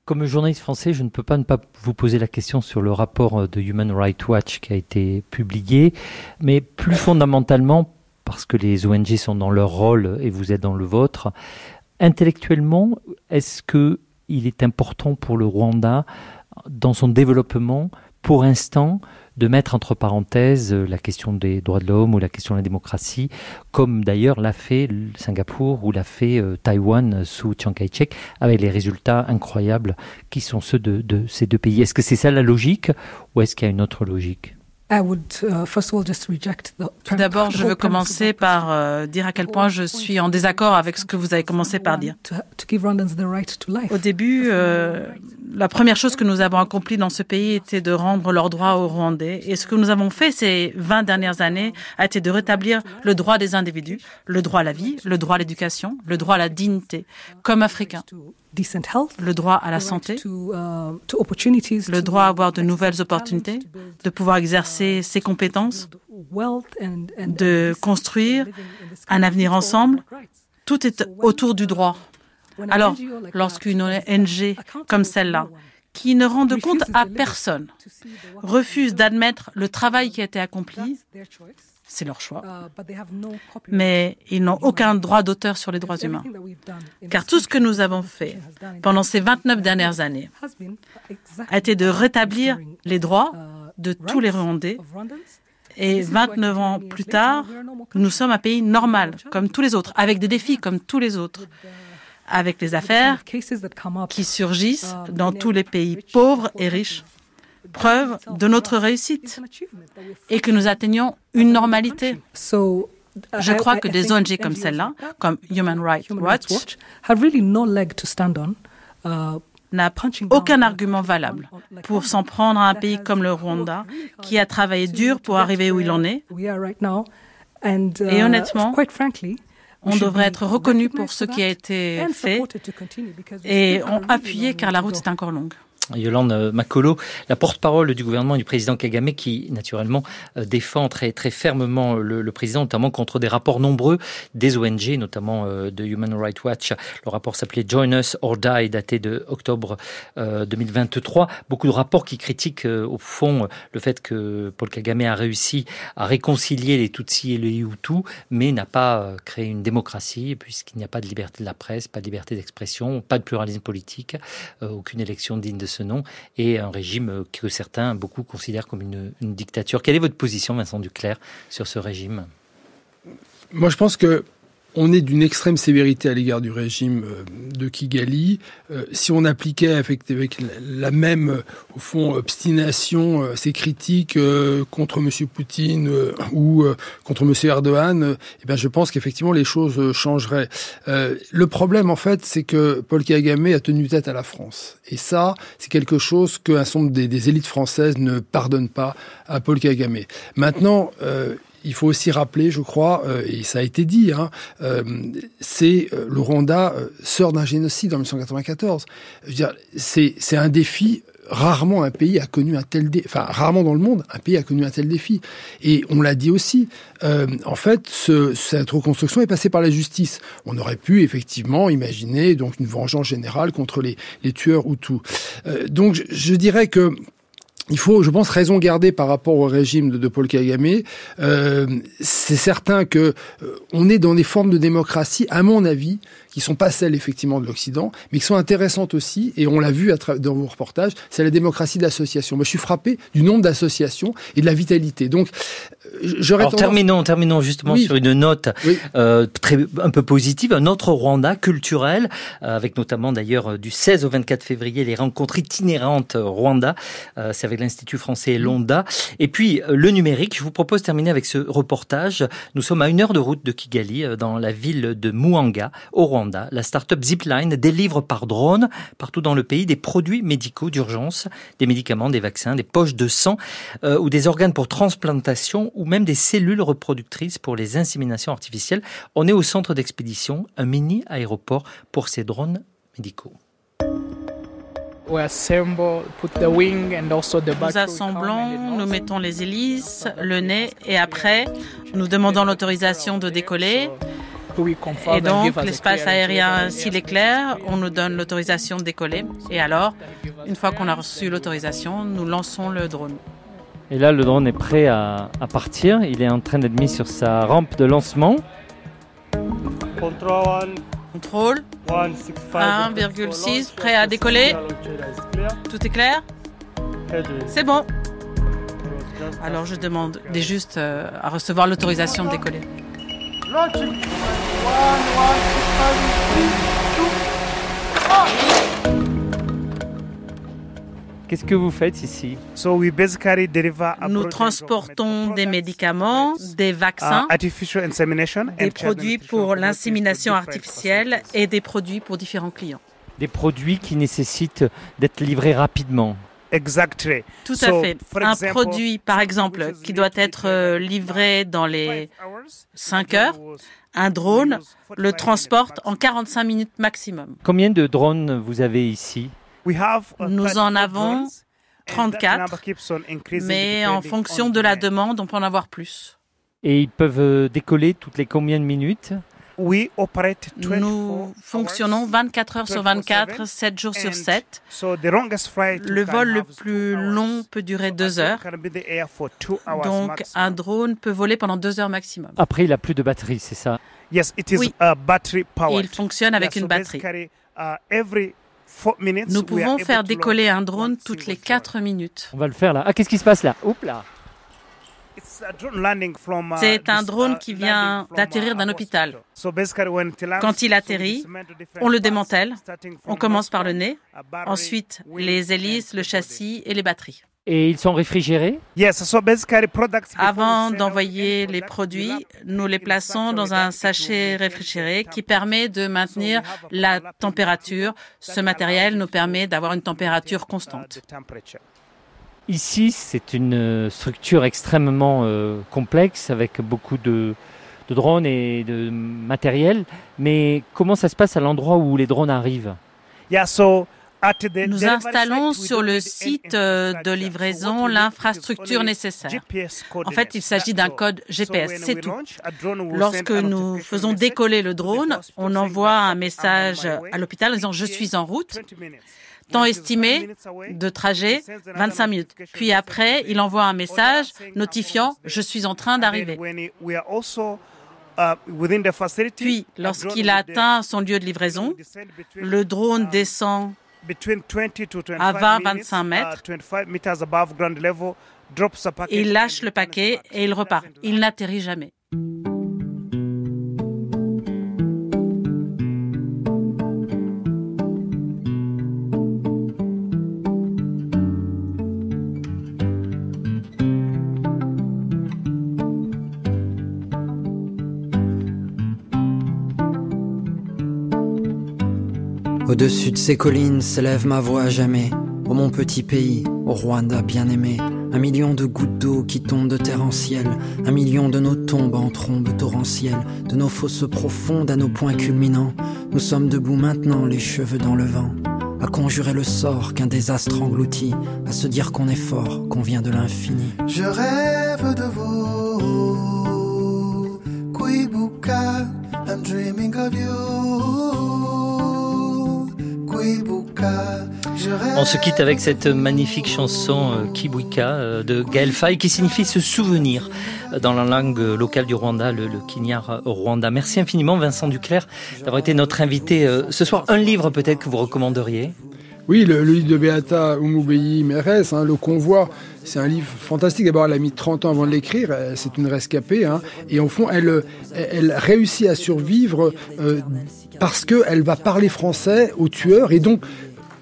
Comme journaliste français, je ne peux pas ne pas vous poser la question sur le rapport de Human Rights Watch qui a été publié, mais plus fondamentalement, parce que les ONG sont dans leur rôle et vous êtes dans le vôtre, intellectuellement, est-ce que il est important pour le Rwanda, dans son développement, pour l'instant, de mettre entre parenthèses la question des droits de l'homme ou la question de la démocratie, comme d'ailleurs l'a fait Singapour ou l'a fait euh, Taïwan sous Chiang Kai-shek, avec les résultats incroyables qui sont ceux de, de ces deux pays. Est-ce que c'est ça la logique ou est-ce qu'il y a une autre logique? Tout d'abord, je veux commencer par euh, dire à quel point je suis en désaccord avec ce que vous avez commencé par dire. Au début, euh, la première chose que nous avons accomplie dans ce pays était de rendre leurs droits aux Rwandais. Et ce que nous avons fait ces 20 dernières années a été de rétablir le droit des individus, le droit à la vie, le droit à l'éducation, le droit à la dignité, comme Africains le droit à la santé, uh, le droit à avoir de nouvelles opportunités, de pouvoir exercer ses compétences, de construire un avenir ensemble. Tout est autour du droit. Alors, lorsqu'une ONG comme celle-là, qui ne rend de compte à personne, refuse d'admettre le travail qui a été accompli, c'est leur choix. Mais ils n'ont aucun droit d'auteur sur les droits humains. Car tout ce que nous avons fait pendant ces 29 dernières années a été de rétablir les droits de tous les Rwandais. Et 29 ans plus tard, nous sommes un pays normal, comme tous les autres, avec des défis comme tous les autres avec les affaires qui surgissent dans tous les pays pauvres et riches preuve de notre réussite et que nous atteignons une normalité. Je crois que des ONG comme celle-là, comme Human Rights Watch, n'a aucun argument valable pour s'en prendre à un pays comme le Rwanda, qui a travaillé dur pour arriver où il en est. Et honnêtement, on devrait être reconnu pour ce qui a été fait et appuyé car la route est encore longue. Yolande Makolo, la porte-parole du gouvernement du président Kagame, qui naturellement euh, défend très, très fermement le, président, notamment contre des rapports nombreux des ONG, notamment euh, de Human Rights Watch. Le rapport s'appelait Join Us or Die, daté de octobre 2023. Euh, Beaucoup de rapports qui critiquent au fond le fait que Paul Kagame a réussi à réconcilier les Tutsis et les Hutus, mais n'a pas créé une démocratie, puisqu'il n'y a pas de liberté de la presse, pas de liberté d'expression, pas de pluralisme politique, aucune élection digne de ce nom, et un régime que certains, beaucoup, considèrent comme une, dictature. Quelle est votre position, Vincent Duclerc, sur ce régime? Moi, je pense que on est d'une extrême sévérité à l'égard du régime euh, de Kigali. Euh, si on appliquait avec, la même, euh, au fond, obstination, ces critiques contre M. Poutine ou contre M. Erdogan, eh bien, je pense qu'effectivement les choses changeraient. le problème, en fait, c'est que Paul Kagame a tenu tête à la France. Et ça, c'est quelque chose qu'un certain nombre des, élites françaises ne pardonnent pas à Paul Kagame. Maintenant, il faut aussi rappeler, je crois, euh, et ça a été dit, hein, euh, c'est euh, le Rwanda sort d'un génocide en 1994. C'est un défi rarement un pays a connu un tel défi, enfin rarement dans le monde un pays a connu un tel défi. Et on l'a dit aussi, en fait, ce, cette reconstruction est passée par la justice. On aurait pu effectivement imaginer donc une vengeance générale contre les, les tueurs ou tout. donc je dirais que il faut, je pense, raison garder par rapport au régime de, Paul Kagame. Euh, c'est certain que euh, on est dans des formes de démocratie, à mon avis, qui sont pas celles effectivement de l'Occident, mais qui sont intéressantes aussi, et on l'a vu à dans vos reportages, c'est la démocratie d'association. Moi, je suis frappé du nombre d'associations et de la vitalité. Donc, euh, j'aurais Alors, terminons, terminons justement sur une note euh, très, un peu positive, un autre Rwanda culturel, euh, avec notamment d'ailleurs du 16 au 24 février les rencontres itinérantes Rwanda, euh, c'est avec l'Institut français Londa. Et puis, le numérique, je vous propose de terminer avec ce reportage. Nous sommes à une heure de route de Kigali, dans la ville de Muanga, au Rwanda. La start-up Zipline délivre par drone, partout dans le pays, des produits médicaux d'urgence, des médicaments, des vaccins, des poches de sang euh, ou des organes pour transplantation ou même des cellules reproductrices pour les inséminations artificielles. On est au centre d'expédition, un mini aéroport pour ces drones médicaux. Nous assemblons, nous mettons les hélices, le nez et après, nous demandons l'autorisation de décoller. Et donc, l'espace aérien, s'il est clair, on nous donne l'autorisation de décoller. Et alors, une fois qu'on a reçu l'autorisation, nous lançons le drone. Et là, le drone est prêt à, partir. Il est en train d'être mis sur sa rampe de lancement. Contrôle. 1,6, prêt à décoller. Tout est clair? C'est bon. Alors je demande juste euh, à recevoir l'autorisation de décoller. Qu'est-ce que vous faites ici Nous transportons des médicaments, des vaccins, des produits pour l'insémination artificielle et des produits pour différents clients. Des produits qui nécessitent d'être livrés rapidement. Tout à fait. Un produit, par exemple, qui doit être euh, livré dans les 5 heures, un drone le transporte en 45 minutes maximum. Combien de drones vous avez ici? Nous en avons 34, mais en fonction de la demande, on peut en avoir plus. Et ils peuvent euh, décoller toutes les combien de minutes? Nous fonctionnons 24 heures sur 24, 7 jours sur 7. Le vol le plus long peut durer 2 heures. Donc un drone peut voler pendant 2 heures maximum. Après, il n'a plus de batterie, c'est ça? Oui, il fonctionne avec une batterie. Uh, nous pouvons faire décoller un drone toutes les 4 minutes. On va le faire là. Ah, qu'est-ce qui se passe là? Oups là C'est un drone qui vient d'atterrir d'un hôpital. Quand il atterrit, on le démantèle. On commence par le nez, ensuite les hélices, le châssis et les batteries. Et ils sont réfrigérés? Avant d'envoyer les produits, nous les plaçons dans un sachet réfrigéré qui permet de maintenir la température. Ce matériel nous permet d'avoir une température constante. Ici, c'est une euh, structure extrêmement euh, complexe avec beaucoup de, drones et de matériel. Mais comment ça se passe à l'endroit où les drones arrivent? Nous installons sur le site euh, de livraison l'infrastructure nécessaire. En fait, il s'agit d'un code GPS, c'est tout. Lorsque nous faisons décoller le drone, on envoie un message à l'hôpital en disant je suis en route. Temps estimé de trajet, 25 minutes. Puis après, il envoie un message notifiant ⁇ Je suis en train d'arriver ⁇ Puis, lorsqu'il atteint son lieu de livraison, le drone descend à 20-25 mètres. Il lâche le paquet et il repart. Il n'atterrit jamais. Au-dessus de ces collines s'élève ma voix à jamais. Ô mon petit pays, au Rwanda bien-aimé. Un million de gouttes d'eau qui tombent de terre en ciel. Un million de nos tombes en trombes torrentielles. De nos fosses profondes à nos points culminants. Nous sommes debout maintenant, les cheveux dans le vent. À conjurer le sort qu'un désastre engloutit. À se dire qu'on est fort, qu'on vient de l'infini. Je rêve de vous. I'm dreaming of you. On se quitte avec cette magnifique chanson euh, Kibwika euh, de Gaël Faye qui signifie se souvenir euh, dans la langue locale du Rwanda, le, le Kinyar Rwanda. Merci infiniment Vincent Duclerc d'avoir été notre invité ce soir. Un livre peut-être que vous recommanderiez? Oui, le, livre de Beata Umubeyi Meres, hein, Le Convoi, c'est un livre fantastique. D'abord, elle a mis 30 ans avant de l'écrire, c'est une rescapée, hein, et au fond, elle, elle réussit à survivre euh, parce qu'elle va parler français aux tueurs, et donc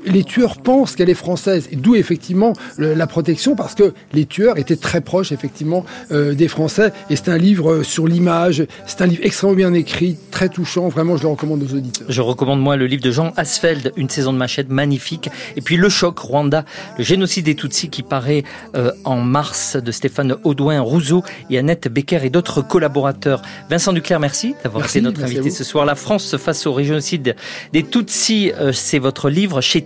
les tueurs pensent qu'elle est française, d'où effectivement la protection, parce que les tueurs étaient très proches effectivement euh, des Français. Et c'est un livre euh, sur l'image, c'est un livre extrêmement bien écrit, très touchant. Vraiment, je le recommande aux auditeurs. Je recommande moi le livre de Jean Asfeld, Une saison de machette magnifique, et puis Le choc Rwanda, le génocide des Tutsis qui paraît euh, en mars de Stéphane Audouin Rousseau et Annette Becker et d'autres collaborateurs. Vincent Duclerc, merci d'avoir été notre invité ce soir. La France face au génocide des Tutsis, c'est votre livre chez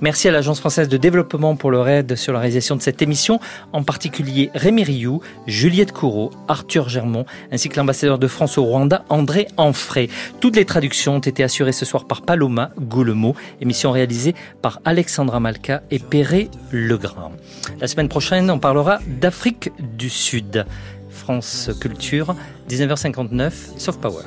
Merci à l'Agence française de développement pour leur aide sur la réalisation de cette émission, en particulier Rémi Rioux, Juliette Courreau, Arthur Germont, ainsi que l'ambassadeur de France au Rwanda, André Anfray. Toutes les traductions ont été assurées ce soir par Paloma Goulemo, émission réalisée par Alexandra Malka et Perret Legrand. La semaine prochaine, on parlera d'Afrique du Sud. France Culture, 19h59, Soft Power.